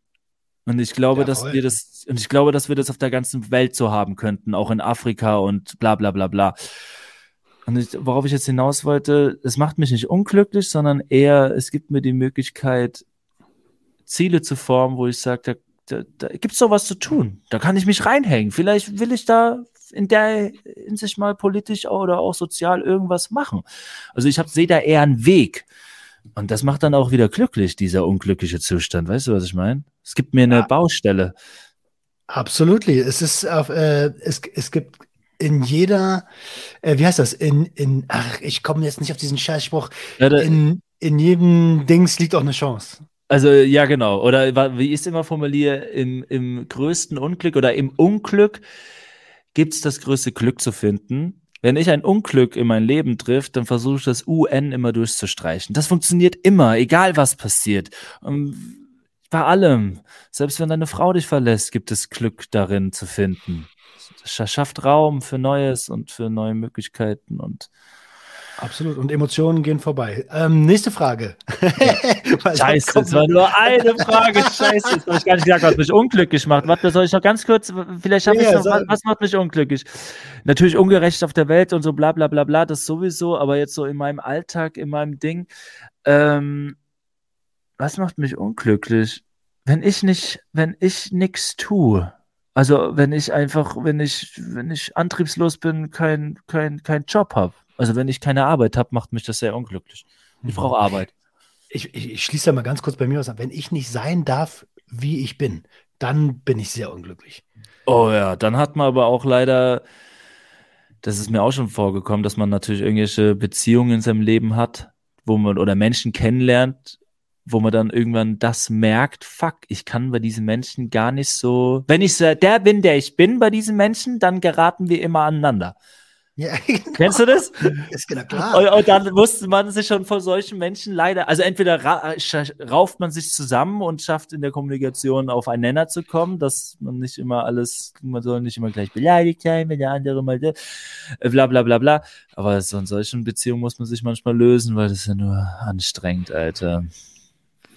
Und ich glaube, ja, dass wir das, und ich glaube, dass wir das auf der ganzen Welt so haben könnten, auch in Afrika und bla bla bla bla. Und ich, worauf ich jetzt hinaus wollte, es macht mich nicht unglücklich, sondern eher, es gibt mir die Möglichkeit, Ziele zu formen, wo ich sage, da, da, da gibt es doch was zu tun. Da kann ich mich reinhängen. Vielleicht will ich da in der Hinsicht mal politisch oder auch sozial irgendwas machen. Also ich sehe da eher einen Weg. Und das macht dann auch wieder glücklich, dieser unglückliche Zustand. Weißt du, was ich meine? Es gibt mir eine ja. Baustelle. Absolut. Es ist äh, es, es gibt in jeder, äh, wie heißt das? In, in, ach, ich komme jetzt nicht auf diesen Scheißspruch. Ja, in, in jedem Dings liegt auch eine Chance. Also ja, genau. Oder wie ich es immer formuliere, im, im größten Unglück oder im Unglück gibt es das größte Glück zu finden. Wenn ich ein Unglück in mein Leben trifft, dann versuche ich das UN immer durchzustreichen. Das funktioniert immer, egal was passiert. Und bei allem. Selbst wenn deine Frau dich verlässt, gibt es Glück darin zu finden. Das schafft Raum für Neues und für neue Möglichkeiten und Absolut. Und Emotionen gehen vorbei. Ähm, nächste Frage. (laughs) Scheiße, es war nur eine Frage. Scheiße, jetzt habe ich gar nicht gesagt, was mich unglücklich macht. Warte, soll ich noch ganz kurz, vielleicht habe ja, ich noch, was, was, macht mich unglücklich? Natürlich ungerecht auf der Welt und so bla bla bla bla, das sowieso, aber jetzt so in meinem Alltag, in meinem Ding. Ähm, was macht mich unglücklich? Wenn ich nicht, wenn ich nichts tue. Also wenn ich einfach, wenn ich, wenn ich antriebslos bin, kein, kein, kein Job habe also wenn ich keine Arbeit habe, macht mich das sehr unglücklich. Ich mhm. brauche Arbeit. Ich, ich, ich schließe da mal ganz kurz bei mir aus. Wenn ich nicht sein darf, wie ich bin, dann bin ich sehr unglücklich. Oh ja, dann hat man aber auch leider, das ist mir auch schon vorgekommen, dass man natürlich irgendwelche Beziehungen in seinem Leben hat, wo man oder Menschen kennenlernt, wo man dann irgendwann das merkt, fuck, ich kann bei diesen Menschen gar nicht so, wenn ich der bin, der ich bin bei diesen Menschen, dann geraten wir immer aneinander. Ja, genau. (laughs) Kennst du das? Ist genau klar. Und, und, dann musste man sich schon von solchen Menschen leider, also entweder ra rauft man sich zusammen und schafft in der Kommunikation auf einen Nenner zu kommen, dass man nicht immer alles, man soll nicht immer gleich beleidigt sein, wenn der andere mal äh, bla bla bla bla. Aber so in solchen Beziehungen muss man sich manchmal lösen, weil das ist ja nur anstrengend, Alter.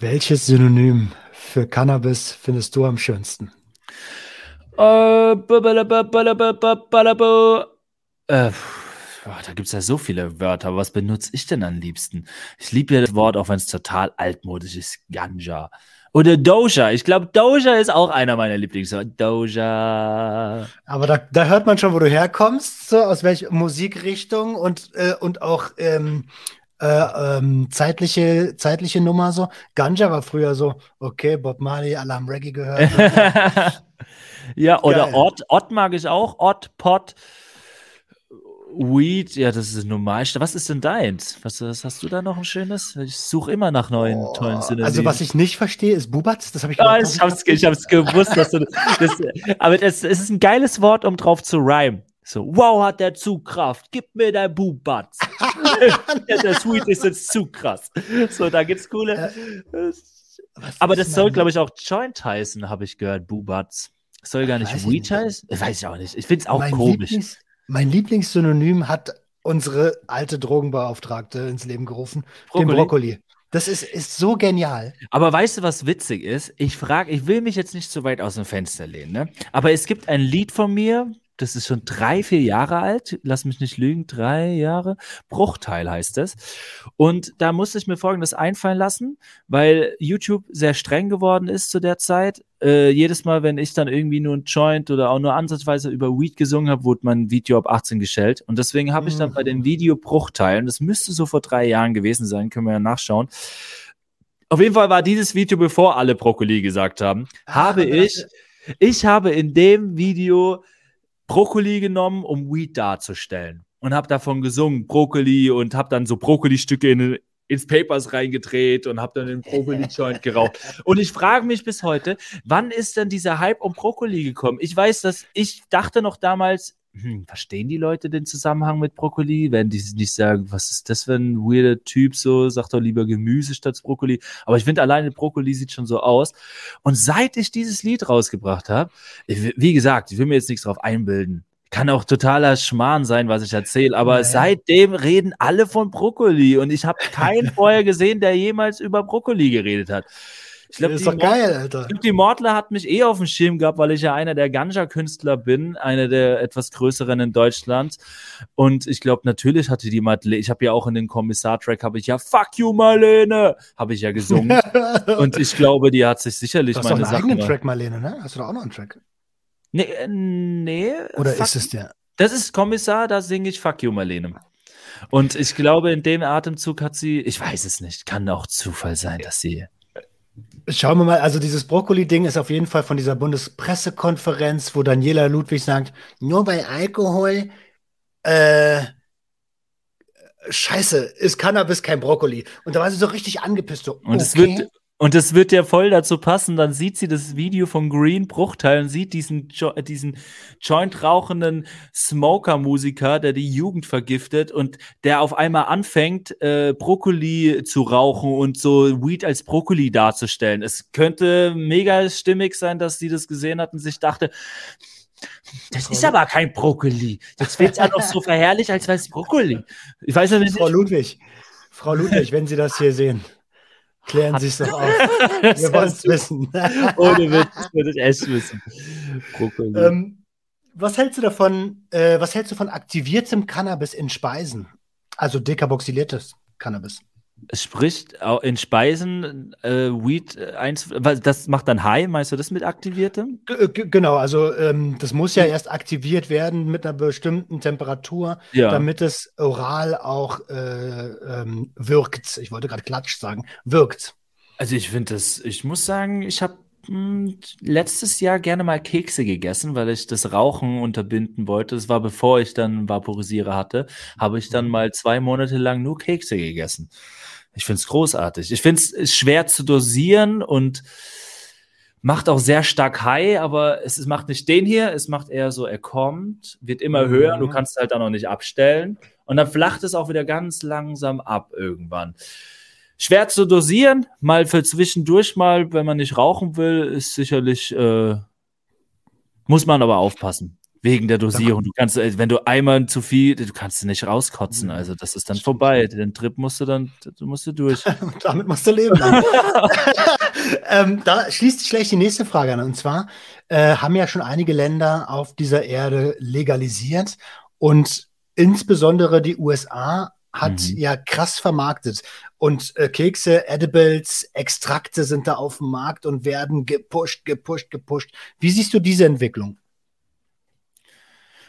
Welches Synonym für Cannabis findest du am schönsten? Äh, äh, boah, da gibt es ja so viele Wörter. Aber was benutze ich denn am liebsten? Ich liebe ja das Wort, auch wenn es total altmodisch ist. Ganja. Oder Doja. Ich glaube, Doja ist auch einer meiner Lieblingswörter. Doja. Aber da, da, hört man schon, wo du herkommst, so aus welcher Musikrichtung und, äh, und auch ähm, äh, ähm, zeitliche, zeitliche Nummer so. Ganja war früher so, okay, Bob Marley, alle haben Reggae gehört. (laughs) ja, oder Ott, Ott mag ich auch. Ott, Pot. Weed, ja, das ist normal. Was ist denn deins? Was, was hast du da noch ein schönes? Ich suche immer nach neuen, oh, tollen Synonym. Also, was ich nicht verstehe, ist Bubatz. Das habe ich ah, ich hab's, ich hab's gewusst, dass du das, Aber es, es ist ein geiles Wort, um drauf zu rhymen. So, wow, hat der Zugkraft. Gib mir dein Bubatz. (laughs) der Sweet ist jetzt zu krass. So, da gibt's coole. Äh, aber das soll, glaube ich, auch Joint heißen, habe ich gehört, Bubatz. Soll gar nicht Weed heißen? Weiß ich auch nicht. Ich finde es auch mein komisch. Lieblings mein Lieblingssynonym hat unsere alte Drogenbeauftragte ins Leben gerufen, Brokkoli. den Brokkoli. Das ist, ist so genial. Aber weißt du, was witzig ist? Ich frage, ich will mich jetzt nicht so weit aus dem Fenster lehnen, ne? Aber es gibt ein Lied von mir, das ist schon drei, vier Jahre alt, lass mich nicht lügen, drei Jahre, Bruchteil heißt es. Und da musste ich mir folgendes einfallen lassen, weil YouTube sehr streng geworden ist zu der Zeit. Äh, jedes Mal, wenn ich dann irgendwie nur ein Joint oder auch nur ansatzweise über Weed gesungen habe, wurde mein Video ab 18 gestellt. Und deswegen habe ich dann bei den mhm. Videobruchteilen, das müsste so vor drei Jahren gewesen sein, können wir ja nachschauen, auf jeden Fall war dieses Video, bevor alle Brokkoli gesagt haben, ah, habe ich, ich habe in dem Video Brokkoli genommen, um Weed darzustellen. Und habe davon gesungen, Brokkoli, und habe dann so Brokkoli-Stücke in, ins Papers reingedreht und habe dann den Brokkoli-Joint (laughs) geraucht. Und ich frage mich bis heute, wann ist denn dieser Hype um Brokkoli gekommen? Ich weiß, dass ich dachte noch damals, hm, verstehen die Leute den Zusammenhang mit Brokkoli? Werden die nicht sagen, was ist das für ein weirder Typ so? Sagt doch lieber Gemüse statt Brokkoli. Aber ich finde alleine Brokkoli sieht schon so aus. Und seit ich dieses Lied rausgebracht habe, wie gesagt, ich will mir jetzt nichts drauf einbilden. Kann auch totaler Schmarrn sein, was ich erzähle, aber ja. seitdem reden alle von Brokkoli und ich habe keinen (laughs) vorher gesehen, der jemals über Brokkoli geredet hat. Ich glaube, das ist doch geil, Alter. Ich glaub, die Mortler hat mich eh auf dem Schirm gehabt, weil ich ja einer der Ganja-Künstler bin, einer der etwas größeren in Deutschland. Und ich glaube, natürlich hatte die Madeleine, ich habe ja auch in den Kommissar-Track, habe ich ja Fuck you, Marlene, habe ich ja gesungen. (laughs) und ich glaube, die hat sich sicherlich du hast meine doch einen eigenen Track, Marlene, ne? Hast du da auch noch einen Track? Nee, äh, nee. Oder ist es der? Das ist Kommissar, da singe ich Fuck you, Marlene. Und ich glaube, in dem Atemzug hat sie, ich weiß es nicht, kann auch Zufall sein, dass sie Schauen wir mal, also dieses Brokkoli-Ding ist auf jeden Fall von dieser Bundespressekonferenz, wo Daniela Ludwig sagt, nur bei Alkohol, äh, Scheiße, ist Cannabis kein Brokkoli. Und da war sie so richtig angepisst. So, und okay. es wird, und es wird ja voll dazu passen, dann sieht sie das Video von Green Bruchteil und sieht diesen, jo diesen Joint rauchenden Smoker-Musiker, der die Jugend vergiftet und der auf einmal anfängt, äh, Brokkoli zu rauchen und so Weed als Brokkoli darzustellen. Es könnte mega stimmig sein, dass sie das gesehen hat und sich dachte, das ist aber kein Brokkoli. Jetzt wird es ja noch so verherrlich, als wäre es Brokkoli. Ich weiß nicht. Frau Ludwig, Frau Ludwig, wenn Sie das hier sehen. Klären Sie es doch auf. (laughs) Wir wollen es wissen. (laughs) Ohne Witz, das würde ich echt wissen. Ähm, was hältst du davon, äh, was hältst du von aktiviertem Cannabis in Speisen? Also dekarboxyliertes Cannabis. Es spricht in Speisen äh, Weed äh, eins, das macht dann High, meinst du das mit aktiviertem? G genau, also ähm, das muss ja erst aktiviert werden mit einer bestimmten Temperatur, ja. damit es oral auch äh, ähm, wirkt. Ich wollte gerade Klatsch sagen, wirkt. Also ich finde das, ich muss sagen, ich habe letztes Jahr gerne mal Kekse gegessen, weil ich das Rauchen unterbinden wollte. Das war bevor ich dann Vaporisierer hatte, habe ich dann mhm. mal zwei Monate lang nur Kekse gegessen. Ich finde es großartig. Ich finde es schwer zu dosieren und macht auch sehr stark high, aber es, es macht nicht den hier, es macht eher so, er kommt, wird immer mhm. höher, du kannst halt dann noch nicht abstellen und dann flacht es auch wieder ganz langsam ab irgendwann. Schwer zu dosieren, mal für zwischendurch mal, wenn man nicht rauchen will, ist sicherlich, äh, muss man aber aufpassen. Wegen der Dosierung. Du kannst, äh, wenn du einmal zu viel, du kannst nicht rauskotzen. Mhm. Also das ist dann vorbei. Den Trip musst du dann, du musst du durch. (laughs) Damit musst du leben. (laughs) ähm, da schließt sich gleich die nächste Frage an. Und zwar äh, haben ja schon einige Länder auf dieser Erde legalisiert und insbesondere die USA hat mhm. ja krass vermarktet. Und äh, Kekse, Edibles, Extrakte sind da auf dem Markt und werden gepusht, gepusht, gepusht. Wie siehst du diese Entwicklung?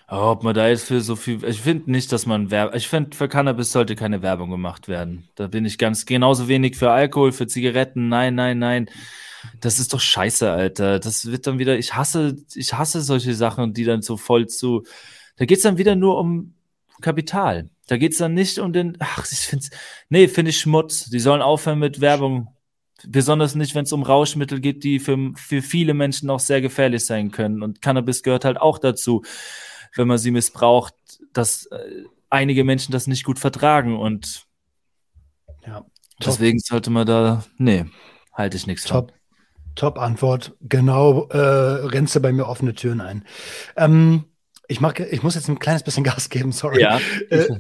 ob man da jetzt für so viel. Ich finde nicht, dass man Werbung. Ich finde, für Cannabis sollte keine Werbung gemacht werden. Da bin ich ganz genauso wenig für Alkohol, für Zigaretten. Nein, nein, nein. Das ist doch scheiße, Alter. Das wird dann wieder. Ich hasse, ich hasse solche Sachen, die dann so voll zu. Da geht's dann wieder nur um Kapital. Da geht's dann nicht um den. Ach, ich finde Nee, finde ich Schmutz. Die sollen aufhören mit Werbung. Besonders nicht, wenn es um Rauschmittel geht, die für, für viele Menschen auch sehr gefährlich sein können. Und Cannabis gehört halt auch dazu wenn man sie missbraucht, dass äh, einige Menschen das nicht gut vertragen und ja, deswegen sollte man da, nee, halte ich nichts Top. Top Antwort. Genau, äh, rennst du bei mir offene Türen ein. Ähm, ich, mag, ich muss jetzt ein kleines bisschen (laughs) Gas geben, sorry. Ja. Äh,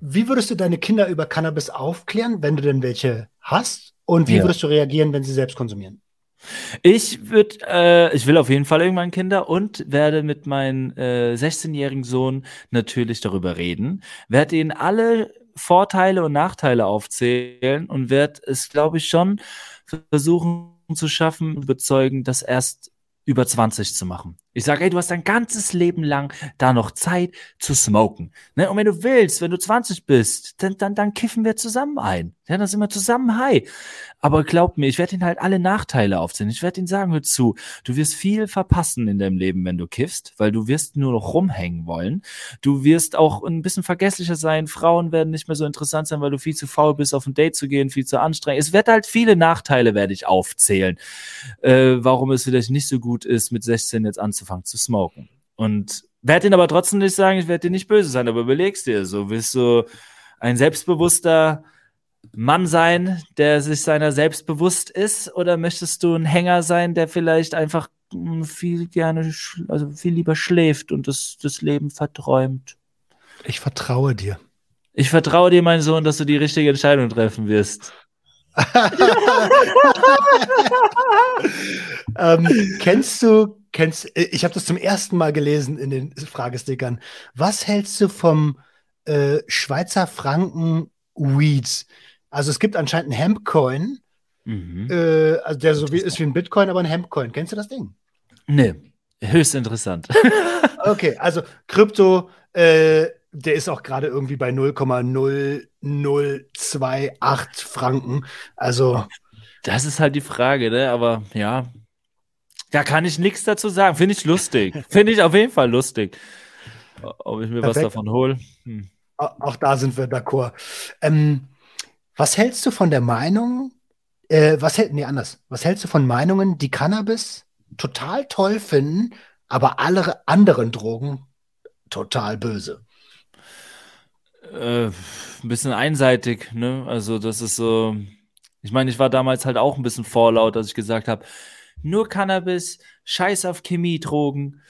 wie würdest du deine Kinder über Cannabis aufklären, wenn du denn welche hast? Und wie ja. würdest du reagieren, wenn sie selbst konsumieren? Ich würde, äh, ich will auf jeden Fall irgendwann Kinder und werde mit meinem äh, 16-jährigen Sohn natürlich darüber reden, werde ihnen alle Vorteile und Nachteile aufzählen und werde es, glaube ich, schon versuchen zu schaffen, überzeugen, das erst über 20 zu machen. Ich sage, ey, du hast dein ganzes Leben lang da noch Zeit zu smoken. Ne? Und wenn du willst, wenn du 20 bist, dann, dann, dann kiffen wir zusammen ein. Ja, dann sind wir zusammen high. Aber glaub mir, ich werde ihnen halt alle Nachteile aufzählen. Ich werde ihnen sagen, hör zu, du wirst viel verpassen in deinem Leben, wenn du kiffst, weil du wirst nur noch rumhängen wollen. Du wirst auch ein bisschen vergesslicher sein. Frauen werden nicht mehr so interessant sein, weil du viel zu faul bist, auf ein Date zu gehen, viel zu anstrengend. Es wird halt viele Nachteile, werde ich aufzählen. Äh, warum es vielleicht nicht so gut ist, mit 16 jetzt anzufangen anzufangen zu smoken. Und werde ihn aber trotzdem nicht sagen, ich werde dir nicht böse sein, aber überlegst dir, so willst du ein selbstbewusster Mann sein, der sich seiner selbst bewusst ist, oder möchtest du ein Hänger sein, der vielleicht einfach hm, viel gerne, also viel lieber schläft und das, das Leben verträumt? Ich vertraue dir. Ich vertraue dir, mein Sohn, dass du die richtige Entscheidung treffen wirst. (laughs) ähm, kennst du kennst, äh, ich habe das zum ersten Mal gelesen in den Fragestickern. Was hältst du vom äh, Schweizer Franken Weed? Also es gibt anscheinend einen Hempcoin, mhm. äh, also der so wie, ist wie ein Bitcoin, aber ein Hempcoin. Kennst du das Ding? Nee, höchst interessant. (laughs) okay, also Krypto, äh, der ist auch gerade irgendwie bei 0,0028 Franken. Also. Das ist halt die Frage, ne? Aber ja, da kann ich nichts dazu sagen. Finde ich lustig. (laughs) Finde ich auf jeden Fall lustig. Ob ich mir Perfekt. was davon hole. Hm. Auch da sind wir d'accord. Ähm, was hältst du von der Meinung, äh, was hält, nee, anders. Was hältst du von Meinungen, die Cannabis total toll finden, aber alle anderen Drogen total böse? Äh, ein bisschen einseitig, ne? Also, das ist so. Ich meine, ich war damals halt auch ein bisschen vorlaut, als ich gesagt habe, nur Cannabis, Scheiß auf Chemiedrogen.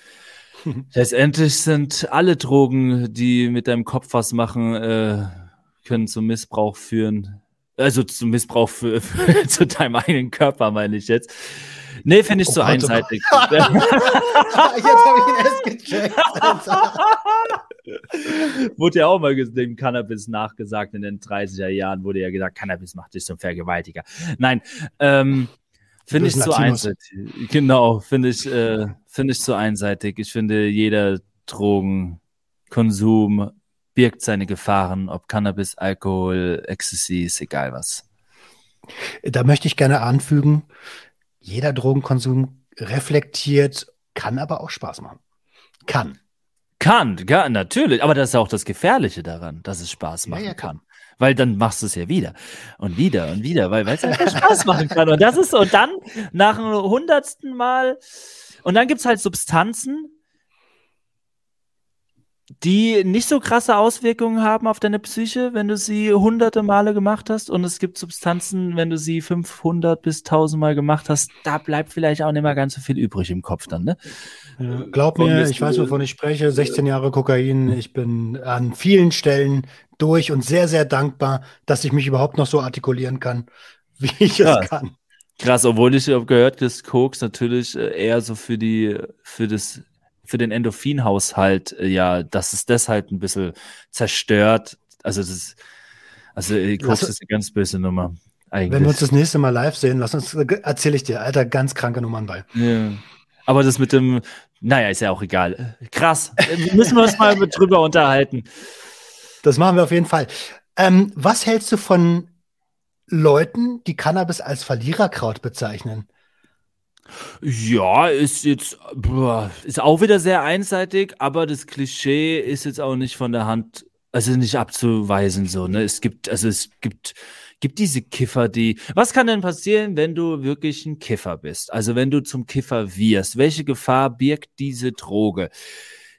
Letztendlich sind alle Drogen, die mit deinem Kopf was machen, äh, können zum Missbrauch führen. Also zum Missbrauch für, (laughs) für zu deinem eigenen Körper, meine ich jetzt. Nee, finde ich oh, so einseitig. (laughs) jetzt habe ich ihn erst gecheckt. wurde ja auch mal dem Cannabis nachgesagt in den 30er Jahren, wurde ja gesagt, Cannabis macht dich zum Vergewaltiger. Nein, ähm, Finde ich zu einseitig. Genau, finde ich, äh, finde ich zu einseitig. Ich finde, jeder Drogenkonsum birgt seine Gefahren, ob Cannabis, Alkohol, Ecstasy, ist egal was. Da möchte ich gerne anfügen, jeder Drogenkonsum reflektiert, kann aber auch Spaß machen. Kann. Kann, ja, natürlich. Aber das ist auch das Gefährliche daran, dass es Spaß machen ja, ja, kann. Weil dann machst du es ja wieder und wieder und wieder, weil es einfach (laughs) Spaß machen kann. Und das ist, und dann nach dem hundertsten Mal, und dann gibt es halt Substanzen, die nicht so krasse Auswirkungen haben auf deine Psyche, wenn du sie hunderte Male gemacht hast. Und es gibt Substanzen, wenn du sie 500 bis 1000 Mal gemacht hast, da bleibt vielleicht auch nicht mehr ganz so viel übrig im Kopf dann, ne? Ja, glaub mir, ich weiß, wovon ich spreche. 16 Jahre Kokain. Ich bin an vielen Stellen durch und sehr, sehr dankbar, dass ich mich überhaupt noch so artikulieren kann, (laughs) wie ich Krass. es kann. Krass, obwohl ich habe gehört, dass Koks natürlich äh, eher so für die, für das für den Endorphinhaushalt, äh, ja, dass es das halt ein bisschen zerstört. Also das ist, also Koks ist eine ganz böse Nummer. Eigentlich. Wenn wir uns das nächste Mal live sehen, lass uns, erzähle ich dir, Alter, ganz kranke Nummern bei. Ja. Aber das mit dem, naja, ist ja auch egal. Krass. Müssen wir uns mal drüber unterhalten. Das machen wir auf jeden Fall. Ähm, was hältst du von Leuten, die Cannabis als Verliererkraut bezeichnen? Ja, ist jetzt ist auch wieder sehr einseitig, aber das Klischee ist jetzt auch nicht von der Hand, also nicht abzuweisen so, ne? Es gibt also es gibt gibt diese Kiffer, die Was kann denn passieren, wenn du wirklich ein Kiffer bist? Also, wenn du zum Kiffer wirst, welche Gefahr birgt diese Droge?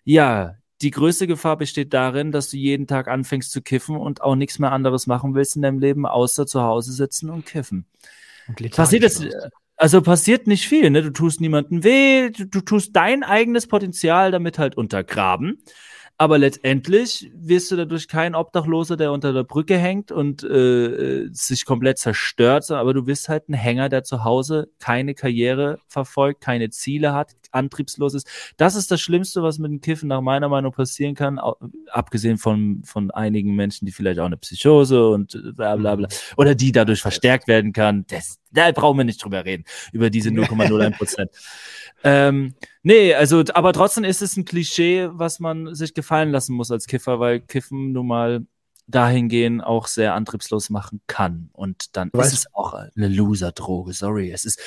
Ja, die größte Gefahr besteht darin, dass du jeden Tag anfängst zu kiffen und auch nichts mehr anderes machen willst in deinem Leben, außer zu Hause sitzen und kiffen. Und Passiert das, also passiert nicht viel, ne? Du tust niemandem weh, du, du tust dein eigenes Potenzial damit halt untergraben. Aber letztendlich wirst du dadurch kein Obdachloser, der unter der Brücke hängt und äh, sich komplett zerstört, aber du bist halt ein Hänger, der zu Hause keine Karriere verfolgt, keine Ziele hat, antriebslos ist. Das ist das Schlimmste, was mit dem Kiffen nach meiner Meinung passieren kann, abgesehen von, von einigen Menschen, die vielleicht auch eine Psychose und bla bla bla, mhm. oder die dadurch verstärkt werden kann. Das, da brauchen wir nicht drüber reden, über diese 0,01 Prozent. Ähm, nee, also, aber trotzdem ist es ein Klischee, was man sich gefallen lassen muss als Kiffer, weil Kiffen nun mal dahingehend auch sehr antriebslos machen kann. Und dann ist es auch eine Loser-Droge, sorry. Es ist,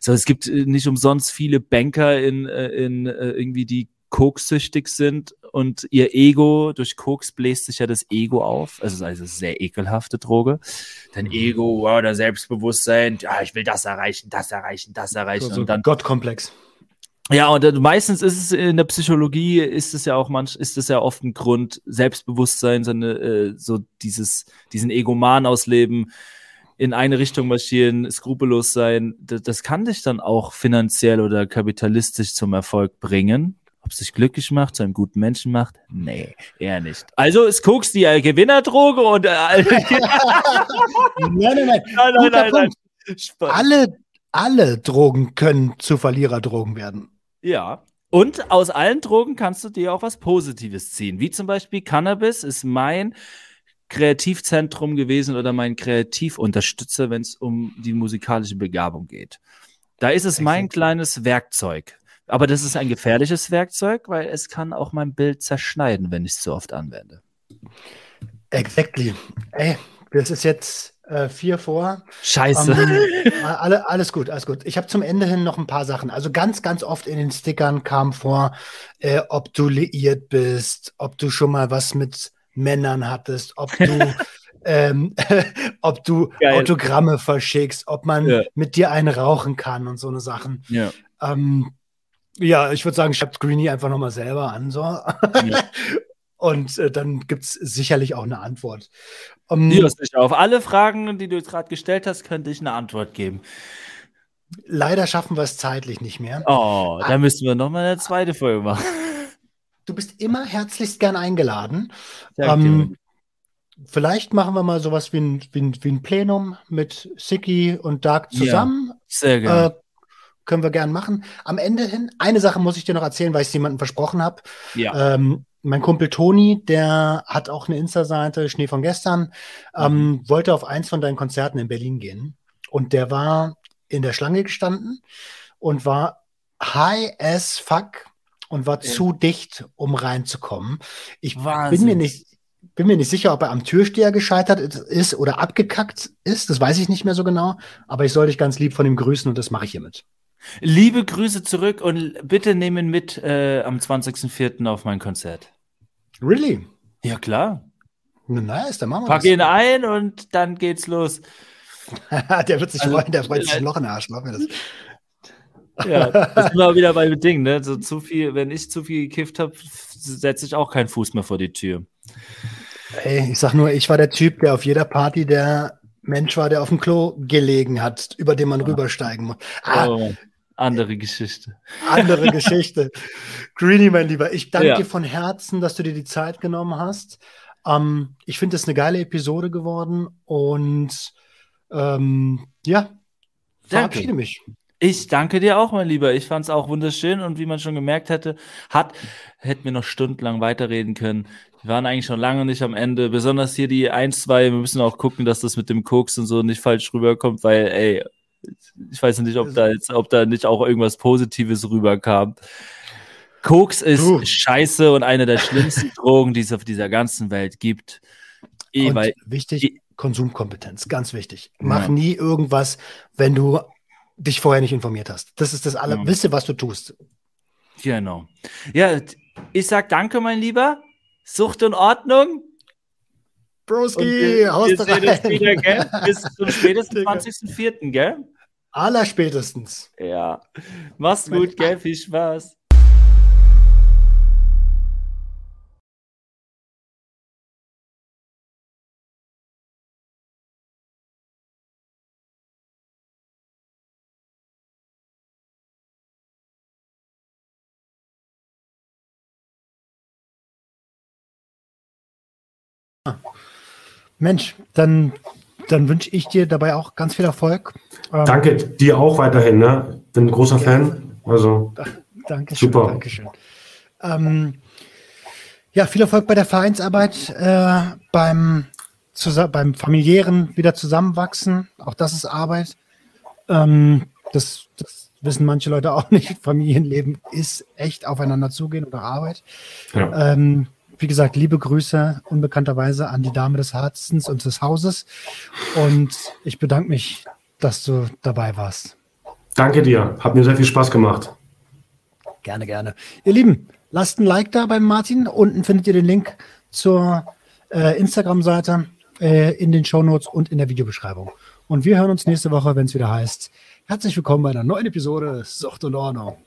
so, es gibt äh, nicht umsonst viele Banker in, äh, in äh, irgendwie, die koksüchtig sind und ihr Ego, durch Koks bläst sich ja das Ego auf. Also, also sehr ekelhafte Droge. Dein mhm. Ego, wow, der Selbstbewusstsein, ja, ich will das erreichen, das erreichen, das erreichen. So, und dann Gottkomplex. Ja, und meistens ist es in der Psychologie ist es ja auch manch, ist es ja oft ein Grund, Selbstbewusstsein, seine, äh, so dieses, diesen Egoman ausleben, in eine Richtung marschieren, skrupellos sein. Das, das kann dich dann auch finanziell oder kapitalistisch zum Erfolg bringen. Ob es dich glücklich macht, zu einem guten Menschen macht? Nee, eher nicht. Also ist Koks die äh, Gewinnerdroge und äh, (laughs) nein, nein, nein. nein, nein, nein, nein. Alle, alle Drogen können zu Verliererdrogen werden. Ja. Und aus allen Drogen kannst du dir auch was Positives ziehen. Wie zum Beispiel Cannabis ist mein Kreativzentrum gewesen oder mein Kreativunterstützer, wenn es um die musikalische Begabung geht. Da ist es mein kleines Werkzeug. Aber das ist ein gefährliches Werkzeug, weil es kann auch mein Bild zerschneiden, wenn ich es zu oft anwende. Exactly. Ey, das ist jetzt äh, vier vor. Scheiße. Ähm, (laughs) alle, alles gut, alles gut. Ich habe zum Ende hin noch ein paar Sachen. Also ganz, ganz oft in den Stickern kam vor, äh, ob du liiert bist, ob du schon mal was mit Männern hattest, ob du (laughs) ähm, (laughs) ob du Geil. Autogramme verschickst, ob man ja. mit dir einen rauchen kann und so eine Sachen. Ja, ähm, ja ich würde sagen, schreibt Greenie einfach nochmal selber an. So. Ja. (laughs) Und äh, dann gibt es sicherlich auch eine Antwort. Um, ähm, auf alle Fragen, die du jetzt gerade gestellt hast, könnte ich eine Antwort geben. Leider schaffen wir es zeitlich nicht mehr. Oh, da müssen wir nochmal eine zweite Folge machen. Du bist immer herzlichst gern eingeladen. Ähm, vielleicht machen wir mal sowas wie ein, wie ein, wie ein Plenum mit Siki und Dark zusammen. Ja, sehr gerne. Äh, können wir gern machen. Am Ende hin, eine Sache muss ich dir noch erzählen, weil ich es jemandem versprochen habe. Ja. Ähm, mein Kumpel Toni, der hat auch eine Insta-Seite, Schnee von gestern, ähm, mhm. wollte auf eins von deinen Konzerten in Berlin gehen. Und der war in der Schlange gestanden und war high as fuck und war ja. zu dicht, um reinzukommen. Ich Wahnsinn. bin mir nicht, bin mir nicht sicher, ob er am Türsteher gescheitert ist oder abgekackt ist. Das weiß ich nicht mehr so genau. Aber ich soll dich ganz lieb von ihm grüßen und das mache ich hiermit. Liebe Grüße zurück und bitte nehmen mit äh, am 20.04. auf mein Konzert. Really? Ja, klar. Nice, dann machen wir Pack das. ihn ein und dann geht's los. (laughs) der wird sich Also, freuen, der freut sich äh, ein Loch in den Arsch, glaub mir das. (laughs) Ja, das sind wir wieder bei dem Ding, ne? So zu viel, wenn ich zu viel gekifft habe, setze ich auch keinen Fuß mehr vor die Tür. Ey, ich sag nur, ich war der Typ, der auf jeder Party der Mensch war, der auf dem Klo gelegen hat, über den man rübersteigen muss. Ah, Oh, andere Geschichte. andere (laughs) Geschichte. Greenie, mein Lieber, ich danke Ja. dir von Herzen, dass du dir die Zeit genommen hast. Ähm, ich finde es eine geile Episode geworden und ähm, ja, verabschiede mich. Ich danke dir auch, mein Lieber. Ich fand es auch wunderschön und wie man schon gemerkt hätte, hat, hätten wir noch stundenlang weiterreden können. Wir waren eigentlich schon lange nicht am Ende. Besonders hier die ein, zwei, wir müssen auch gucken, dass das mit dem Koks und so nicht falsch rüberkommt, weil, ey, ich weiß nicht, ob da jetzt, ob da nicht auch irgendwas Positives rüberkam. Koks ist Du. scheiße und eine der schlimmsten (laughs) Drogen, die es auf dieser ganzen Welt gibt. Eh, Und wichtig, die- Konsumkompetenz, ganz wichtig. Mach Ja. nie irgendwas, wenn du dich vorher nicht informiert hast. Das ist das aller, Ja. wisse, was du tust. genau. Ja, ich sag danke, mein Lieber. Sucht und Ordnung. Broski, wir, haust wir du sehen uns rein. wieder, gell? Bis zum (laughs) spätestens Digga. 20.04., gell? Allerspätestens. Ja. Mach's gut, gell? Viel Spaß. Mensch, dann, dann wünsche ich dir dabei auch ganz viel Erfolg. Ähm, Danke dir auch weiterhin, ne? Bin ein großer Fan. Also, Dankeschön. Super. Dankeschön. Ähm, ja, viel Erfolg bei der Vereinsarbeit, äh, beim, beim familiären wieder zusammenwachsen. Auch das ist Arbeit. Ähm, das, das wissen manche Leute auch nicht. (laughs) Familienleben ist echt aufeinander zugehen oder Arbeit. ja. Ähm, wie gesagt, liebe Grüße unbekannterweise an die Dame des Herzens und des Hauses. Und ich bedanke mich, dass du dabei warst. Danke dir. Hat mir sehr viel Spaß gemacht. Gerne, gerne. Ihr Lieben, lasst ein Like da beim Martin. Unten findet ihr den Link zur äh, Instagram-Seite äh, in den Shownotes und in der Videobeschreibung. Und wir hören uns nächste Woche, wenn es wieder heißt, herzlich willkommen bei einer neuen Episode Sucht und Ordnung.